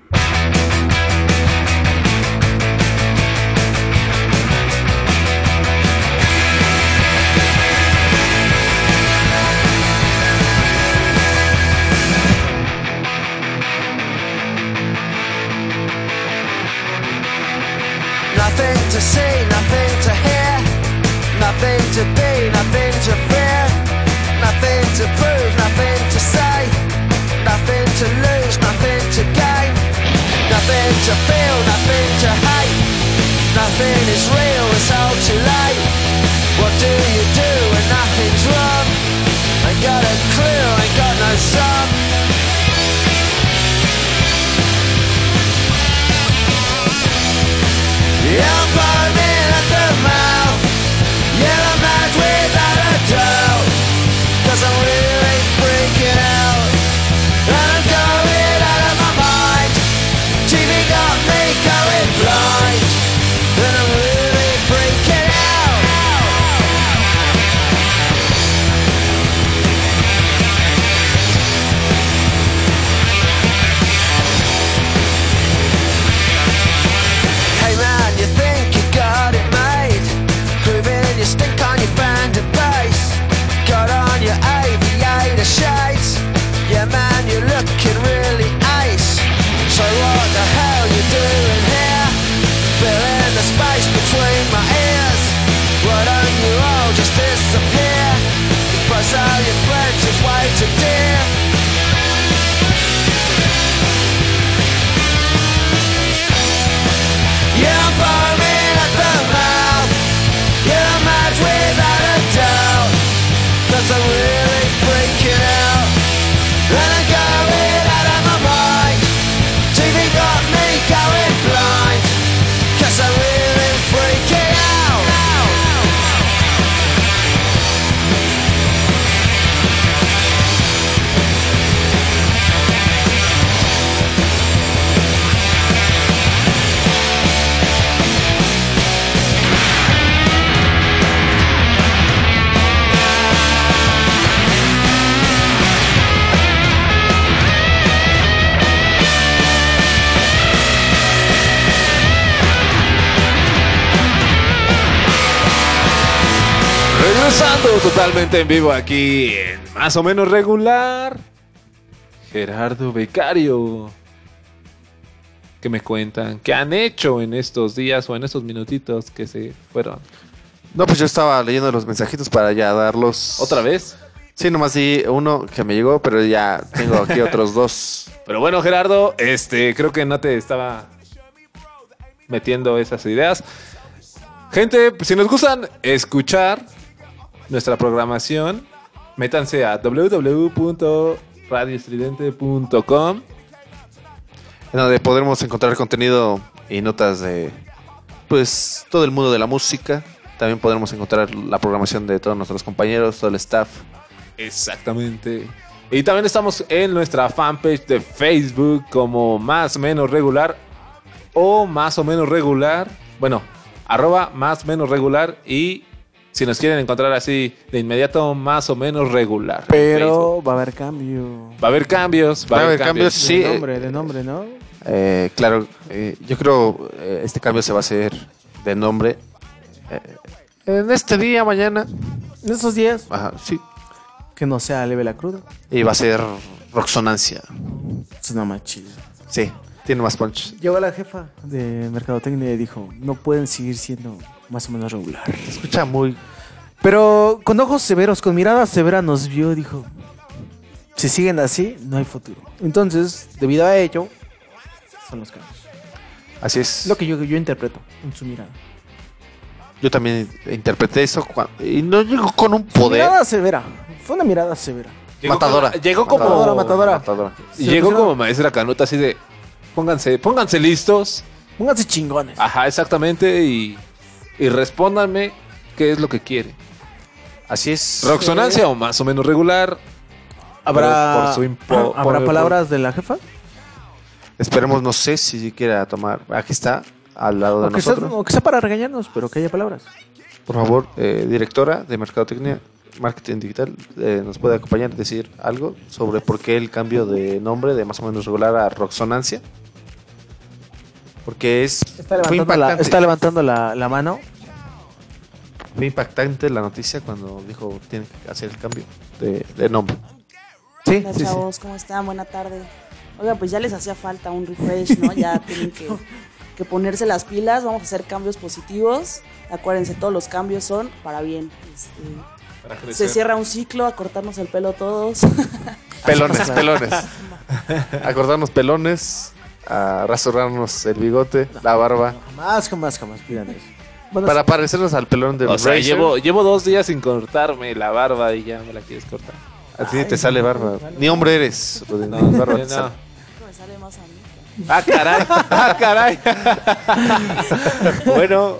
Speaker 10: Totalmente en vivo aquí, en más o menos regular. Gerardo Becario. ¿Qué me cuentan? ¿Qué han hecho en estos días o en estos minutitos que se fueron?
Speaker 7: No, pues yo estaba leyendo los mensajitos para ya darlos.
Speaker 10: ¿Otra vez?
Speaker 7: Sí, nomás sí, uno que me llegó, pero ya tengo aquí otros dos.
Speaker 10: Pero bueno, Gerardo, este, creo que no te estaba metiendo esas ideas. Gente, pues, si nos gustan escuchar nuestra programación, métanse a www.radioestridente.com,
Speaker 7: en donde podremos encontrar contenido y notas de pues todo el mundo de la música. También podremos encontrar la programación de todos nuestros compañeros, todo el staff.
Speaker 10: Exactamente. Y también estamos en nuestra fanpage de Facebook como más o menos regular o más o menos regular. Bueno,
Speaker 5: arroba más menos regular y si nos quieren encontrar así de inmediato, más o menos regular.
Speaker 6: Pero va a haber cambio.
Speaker 5: Va a haber cambios, va a haber cambios.
Speaker 7: sí.
Speaker 6: De nombre, de nombre, ¿no?
Speaker 7: Eh, claro, eh, yo creo eh, este cambio se va a hacer de nombre eh, en este día, mañana.
Speaker 6: En esos días.
Speaker 7: Ajá, sí.
Speaker 6: Que no sea leve la cruda.
Speaker 7: Y va a ser Roxonancia.
Speaker 6: Suena más chido.
Speaker 7: Sí, tiene más punch.
Speaker 6: Llegó la jefa de Mercadotecnia y dijo, no pueden seguir siendo más o menos regular.
Speaker 7: Se escucha muy...
Speaker 6: Pero con ojos severos, con mirada severa nos vio y dijo, si siguen así, no hay futuro. Entonces, debido a ello, son los cambios.
Speaker 7: Así es.
Speaker 6: Lo que yo, yo interpreto en su mirada.
Speaker 7: Yo también interpreté eso y no llegó con un
Speaker 6: Su
Speaker 7: poder.
Speaker 6: Mirada severa. Fue una mirada severa.
Speaker 5: Llegó
Speaker 7: Matadora.
Speaker 5: como- llegó como.
Speaker 6: Matadora, matadora.
Speaker 7: Matadora.
Speaker 5: Y Llegó como maestra canuta así de. Pónganse, pónganse listos.
Speaker 6: Pónganse chingones.
Speaker 5: Ajá, exactamente. Y, y respóndanme qué es lo que quiere.
Speaker 7: Así es.
Speaker 5: Roxonancia o más o menos regular.
Speaker 6: ¿Habrá,
Speaker 5: Pero por su impo-
Speaker 6: ¿habrá
Speaker 5: por-
Speaker 6: palabras de la jefa?
Speaker 7: Esperemos, no sé si quiera tomar. Aquí está, al lado de
Speaker 6: O que, sea,
Speaker 7: nosotros.
Speaker 6: o que sea para regañarnos, pero que haya palabras.
Speaker 7: Por favor, eh, directora de Mercadotecnia, Marketing Digital, eh, nos puede acompañar y decir algo sobre por qué el cambio de nombre de más o menos regular a Roxonancia. Porque es.
Speaker 6: Está levantando, la,
Speaker 7: impactante.
Speaker 6: está levantando la, la mano.
Speaker 7: Fue impactante la noticia cuando dijo tienen que hacer el cambio de, de nombre.
Speaker 6: Sí,
Speaker 13: Hola chavos, ¿cómo están? Buena tarde. Oiga, pues ya les hacía falta un refresh, ¿no? Ya tienen que, que ponerse las pilas, vamos a hacer cambios positivos. Acuérdense, todos los cambios son para bien. Este, se cierra un ciclo, a cortarnos el pelo todos.
Speaker 7: Pelones, pelones. A cortarnos pelones, a rasurarnos el bigote, la barba.
Speaker 6: Jamás, jamás, jamás pidan eso. Bueno,
Speaker 7: Para parecernos al pelón de
Speaker 5: O sea, llevo, llevo dos días sin cortarme la barba y ya me la quieres cortar.
Speaker 7: A ti ni te sale barba. Ni hombre eres.
Speaker 5: No,
Speaker 7: ni barba
Speaker 5: no.
Speaker 7: te sale.
Speaker 13: Me sale más a mí.
Speaker 5: Ah, caray. Ah, caray. bueno,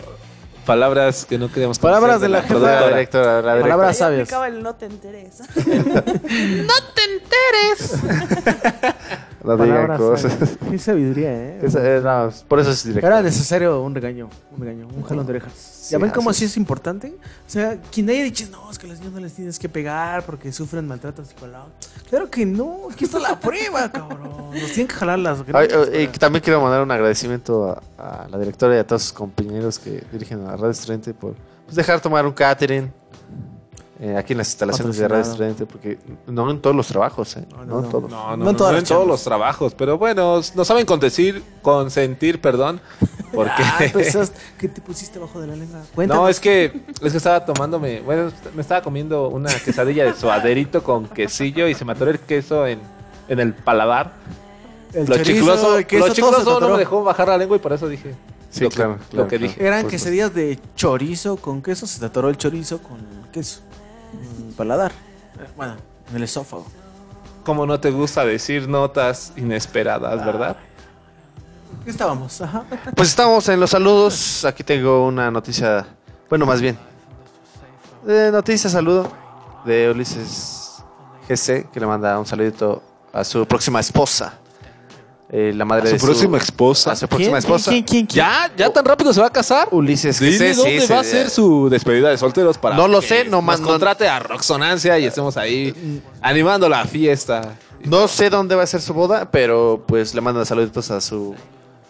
Speaker 5: palabras que no queríamos
Speaker 6: Palabras de la.
Speaker 7: La
Speaker 5: productora.
Speaker 7: directora, la directora.
Speaker 6: Palabras sabias.
Speaker 13: el no te enteres.
Speaker 3: ¡No te enteres!
Speaker 7: No digan cosas.
Speaker 6: Qué sabiduría, ¿eh?
Speaker 7: Eh, no, por eso es directora.
Speaker 6: Era necesario un regaño, un regaño, un jalón de orejas. ¿Ya ven cómo así es importante? O sea, quien haya dicho, no, es que a los niños no les tienes que pegar porque sufren maltrato psicológico. Claro que no, aquí está la prueba, cabrón. Nos tienen que jalar las
Speaker 7: Ay, eh, y también quiero mandar un agradecimiento a, a la directora y a todos sus compañeros que dirigen a Radio Estudiante por pues, dejar tomar un catering eh, aquí en las instalaciones de Radio. Estudiante, porque no en todos los trabajos, eh, no,
Speaker 6: no,
Speaker 7: en
Speaker 6: no.
Speaker 7: todos.
Speaker 5: No, no,
Speaker 6: No
Speaker 5: no,
Speaker 6: en todas
Speaker 5: no en todos los trabajos, pero bueno, no saben consentir, consentir, perdón, porque
Speaker 6: Ah, pues, ¿Qué te pusiste bajo de la lengua? Cuéntanos.
Speaker 5: no es que es que estaba tomándome, bueno, me estaba comiendo una quesadilla de suaderito con quesillo y se me atoró el queso en, en el paladar.
Speaker 6: El
Speaker 5: lo
Speaker 6: chorizo,
Speaker 5: chicloso,
Speaker 6: el queso,
Speaker 5: lo chicloso no me dejó bajar la lengua y por eso dije
Speaker 7: Sí,
Speaker 5: lo, que-
Speaker 7: claro,
Speaker 5: lo que
Speaker 7: claro.
Speaker 5: dije.
Speaker 6: Eran
Speaker 7: Pues,
Speaker 6: quesadillas de chorizo con queso, se te atoró el chorizo con queso. Paladar. Eh, Bueno, en el esófago.
Speaker 5: Como no te gusta decir notas inesperadas, ¿verdad?
Speaker 6: ¿Qué estábamos? Ajá.
Speaker 7: Pues estamos en los saludos. Aquí tengo una noticia. Bueno, más bien. Eh, noticia, saludo de Ulises GC, que le manda un saludito a su próxima esposa. Eh, la madre
Speaker 5: ¿A su
Speaker 7: de
Speaker 5: próxima esposa?
Speaker 7: A su próxima
Speaker 6: ¿Quién?
Speaker 7: esposa.
Speaker 6: ¿Quién, quién, quién?
Speaker 5: ¿Ya? ¿Ya tan rápido se va a casar?
Speaker 7: Ulises
Speaker 5: Dile
Speaker 7: GC.
Speaker 5: dónde
Speaker 7: sí,
Speaker 5: va a
Speaker 7: sí,
Speaker 5: ser su despedida de solteros para
Speaker 7: No lo
Speaker 5: que
Speaker 7: sé, no
Speaker 5: nos contrate a Roxonancia y estemos ahí animando la fiesta.
Speaker 7: No sé dónde va a ser su boda, pero pues le manda saluditos a su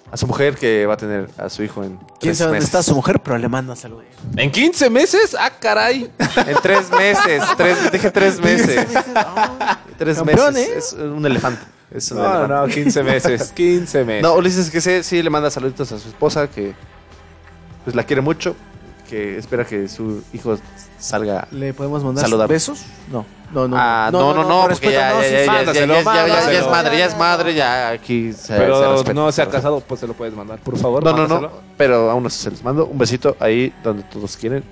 Speaker 7: a su mujer que va a tener a su hijo en
Speaker 6: ¿Quién
Speaker 7: tres
Speaker 6: sabe dónde
Speaker 7: meses.
Speaker 6: está su mujer? Pero le manda saludos.
Speaker 5: ¿En 15 meses? ¡Ah, caray!
Speaker 7: En tres meses. tres, dije tres meses. tres
Speaker 6: Campeón,
Speaker 7: meses.
Speaker 6: ¿eh?
Speaker 7: Es un elefante.
Speaker 5: No, no, 15 meses. 15 meses.
Speaker 7: No, Ulises que sí, sí le manda saluditos a su esposa que pues la quiere mucho, que espera que su hijo salga.
Speaker 6: ¿Le podemos mandar
Speaker 7: Saludable.
Speaker 6: besos? No. No, no.
Speaker 7: Ah, no, no, no,
Speaker 6: por
Speaker 7: porque ya, es madre, ya es madre, ya aquí se, se
Speaker 5: Pero
Speaker 7: respeta,
Speaker 5: no se ha casado, pues se lo puedes mandar. Por favor,
Speaker 7: No, no, no, pero aún así se les mando un besito ahí donde todos quieren.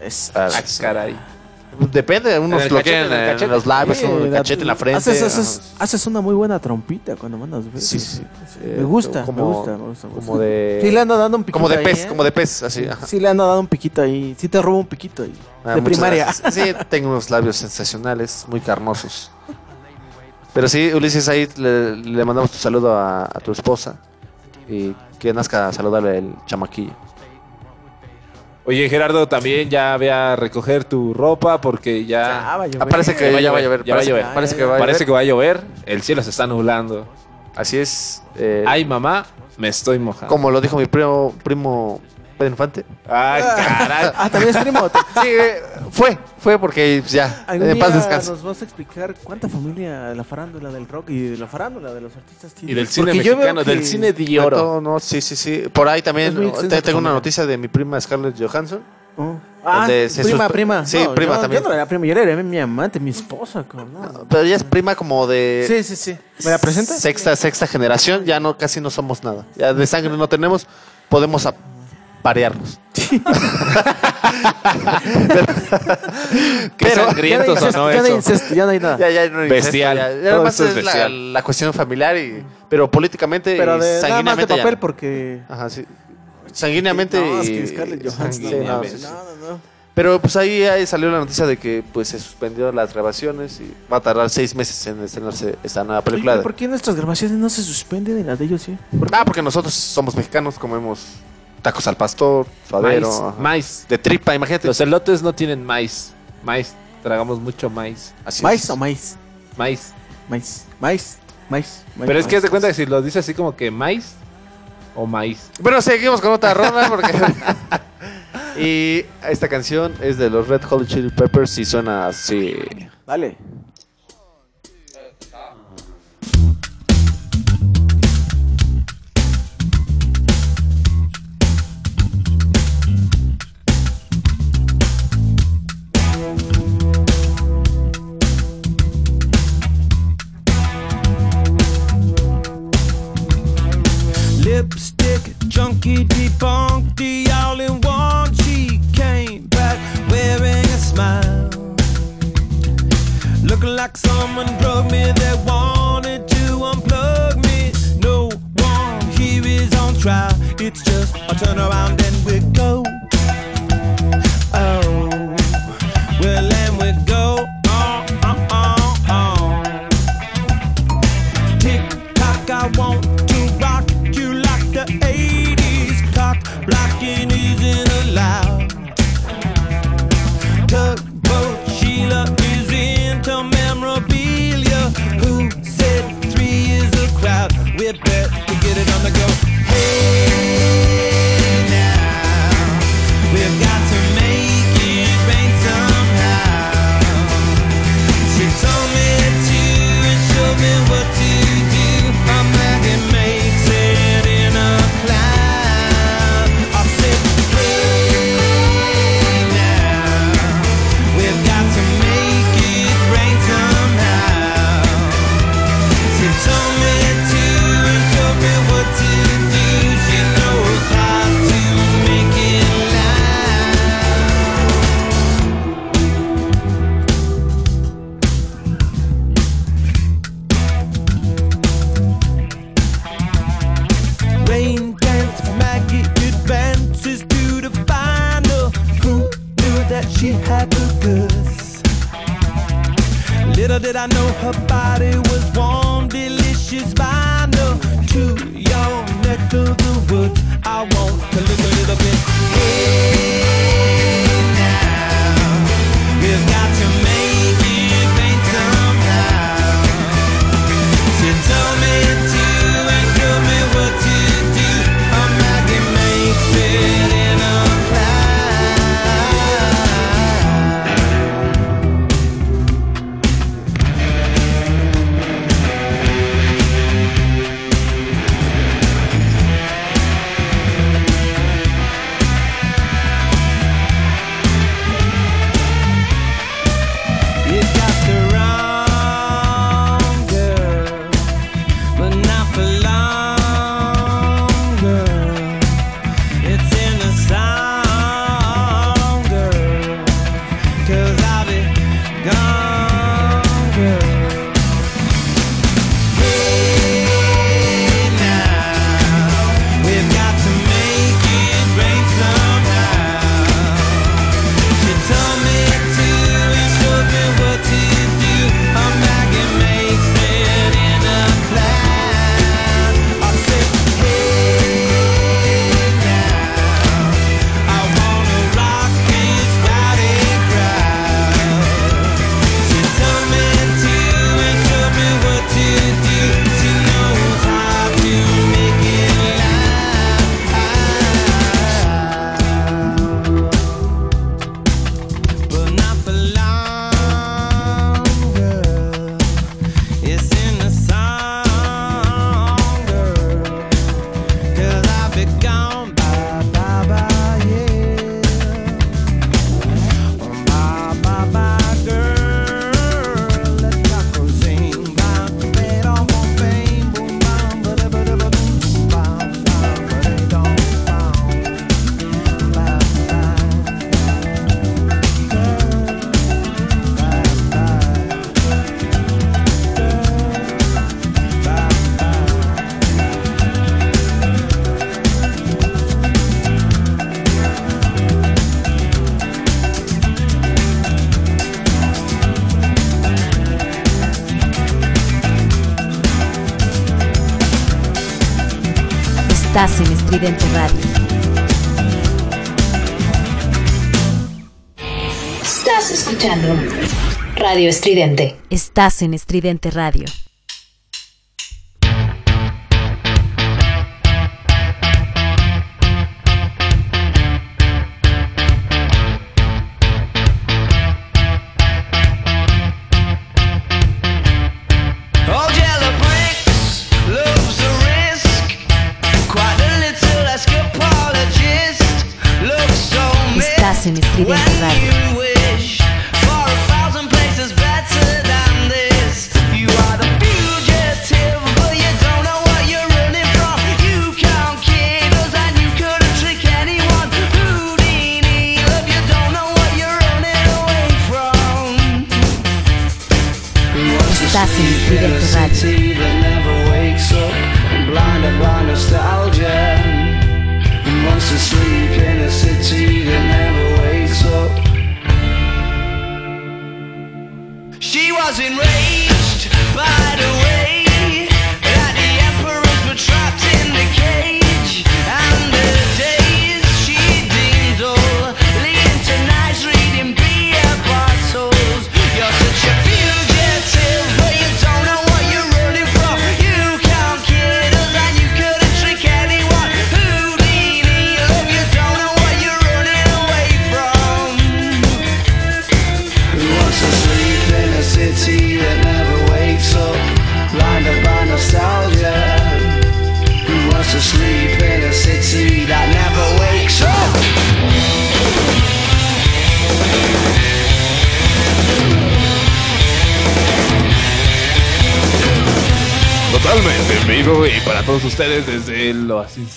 Speaker 6: Es-
Speaker 7: Ah,
Speaker 5: Ah, caray.
Speaker 7: Depende, unos lo
Speaker 5: cachete,
Speaker 7: quieren
Speaker 5: en
Speaker 7: los labios,
Speaker 6: Sí, la-
Speaker 7: cachete en la frente.
Speaker 6: Haces,
Speaker 7: ajá.
Speaker 6: haces, haces una muy buena trompita cuando mandas besos.
Speaker 7: Sí, sí.
Speaker 6: Me gusta,
Speaker 7: como,
Speaker 6: me gusta, me gusta.
Speaker 7: Como de.
Speaker 6: Sí le ando dando un piquito
Speaker 7: Como de
Speaker 6: ahí,
Speaker 7: pez,
Speaker 6: ¿eh?
Speaker 7: como de pez, así. ajá.
Speaker 6: Sí le ando dando un piquito ahí. Sí te robo un piquito ahí.
Speaker 7: Ah,
Speaker 6: de primaria.
Speaker 7: gracias. Sí, tengo unos labios sensacionales, muy carnosos. Pero sí, Ulises, ahí le, le mandamos tu saludo a, a tu esposa y que nazca saludable el chamaquillo.
Speaker 5: Oye, Gerardo, también ya ve a recoger tu ropa porque ya...
Speaker 6: va a llover.
Speaker 7: Ah, parece que
Speaker 5: Ya
Speaker 7: ya va a llover.
Speaker 5: ya va a
Speaker 7: parece-
Speaker 5: llover.
Speaker 7: Parece que va a llover.
Speaker 5: que va a llover. El cielo se está nublando.
Speaker 7: Así es. eh,
Speaker 5: Ay, mamá, me estoy mojando.
Speaker 7: como lo dijo mi primo, primo Pedro Infante.
Speaker 5: Ay, caray.
Speaker 6: Ah, también es primo.
Speaker 7: Sí, eh, fue, fue porque ya, en paz descanse.
Speaker 6: nos vas a explicar cuánta familia de la farándula del rock y de la farándula de los artistas tiene.
Speaker 5: Y del cine
Speaker 6: Porque
Speaker 5: mexicano, del cine de oro.
Speaker 7: todo, no, sí, sí, sí. Por ahí también te- tengo una noticia de mi prima Scarlett Johansson.
Speaker 6: Oh. Ah, prima, prima.
Speaker 7: Sí,
Speaker 6: No,
Speaker 7: prima
Speaker 6: yo-
Speaker 7: también.
Speaker 6: Yo no era prima, yo era mi amante, mi esposa. No.
Speaker 7: Pero ella es prima como de
Speaker 6: Sí, sí, sí. ¿Me la presentas?
Speaker 7: sexta, sexta generación. Ya no, casi no somos nada. Ya de sangre no tenemos. Podemos aparearnos.
Speaker 5: Qué sangrientos
Speaker 6: ya,
Speaker 5: sonó
Speaker 6: no hay
Speaker 5: eso.
Speaker 6: incesto, ya no hay nada.
Speaker 7: Ya, ya no hay
Speaker 5: Bestial.
Speaker 7: incesto, ya. Además
Speaker 5: es
Speaker 7: es la,
Speaker 5: bestial.
Speaker 7: la cuestión familiar, y, pero políticamente
Speaker 6: Pero
Speaker 7: y
Speaker 6: de, nada más de
Speaker 7: sanguíneamente ya
Speaker 6: papel
Speaker 7: no.
Speaker 6: porque...
Speaker 7: Ajá, sí. Sanguíneamente
Speaker 6: No, es
Speaker 7: y-
Speaker 6: que Scarlett Johansson.
Speaker 7: Sí,
Speaker 6: no,
Speaker 7: no,
Speaker 6: no, no, no.
Speaker 7: Pero pues ahí, ahí salió la noticia de que pues se suspendió las grabaciones y va a tardar seis meses en estrenarse esta nueva película.
Speaker 6: Oye,
Speaker 7: de-
Speaker 6: ¿Por qué nuestras grabaciones no se suspenden y las de ellos sí? ¿Por qué?
Speaker 7: Ah, porque nosotros somos mexicanos, comemos tacos al pastor, suadero,
Speaker 5: Maíz,
Speaker 7: ajá.
Speaker 5: maíz.
Speaker 7: de tripa, imagínate.
Speaker 5: Los elotes no tienen maíz. Maíz. Tragamos mucho maíz.
Speaker 7: Así
Speaker 6: ¿Maíz
Speaker 7: es.
Speaker 6: o maíz?
Speaker 5: Maíz.
Speaker 6: Maíz, maíz, maíz. maíz,
Speaker 5: Pero es que haz de cuenta que si lo dices así como que maíz o maíz.
Speaker 7: Bueno, seguimos con otra ronda porque... y esta canción es de los Red Hot Chili Peppers y suena así.
Speaker 6: Dale.
Speaker 1: The all in one. She came back wearing a smile. Looking like someone drugged me that wanted to unplug me. No one here is on trial. It's just a turn Estás en Estridente Radio.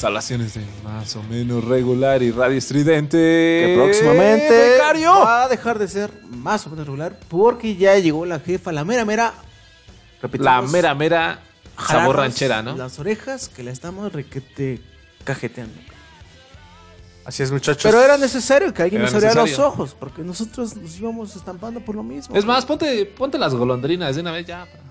Speaker 5: Instalaciones de más o menos regular y radio estridente.
Speaker 6: Que próximamente
Speaker 5: Becario.
Speaker 6: va a dejar de ser más o menos regular porque ya llegó la jefa, la mera mera.
Speaker 5: La mera mera sabor ranchera, ¿no?
Speaker 6: Las orejas que la estamos requete cajeteando.
Speaker 7: Así es, muchachos.
Speaker 6: Pero era necesario que alguien
Speaker 5: Era
Speaker 6: nos abriera los ojos porque nosotros nos íbamos estampando por lo mismo.
Speaker 5: Es más, ponte, ponte las golondrinas de una vez ya. para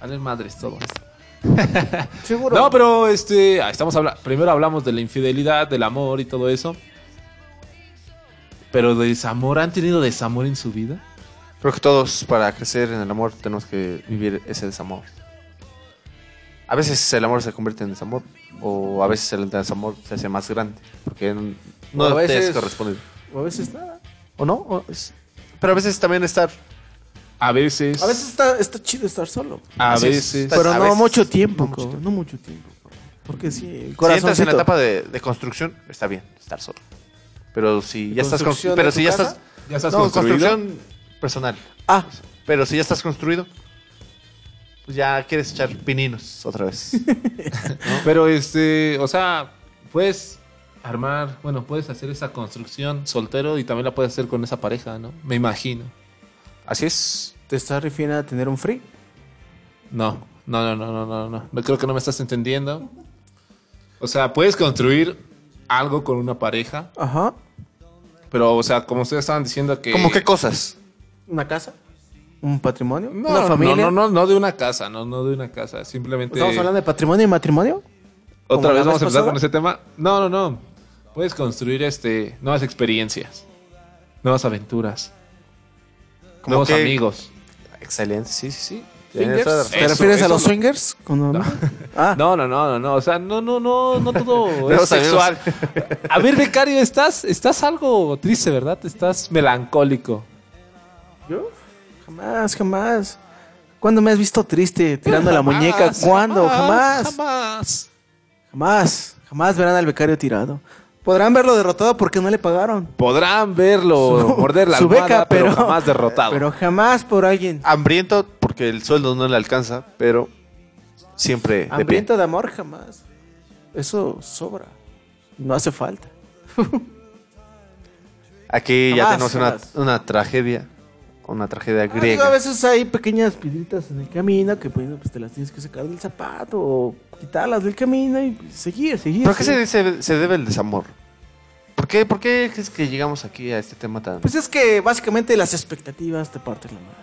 Speaker 5: Valen madres todo esto.
Speaker 6: Seguro.
Speaker 5: No, pero este, estamos hablando. Primero hablamos de la infidelidad, del amor y todo eso. Pero desamor, ¿han tenido desamor en su vida?
Speaker 7: Creo que todos para crecer en el amor tenemos que vivir ese desamor. A veces el amor se convierte en desamor o a veces el desamor se hace más grande porque no,
Speaker 6: O a
Speaker 7: te es
Speaker 6: veces-
Speaker 7: correspondido.
Speaker 6: O a veces nada.
Speaker 7: ¿O no? O es- Pero a veces también estar...
Speaker 5: A veces...
Speaker 6: A veces está, está chido estar solo.
Speaker 5: A
Speaker 7: Así es.
Speaker 5: veces...
Speaker 6: Pero
Speaker 7: a
Speaker 6: no
Speaker 7: veces-
Speaker 6: mucho tiempo,
Speaker 7: no mucho
Speaker 6: co, no mucho tiempo. Porque sí, el
Speaker 7: Si entras en la etapa de, de construcción, está bien estar solo. Pero si ya estás...
Speaker 6: ¿Construcción
Speaker 7: constru- Pero si ya
Speaker 6: casa?
Speaker 7: estás...
Speaker 5: ¿Ya estás
Speaker 7: no,
Speaker 5: construido?
Speaker 7: construcción personal.
Speaker 6: Ah,
Speaker 7: Pero si ya estás construido, pues ya quieres echar pininos otra vez.
Speaker 5: Pero este, o sea, puedes armar, bueno, puedes hacer esa construcción soltero y también la puedes hacer con esa pareja, ¿no? Me imagino.
Speaker 7: Así es.
Speaker 6: ¿te estás refiriendo a tener un free?
Speaker 5: No, no, no, no, no, no, no. No creo que no me estás entendiendo. O sea, puedes construir algo con una pareja,
Speaker 6: Ajá.
Speaker 5: pero, o sea, como ustedes estaban diciendo que...
Speaker 7: ¿Cómo qué cosas?
Speaker 6: ¿Una casa? ¿Un patrimonio?
Speaker 5: No,
Speaker 6: ¿Una familia?
Speaker 5: No, no, no, no de una casa, no, no de una casa. Simplemente...
Speaker 6: ¿Estamos hablando de patrimonio y matrimonio?
Speaker 5: ¿Otra
Speaker 6: ¿Como
Speaker 5: vez vamos a empezar con ese tema? No, no, no. Puedes construir este nuevas experiencias, nuevas aventuras,
Speaker 7: ¿Cómo
Speaker 5: nuevos
Speaker 7: qué?
Speaker 5: amigos.
Speaker 7: Excelente, sí, sí, sí.
Speaker 6: ¿Te
Speaker 5: Eso,
Speaker 6: refieres a los
Speaker 5: no.
Speaker 6: swingers? Cuando- Ah,
Speaker 5: No, no, no, no, no. O sea, no, no, no, no todo es sexual. A ver, becario, estás, estás algo triste, ¿verdad? Estás melancólico.
Speaker 6: ¿Yo? Jamás, jamás. ¿Cuándo me has visto triste tirando la
Speaker 5: Jamás,
Speaker 6: muñeca? ¿Cuándo? Jamás.
Speaker 5: Jamás.
Speaker 6: Jamás. Jamás verán al becario tirado. Podrán verlo derrotado porque no le pagaron.
Speaker 5: Podrán verlo, morder la
Speaker 6: su
Speaker 5: almohada,
Speaker 6: beca,
Speaker 5: pero,
Speaker 6: pero-
Speaker 5: jamás derrotado.
Speaker 6: Pero jamás por alguien.
Speaker 7: Hambriento porque el sueldo no le alcanza, pero siempre de pie.
Speaker 6: Hambriento de amor, jamás. Eso sobra. No hace falta.
Speaker 7: Aquí ya tenemos una tragedia, una tragedia
Speaker 6: Ah, digo, a
Speaker 7: griega.
Speaker 6: veces hay pequeñas piedritas en el camino que pues, pues, te las tienes que sacar del zapato o quitarlas del camino y seguir, seguir.
Speaker 7: ¿Por qué se, se- se debe el desamor? ¿Por qué, ¿Por qué es que llegamos aquí a este tema tan...
Speaker 6: Pues es que básicamente las expectativas te parten la madre.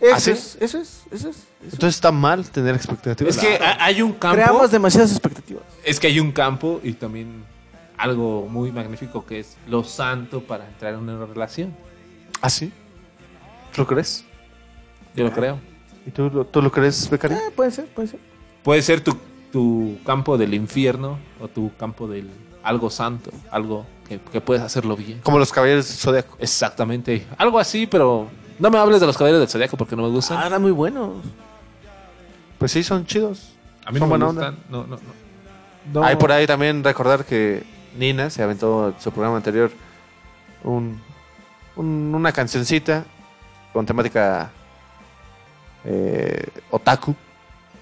Speaker 6: Eso
Speaker 7: ¿Ah, sí?
Speaker 6: es, eso es, eso es. eso es.
Speaker 7: Entonces está mal tener expectativas.
Speaker 5: es que ha- hay un campo.
Speaker 6: Creamos demasiadas expectativas.
Speaker 5: es que hay un campo y también algo muy magnífico que es lo santo para entrar en una relación.
Speaker 7: ¿Ah, sí? ¿Tú lo crees?
Speaker 5: Yo lo creo.
Speaker 7: ¿Y tú, lo- tú lo crees, Becario?
Speaker 6: Eh, puede ser, puede ser.
Speaker 5: Puede ser tu, tu campo del infierno o tu campo del algo santo, algo que, que puedes hacerlo bien.
Speaker 7: Como los caballeros del Zodíaco.
Speaker 5: Exactamente. Algo así, pero no me hables de los caballeros del zodiaco porque no me gustan.
Speaker 6: Ah, eran muy buenos.
Speaker 7: Pues sí, son chidos.
Speaker 5: A mí
Speaker 7: son
Speaker 5: no me gustan.
Speaker 7: onda.
Speaker 5: No, no, no. No.
Speaker 7: Hay por ahí también recordar que Nina se aventó en su programa anterior un, un- una cancioncita con temática eh, otaku.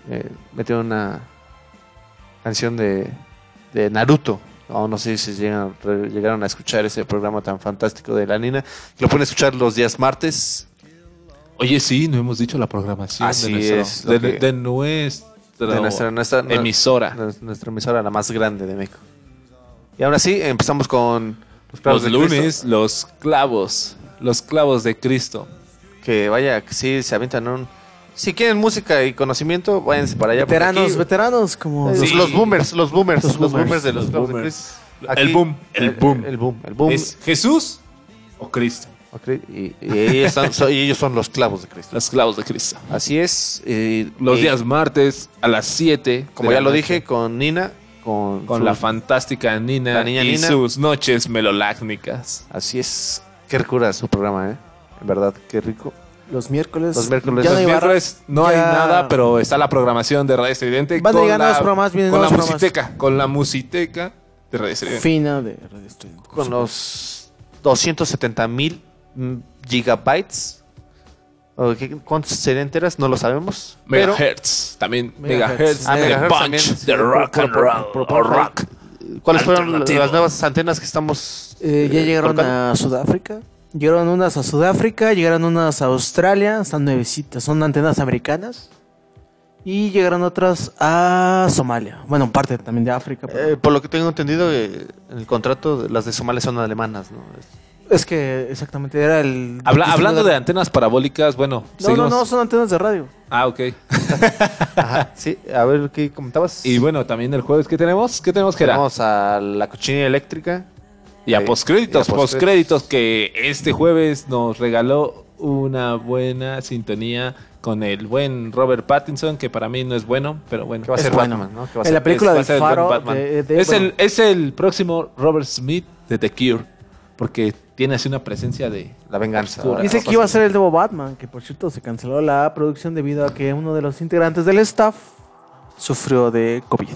Speaker 7: Eh, metió una canción de, de Naruto. No, no sé si llegan- llegaron a escuchar ese programa tan fantástico de la Nina. Lo pueden escuchar los días martes.
Speaker 5: Oye, sí, no hemos dicho la programación
Speaker 7: Así
Speaker 5: de, nuestro-
Speaker 7: es,
Speaker 5: de,
Speaker 7: que-
Speaker 5: de nuestra,
Speaker 7: de nuestra, nuestra-
Speaker 5: emisora.
Speaker 7: nuestra- emisora, la más grande de México. Y ahora sí, empezamos con los clavos
Speaker 5: Los
Speaker 7: de Cristo.
Speaker 5: lunes, los clavos. Los clavos de Cristo.
Speaker 7: Que vaya, que sí, se avientan un... Si quieren música y conocimiento, váyanse para allá.
Speaker 6: Veteranos,
Speaker 7: aquí-
Speaker 6: veteranos, como.
Speaker 7: Los,
Speaker 5: Sí.
Speaker 7: los boomers, los boomers, los
Speaker 6: Los
Speaker 7: boomers,
Speaker 6: boomers,
Speaker 7: de los,
Speaker 5: los
Speaker 7: de
Speaker 5: boomers.
Speaker 7: Cristo.
Speaker 5: El boom, el boom.
Speaker 7: El boom, el boom.
Speaker 5: ¿Es Jesús o Cristo?
Speaker 7: Y, y ellos, están- so- y ellos son los clavos de Cristo.
Speaker 5: Los clavos de Cristo.
Speaker 7: Así es. y-
Speaker 5: Los
Speaker 7: y
Speaker 5: días martes a las 7.
Speaker 7: Como ya lo
Speaker 5: noche,
Speaker 7: dije, con Nina, con,
Speaker 5: Con
Speaker 7: su-
Speaker 5: la fantástica Nina
Speaker 7: La niña
Speaker 5: y
Speaker 7: Nina.
Speaker 5: sus noches melolácnicas.
Speaker 7: Así es. Qué ricura su programa, ¿eh? En verdad, qué rico.
Speaker 6: Los miércoles.
Speaker 7: Los miércoles.
Speaker 6: Ya no
Speaker 5: Los
Speaker 6: hay barra.
Speaker 5: miércoles no hay nada, pero está la programación de Radio Estridente.
Speaker 6: Van a
Speaker 5: con
Speaker 6: llegar
Speaker 5: la-
Speaker 6: nuevos programas, vienen
Speaker 5: Con la musiteca. Con la musiteca de Radio Estridente.
Speaker 6: Fina de Radio Estudiante.
Speaker 7: Con los 270 mil gigabytes. ¿O qué- ¿Cuántos serían enteras? No lo sabemos. Pero
Speaker 5: Megahertz. También
Speaker 6: Megahertz.
Speaker 5: Megahertz.
Speaker 7: Ah,
Speaker 5: de
Speaker 7: Megahertz
Speaker 5: Punch,
Speaker 7: también.
Speaker 5: de rock and roll. rock.
Speaker 7: ¿Cuáles fueron las nuevas antenas que estamos
Speaker 6: Eh, ya
Speaker 7: eh,
Speaker 6: llegaron
Speaker 7: colocando?
Speaker 6: a Sudáfrica. Llegaron unas a Sudáfrica, llegaron unas a Australia, están nuevecitas, son antenas americanas. Y llegaron otras a Somalia. Bueno, parte también de África. pero-
Speaker 7: Eh, por lo que tengo entendido, eh, en el contrato, las de Somalia son alemanas, ¿no?
Speaker 6: es que exactamente era el.
Speaker 5: Habla- hablando de antenas parabólicas, bueno.
Speaker 6: No,
Speaker 5: seguimos-
Speaker 6: no, no, son antenas de radio.
Speaker 5: Ah, ok.
Speaker 7: Ajá, sí, a ver qué comentabas.
Speaker 5: Y bueno, también el jueves, ¿qué tenemos? ¿Qué tenemos, Gerard?
Speaker 7: Tenemos a la cochinilla eléctrica.
Speaker 5: Y a
Speaker 7: Eh,
Speaker 5: postcréditos,
Speaker 7: y a postcréditos.
Speaker 5: que este jueves nos regaló una buena sintonía con el buen Robert Pattinson, que para mí no es bueno, pero bueno.
Speaker 7: Que va a
Speaker 5: es
Speaker 7: ser
Speaker 5: bueno.
Speaker 7: Batman, ¿no? Que va a
Speaker 6: En la
Speaker 7: ser-
Speaker 6: película
Speaker 5: Es- va
Speaker 6: del Faro.
Speaker 5: Batman.
Speaker 6: de- de-
Speaker 5: es,
Speaker 6: bueno,
Speaker 5: el, es el próximo Robert Smith de The Cure, porque tiene así una presencia de...
Speaker 7: La venganza.
Speaker 5: Oscura.
Speaker 6: Dice que iba a ser el nuevo Batman, que por cierto se canceló la producción debido a que uno de los integrantes del staff sufrió de COVID.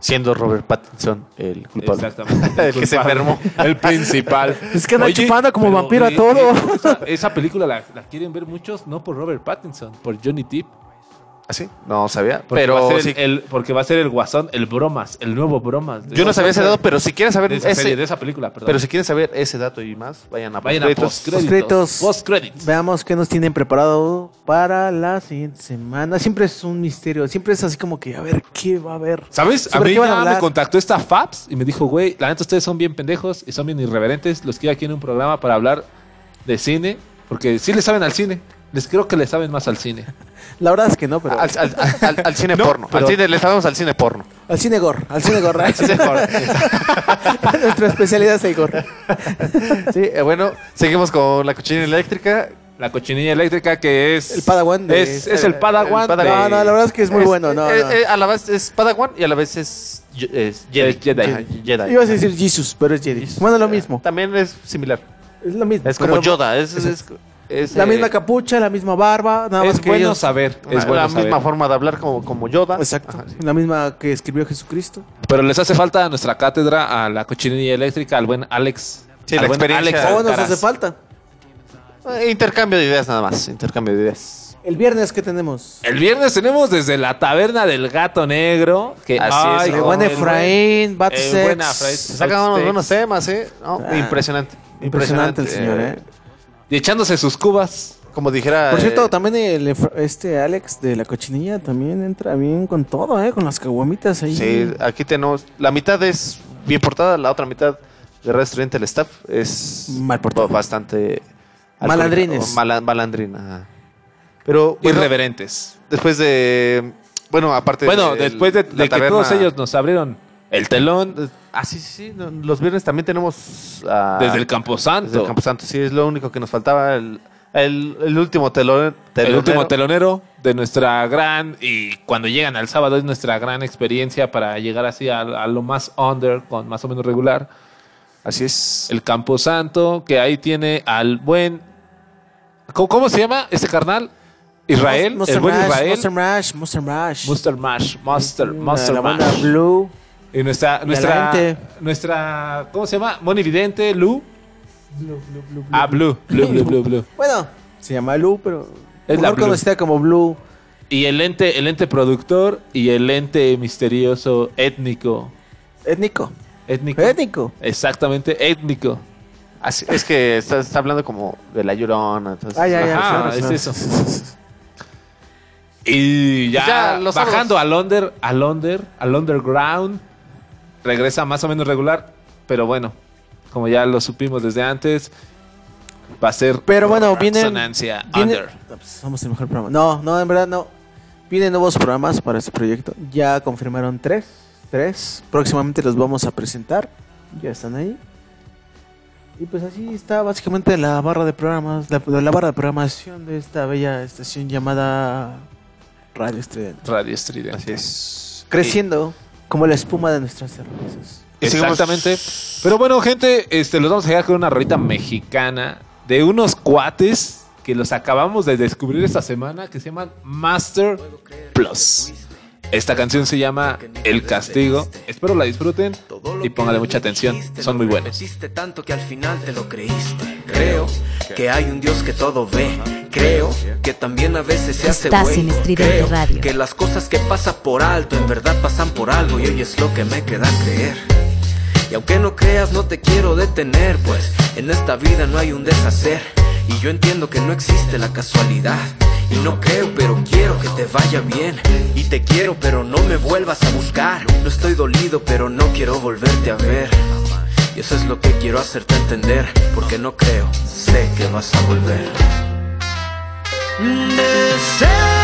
Speaker 7: Siendo Robert Pattinson el culpable.
Speaker 5: Exactamente.
Speaker 7: el que se
Speaker 5: culpable.
Speaker 7: enfermó.
Speaker 5: El principal.
Speaker 6: Es que anda
Speaker 5: Oye,
Speaker 6: chupando como vampiro a todo.
Speaker 5: Esa, esa película la, la quieren ver muchos, no por Robert Pattinson, por Johnny Depp.
Speaker 7: ¿Ah, sí? No sabía.
Speaker 5: Porque
Speaker 7: Pero
Speaker 5: va a ser
Speaker 7: sí,
Speaker 5: el, el- porque va a ser el guasón, el bromas, el nuevo bromas.
Speaker 7: yo no sabía ese dato, pero si quieren saber
Speaker 5: de esa,
Speaker 7: ese,
Speaker 5: serie, de esa película, perdón.
Speaker 7: pero si quieren saber ese dato y más, vayan a
Speaker 5: Vayan a
Speaker 7: postcréditos.
Speaker 5: postcréditos.
Speaker 6: Postcréditos.
Speaker 5: Postcréditos.
Speaker 6: Veamos qué nos tienen preparado para la siguiente semana. Siempre es un misterio, siempre es así como que, a ver, ¿qué va a haber?
Speaker 5: ¿Sabes? A
Speaker 6: ¿Sobre
Speaker 5: mí
Speaker 6: qué van a
Speaker 5: ya me contactó esta Fabs y me dijo, güey, la neta ustedes son bien pendejos y son bien irreverentes. Los quiero aquí en un programa para hablar de cine, porque sí le saben al cine. Les creo que le saben más al cine.
Speaker 6: La verdad es que no, pero...
Speaker 7: Al, al- al- al cine
Speaker 5: No,
Speaker 7: porno.
Speaker 5: pero-
Speaker 7: Al cine, le sabemos al cine porno.
Speaker 6: Al cine gore, al cine gore.
Speaker 7: Al cine.
Speaker 6: Nuestra especialidad es el gore.
Speaker 7: sí, eh, bueno, seguimos con la cochinilla eléctrica.
Speaker 5: La cochinilla eléctrica que es...
Speaker 6: El Padawan de-
Speaker 5: Es, es el Padawan.
Speaker 7: El Padawan.
Speaker 6: No, no, la verdad es que es muy bueno, no,
Speaker 7: eh,
Speaker 6: no.
Speaker 7: eh, a la vez es Padawan y a la vez es, Jedi.
Speaker 6: Ibas a decir Jesus, pero es Jedi. Bueno, lo mismo.
Speaker 7: También es similar.
Speaker 6: Es lo mismo.
Speaker 7: Es como
Speaker 6: pero-
Speaker 7: Yoda. Es, es- es,
Speaker 6: La
Speaker 7: eh,
Speaker 6: misma capucha, la misma barba, nada más
Speaker 5: Es
Speaker 6: que
Speaker 5: bueno
Speaker 6: ellos-
Speaker 5: saber.
Speaker 7: la,
Speaker 5: Es bueno
Speaker 7: la
Speaker 5: saber.
Speaker 7: misma forma de hablar como, como Yoda.
Speaker 6: Exacto.
Speaker 7: Ajá, sí.
Speaker 6: La misma que escribió Jesucristo.
Speaker 5: Pero les hace falta a nuestra cátedra, a la cochinilla eléctrica, al buen Alex.
Speaker 7: Sí,
Speaker 5: al
Speaker 7: la
Speaker 5: buen
Speaker 7: experiencia.
Speaker 5: Alex
Speaker 6: ¿Cómo nos hace falta?
Speaker 7: Eh, intercambio de ideas nada más. Intercambio de ideas.
Speaker 6: El viernes, ¿qué tenemos?
Speaker 5: El viernes tenemos desde la taberna del gato negro. Que,
Speaker 7: Así es,
Speaker 5: ay,
Speaker 7: El
Speaker 5: no,
Speaker 6: buen Efraín,
Speaker 7: sacan unos buenos temas, ¿eh? No,
Speaker 6: Ah,
Speaker 7: impresionante.
Speaker 6: Impresionante el señor, ¿eh?
Speaker 5: Y echándose sus cubas.
Speaker 7: Como dijera.
Speaker 6: Por cierto,
Speaker 7: eh,
Speaker 6: también el, Efra- este Alex de la cochinilla también entra bien con todo, ¿eh? Con las caguamitas ahí.
Speaker 7: Sí, aquí tenemos. La mitad es bien portada, la otra mitad de Red Estudiante, el staff, es
Speaker 6: Mal portada.
Speaker 7: ba- bastante.
Speaker 6: Malandrines.
Speaker 7: mala- malandrín, ajá. Pero bueno,
Speaker 5: Irreverentes.
Speaker 7: después de. Bueno, aparte
Speaker 5: Bueno,
Speaker 7: de
Speaker 5: después de,
Speaker 7: la
Speaker 5: de que
Speaker 7: taberna-
Speaker 5: todos ellos nos abrieron El telón.
Speaker 7: Ah, sí, sí, sí. Los viernes también tenemos. ah,
Speaker 5: Desde el Camposanto.
Speaker 7: Desde el Camposanto, sí, es lo único que nos faltaba. El, el, el último telón,
Speaker 5: El último telonero de nuestra gran. Y cuando llegan al sábado es nuestra gran experiencia para llegar así a, a lo más under, con más o menos regular.
Speaker 7: Así es.
Speaker 5: El Camposanto, que ahí tiene al buen. ¿Cómo, cómo se llama este carnal? Israel.
Speaker 6: Monster
Speaker 5: el buen
Speaker 6: Mash,
Speaker 5: Israel.
Speaker 6: Monster Mash, Monster Mash.
Speaker 5: Monster Mash, Monster,
Speaker 6: La-
Speaker 5: Monster
Speaker 6: la banda
Speaker 5: Mash.
Speaker 6: Blue.
Speaker 5: Y nuestra,
Speaker 6: la
Speaker 5: nuestra, nuestra, ¿cómo se llama? Moni Vidente, Lu. Ah, Blue, Blue, Blue, Blue, Blue.
Speaker 6: Bueno, se llama Blue, pero
Speaker 5: Es la
Speaker 6: mejor
Speaker 5: Blue.
Speaker 6: conocida como Blue.
Speaker 5: Y el ente, el ente productor y el ente misterioso étnico.
Speaker 6: Étnico.
Speaker 5: Étnico.
Speaker 6: Étnico.
Speaker 5: Exactamente, étnico.
Speaker 7: Así- es que está, está hablando como de la llorona. Entonces,
Speaker 6: Ah, ya, ya,
Speaker 5: Ajá,
Speaker 6: claro,
Speaker 5: es eso. Y ya,
Speaker 7: ya
Speaker 5: bajando al under, al under, al underground, regresa más o menos regular, pero bueno, como ya lo supimos desde antes, va a ser
Speaker 6: Pero bueno, vienen. Viene- somos el mejor programa. No, no, en verdad no. Vienen nuevos programas para este proyecto. Ya confirmaron tres. Tres. Próximamente los vamos a presentar. Ya están ahí. Y pues así está básicamente la barra de programas, la, la barra de programación de esta bella estación llamada Radio Estridente.
Speaker 5: Radio Estridente.
Speaker 7: Así es.
Speaker 6: Creciendo como la espuma de nuestras cervezas.
Speaker 5: Exactamente. Pero bueno, gente, este, los vamos a dejar con una rolita mexicana de unos cuates que los acabamos de descubrir esta semana que se llaman Master Plus. Esta canción se llama El Castigo. Espero la disfruten y pónganle mucha atención. Son muy buenos.
Speaker 1: Tanto que al final te lo creíste. Creo que hay un Dios que todo ve. Creo que también a veces se hace
Speaker 8: Estás en
Speaker 1: Creo
Speaker 8: Radio.
Speaker 1: que las cosas que pasan por alto en verdad pasan por algo y hoy es lo que me queda creer. Y aunque no creas, no te quiero detener, pues en esta vida no hay un deshacer. Y yo entiendo que no existe la casualidad. Y no creo, pero quiero que te vaya bien. Y te quiero, pero no me vuelvas a buscar. No estoy dolido, pero no quiero volverte a ver. Y eso es lo que quiero hacerte entender. Porque no creo, sé que vas a volver. Deseo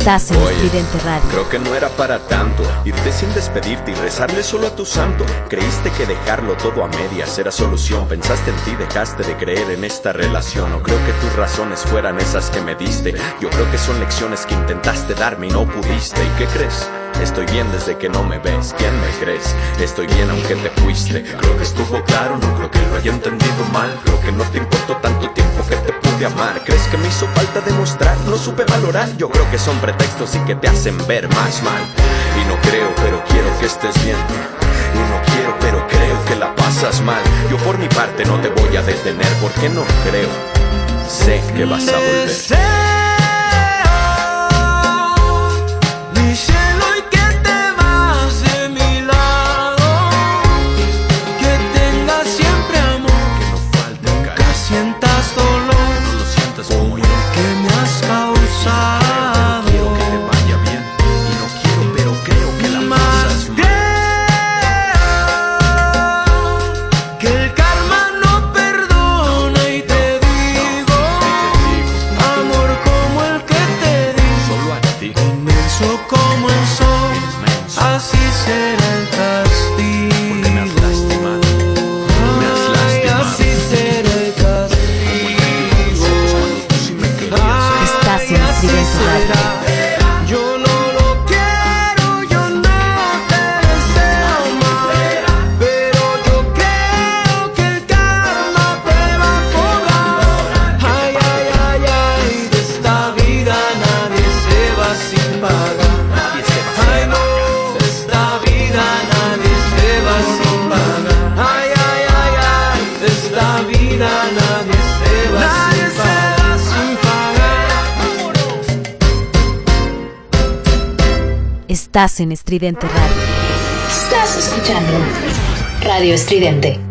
Speaker 8: Estás en
Speaker 14: Oye,
Speaker 8: Estridente Radio.
Speaker 14: Creo que no era para tanto irte sin despedirte y rezarle solo a tu santo. Creíste que dejarlo todo a medias era solución. Pensaste en ti, dejaste de creer en esta relación. No creo que tus razones fueran esas que me diste. Yo creo que son lecciones que intentaste darme y no pudiste. ¿Y qué crees? Estoy bien desde que no me ves. ¿Quién me crees? Estoy bien aunque te fuiste. Creo que estuvo claro, no creo que lo haya entendido mal. Creo que no te importó tanto tiempo que te pude amar. ¿Crees que me hizo falta demostrar? No supe valorar. Yo creo que son pretextos y que te hacen ver más mal. Y no creo, pero quiero que estés bien. Y no quiero, pero creo que la pasas mal. Yo por mi parte no te voy a detener porque no creo. Sé que vas a volver.
Speaker 12: Estás en Estridente Radio.
Speaker 9: Estás escuchando Radio Estridente.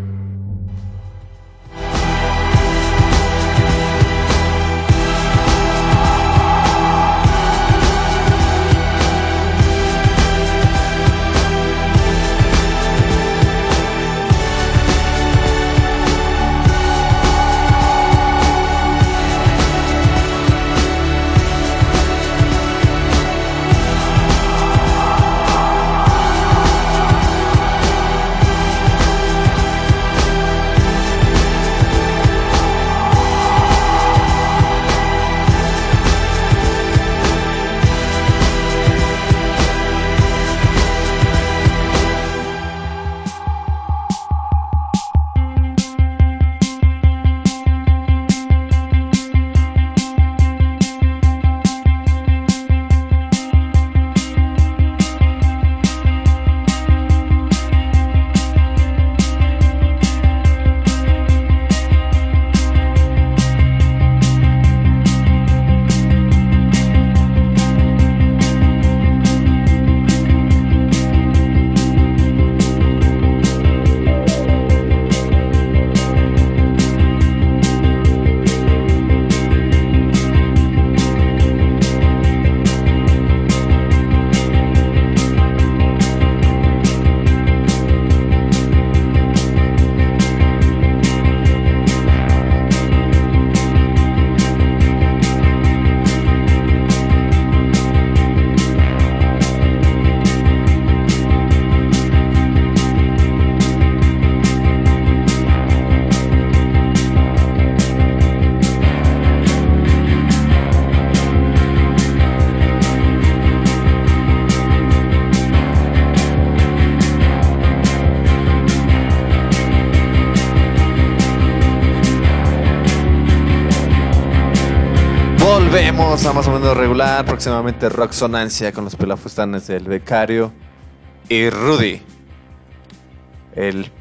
Speaker 7: Volvemos a más o menos regular. Próximamente Roxonancia con los pelafustanes del becario y Rudy. El,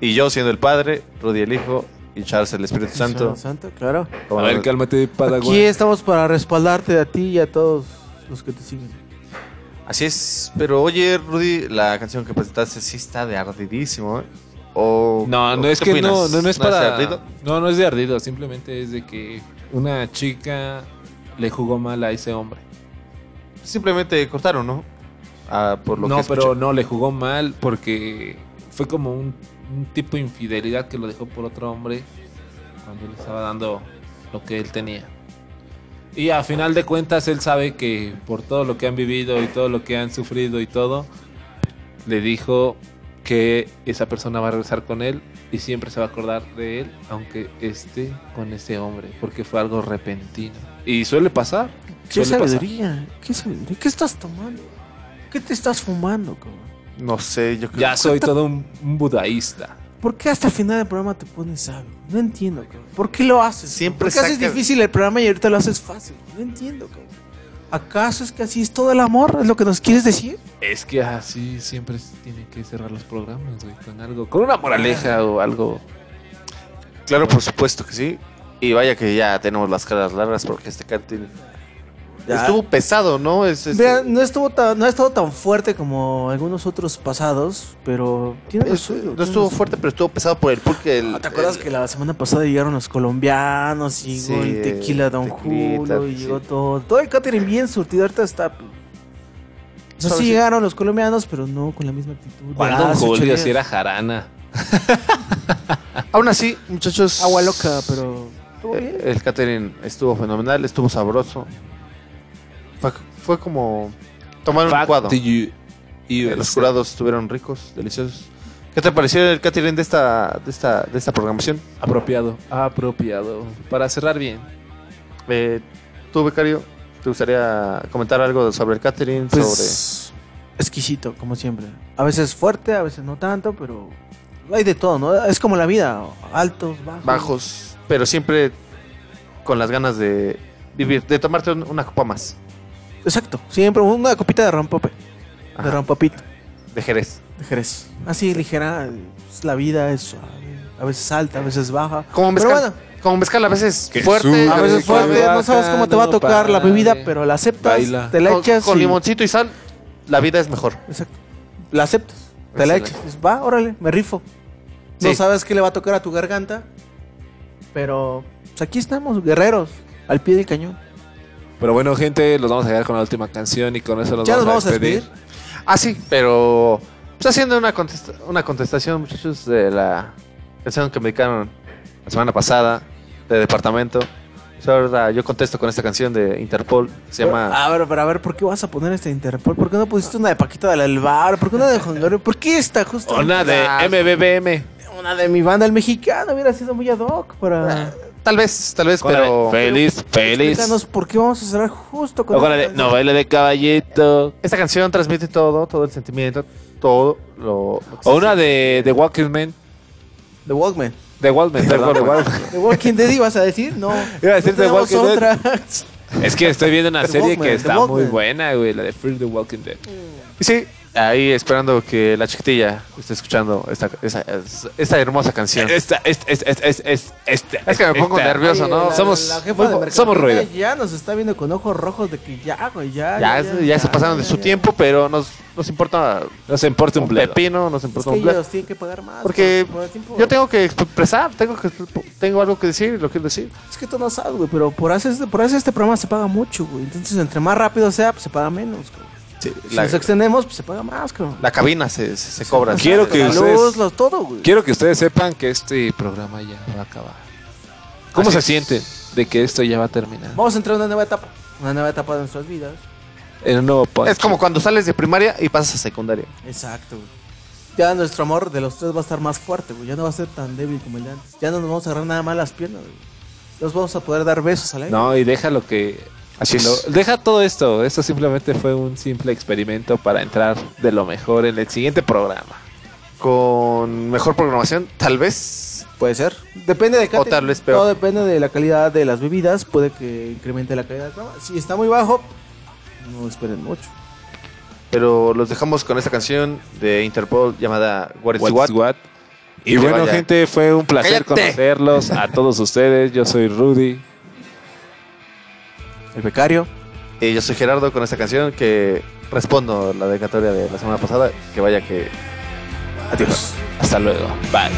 Speaker 7: y yo siendo el padre, Rudy el hijo y Charles el Espíritu Santo.
Speaker 6: Santo, claro.
Speaker 7: Como
Speaker 5: A ver,
Speaker 7: no-
Speaker 5: cálmate, Padawan.
Speaker 6: Aquí estamos para respaldarte a ti y a todos los que te siguen.
Speaker 7: Así es, pero oye, Rudy, la canción que presentaste sí está de ardidísimo, ¿eh? O,
Speaker 5: No,
Speaker 7: o
Speaker 5: no es que
Speaker 7: opinas?
Speaker 5: no, no, no es
Speaker 7: de
Speaker 5: para.
Speaker 7: ardido?
Speaker 5: No, no es de ardido, simplemente es de que una chica le jugó mal a ese hombre.
Speaker 7: Simplemente cortaron, ¿no? Ah, por lo
Speaker 5: no,
Speaker 7: que
Speaker 5: pero no, le jugó mal porque fue como un, un tipo de infidelidad que lo dejó por otro hombre cuando le estaba dando lo que él tenía. Y a final de cuentas él sabe que por todo lo que han vivido y todo lo que han sufrido y todo, le dijo que esa persona va a regresar con él y siempre se va a acordar de él, aunque esté con ese hombre, porque fue algo repentino. Y suele pasar.
Speaker 6: ¿Qué
Speaker 5: suele pasar.
Speaker 6: sabiduría? ¿Qué sabiduría? ¿Qué estás tomando? ¿Qué te estás fumando, cabrón?
Speaker 7: No sé, yo creo
Speaker 5: Ya soy todo un, un budaísta.
Speaker 6: ¿Por qué hasta el final del programa te pones sabio? No entiendo, cabrón. ¿Por qué lo haces?
Speaker 7: Siempre
Speaker 6: ¿Por qué haces
Speaker 7: saca-
Speaker 6: difícil el programa y ahorita lo haces fácil? No entiendo, cabrón. ¿Acaso es que así es todo el amor? ¿Es lo que nos quieres decir?
Speaker 5: Es que así siempre se tiene que cerrar los programas, güey, con algo, con una moraleja o algo.
Speaker 7: Claro, por supuesto que sí. Y vaya que ya tenemos las caras largas porque este cantil
Speaker 6: Ya.
Speaker 7: estuvo pesado, ¿no? Es,
Speaker 6: no, estuvo tan, no ha estado tan fuerte como algunos otros pasados, pero tiene
Speaker 7: es-
Speaker 6: suyo,
Speaker 7: no
Speaker 6: tiene
Speaker 7: estuvo fuerte, pero estuvo pesado por el pulque. El,
Speaker 6: ¿Te acuerdas
Speaker 7: el-
Speaker 6: que la semana pasada llegaron los colombianos y llegó
Speaker 7: Sí,
Speaker 6: el tequila Don Julio y
Speaker 7: sí.
Speaker 6: llegó todo? Todo el catering bien surtido, ahorita está... O sea, sí llegaron los colombianos, pero no con la misma actitud.
Speaker 5: ¿Cuál
Speaker 6: de
Speaker 5: Don
Speaker 6: hace ocho
Speaker 5: Julio si era jarana?
Speaker 7: Aún así, muchachos.
Speaker 6: Agua loca, pero... estuvo
Speaker 7: eh,
Speaker 6: bien.
Speaker 7: El catering estuvo fenomenal, estuvo sabroso. Fue, fue como tomar un
Speaker 5: you-
Speaker 7: Eh, los curados estuvieron ricos, deliciosos. ¿Qué te pareció el catering de esta, de esta, de esta programación?
Speaker 5: Apropiado, apropiado. Para cerrar bien.
Speaker 7: Eh, Tú, becario, ¿te gustaría comentar algo sobre el catering? sobre
Speaker 6: Pues, exquisito, como siempre. A veces fuerte, a veces no tanto, pero hay de todo, ¿no? Es como la vida, altos, bajos.
Speaker 7: bajos, pero siempre con las ganas de vivir, de tomarte un- una copa más.
Speaker 6: Exacto, siempre una copita de rompope, de
Speaker 7: Ajá.
Speaker 6: rompopito,
Speaker 7: De Jerez.
Speaker 6: de Jerez. Así ligera, es la vida es a veces alta, a veces baja.
Speaker 7: Como
Speaker 6: Pero
Speaker 7: mezcal,
Speaker 6: bueno,
Speaker 7: como mezcal a veces fuerte,
Speaker 5: sube,
Speaker 6: a veces fuerte, no sabes cómo te va a tocar la bebida, pero la aceptas,
Speaker 5: baila.
Speaker 6: te la
Speaker 7: con,
Speaker 6: echas
Speaker 7: con
Speaker 6: y-
Speaker 7: limoncito y sal. la vida es mejor.
Speaker 6: Exacto. La aceptas. Te la echas. Va, órale, me rifo. No sabes qué le va a tocar a tu garganta. Pero pues aquí estamos, guerreros, al pie del cañón.
Speaker 5: Pero bueno, gente, los vamos a dejar con la última canción y con eso los
Speaker 6: ¿Ya nos
Speaker 5: vamos,
Speaker 6: vamos a
Speaker 5: despedir.
Speaker 7: Ah, sí, pero pues haciendo una, contesta- una contestación, muchachos, de la canción que me dedicaron la semana pasada de departamento. Pues ahora yo contesto con esta canción de Interpol, se llama...
Speaker 6: A ver, pero a ver, ¿por qué vas a poner esta Interpol? ¿Por qué no pusiste una de Paquita del Alvar? ¿Por qué una de Juan? ¿Por qué esta justo?
Speaker 5: Una de MBBM.
Speaker 6: Una de mi banda, el mexicano, hubiera sido muy ad hoc para...
Speaker 7: Tal vez, tal vez, pero...
Speaker 5: de Feliz, feliz.
Speaker 6: Explícanos por qué vamos a cerrar justo con esta
Speaker 5: de
Speaker 6: canción.
Speaker 5: No baile de caballito.
Speaker 7: Esta canción transmite todo, todo el sentimiento, todo lo...
Speaker 5: O una de The Walking Man.
Speaker 6: The Walkman.
Speaker 5: The Walkman, perdón, The Walkman.
Speaker 6: ¿The Walking Dead ibas a decir? No.
Speaker 5: Iba a decir
Speaker 6: No
Speaker 5: The Walking Dead.
Speaker 6: otra.
Speaker 5: Es que estoy viendo una
Speaker 6: The
Speaker 5: serie
Speaker 6: Walkman,
Speaker 5: que está muy buena, güey, la de Fear the Walking Dead.
Speaker 7: Y sí, ahí esperando que la chiquitilla esté escuchando esta, esa- esta hermosa canción.
Speaker 5: Esta, esta, esta, esta, esta, esta,
Speaker 7: Es que me pongo
Speaker 5: esta-
Speaker 7: nervioso, ¿no?
Speaker 6: La-
Speaker 5: Somos-
Speaker 6: la jefa de
Speaker 5: somos ruido.
Speaker 6: Ya nos está viendo con ojos rojos de que ya, güey, ya.
Speaker 7: Ya, ya, se pasaron de su tiempo, pero nos, nos importa
Speaker 5: Nos importa un bledo.
Speaker 7: pepino, nos
Speaker 6: Es
Speaker 7: importa
Speaker 6: que
Speaker 7: un bledo.
Speaker 6: ellos tienen que pagar más.
Speaker 7: Porque
Speaker 6: por- por
Speaker 7: yo tengo que expresar, tengo, que, tengo algo que decir, lo quiero decir.
Speaker 6: Es que tú no sabes, güey, pero por hacer, este, por hacer este programa se paga mucho, güey. Entonces, entre más rápido sea, pues se paga menos, güey. Si
Speaker 7: la-
Speaker 6: nos extendemos, pues se paga más, cabrón.
Speaker 7: La cabina se, se, se cobra.
Speaker 5: Quiero que
Speaker 6: la
Speaker 5: ustedes-
Speaker 6: luz, lo- todo, güey.
Speaker 5: Quiero que ustedes sepan que este programa ya va a acabar. ¿Cómo
Speaker 7: Así
Speaker 5: se
Speaker 7: es.
Speaker 5: sienten de que esto ya va a terminar?
Speaker 6: Vamos a entrar en una nueva etapa. Una nueva etapa de nuestras vidas.
Speaker 5: En un nuevo punch.
Speaker 7: Es como cuando sales de primaria y pasas a secundaria.
Speaker 6: Exacto, güey. Ya nuestro amor de los tres va a estar más fuerte, güey. Ya no va a ser tan débil como el de antes. Ya no nos vamos a agarrar nada más las piernas, güey. Nos vamos a poder dar besos al aire.
Speaker 5: No, y deja lo que...
Speaker 7: Así es.
Speaker 5: lo- deja todo esto. Esto simplemente fue un simple experimento para entrar de lo mejor en el siguiente programa.
Speaker 7: Con mejor programación, tal vez.
Speaker 6: Puede ser. Depende de cada
Speaker 7: O tal vez peor.
Speaker 6: Todo depende de la calidad de las bebidas. Puede que incremente la calidad del programa. Si está muy bajo, no esperen mucho.
Speaker 7: Pero los dejamos con esta canción de Interpol llamada What is
Speaker 5: What
Speaker 7: What.
Speaker 5: what? Y, bueno,
Speaker 7: vaya.
Speaker 5: gente, fue un placer
Speaker 7: ¡Cállate!
Speaker 5: conocerlos a todos ustedes. Yo soy Rudy.
Speaker 6: El becario.
Speaker 7: Y yo soy Gerardo con esta canción que respondo la dedicatoria de la semana pasada. Que vaya que. Adiós.
Speaker 5: Hasta luego. Bye.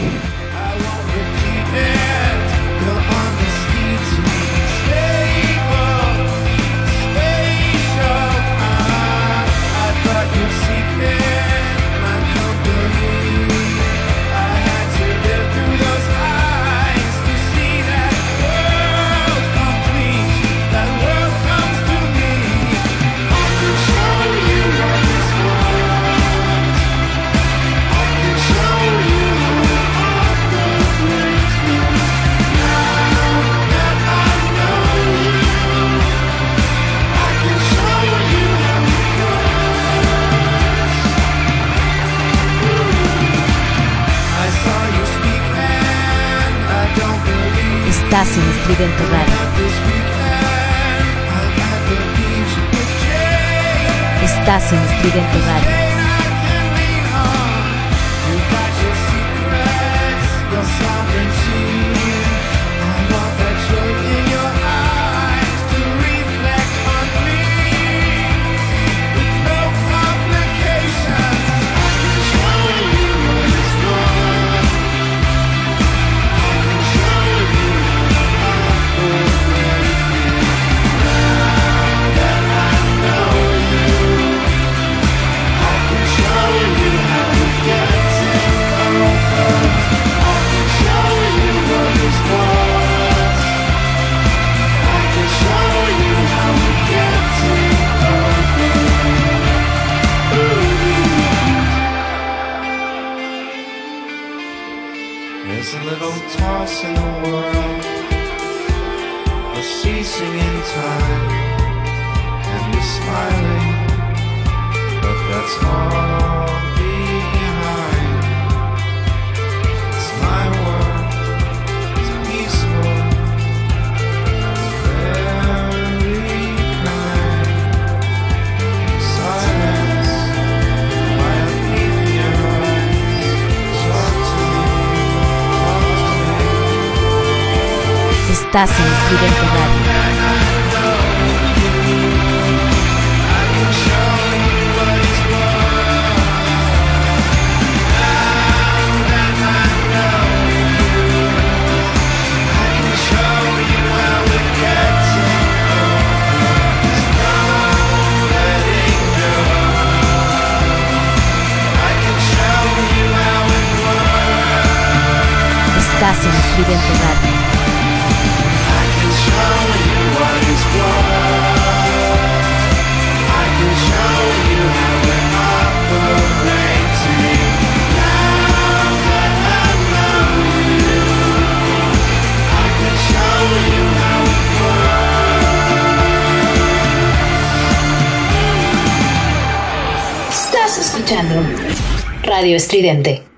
Speaker 10: En Estridente Radio. Estás en Estridente Radio.
Speaker 8: Little toss in the world, a ceasing in time, and you're smiling, but that's all
Speaker 10: Estás en Student Radio. Estás en Estridente Radio.
Speaker 9: Radio Estridente.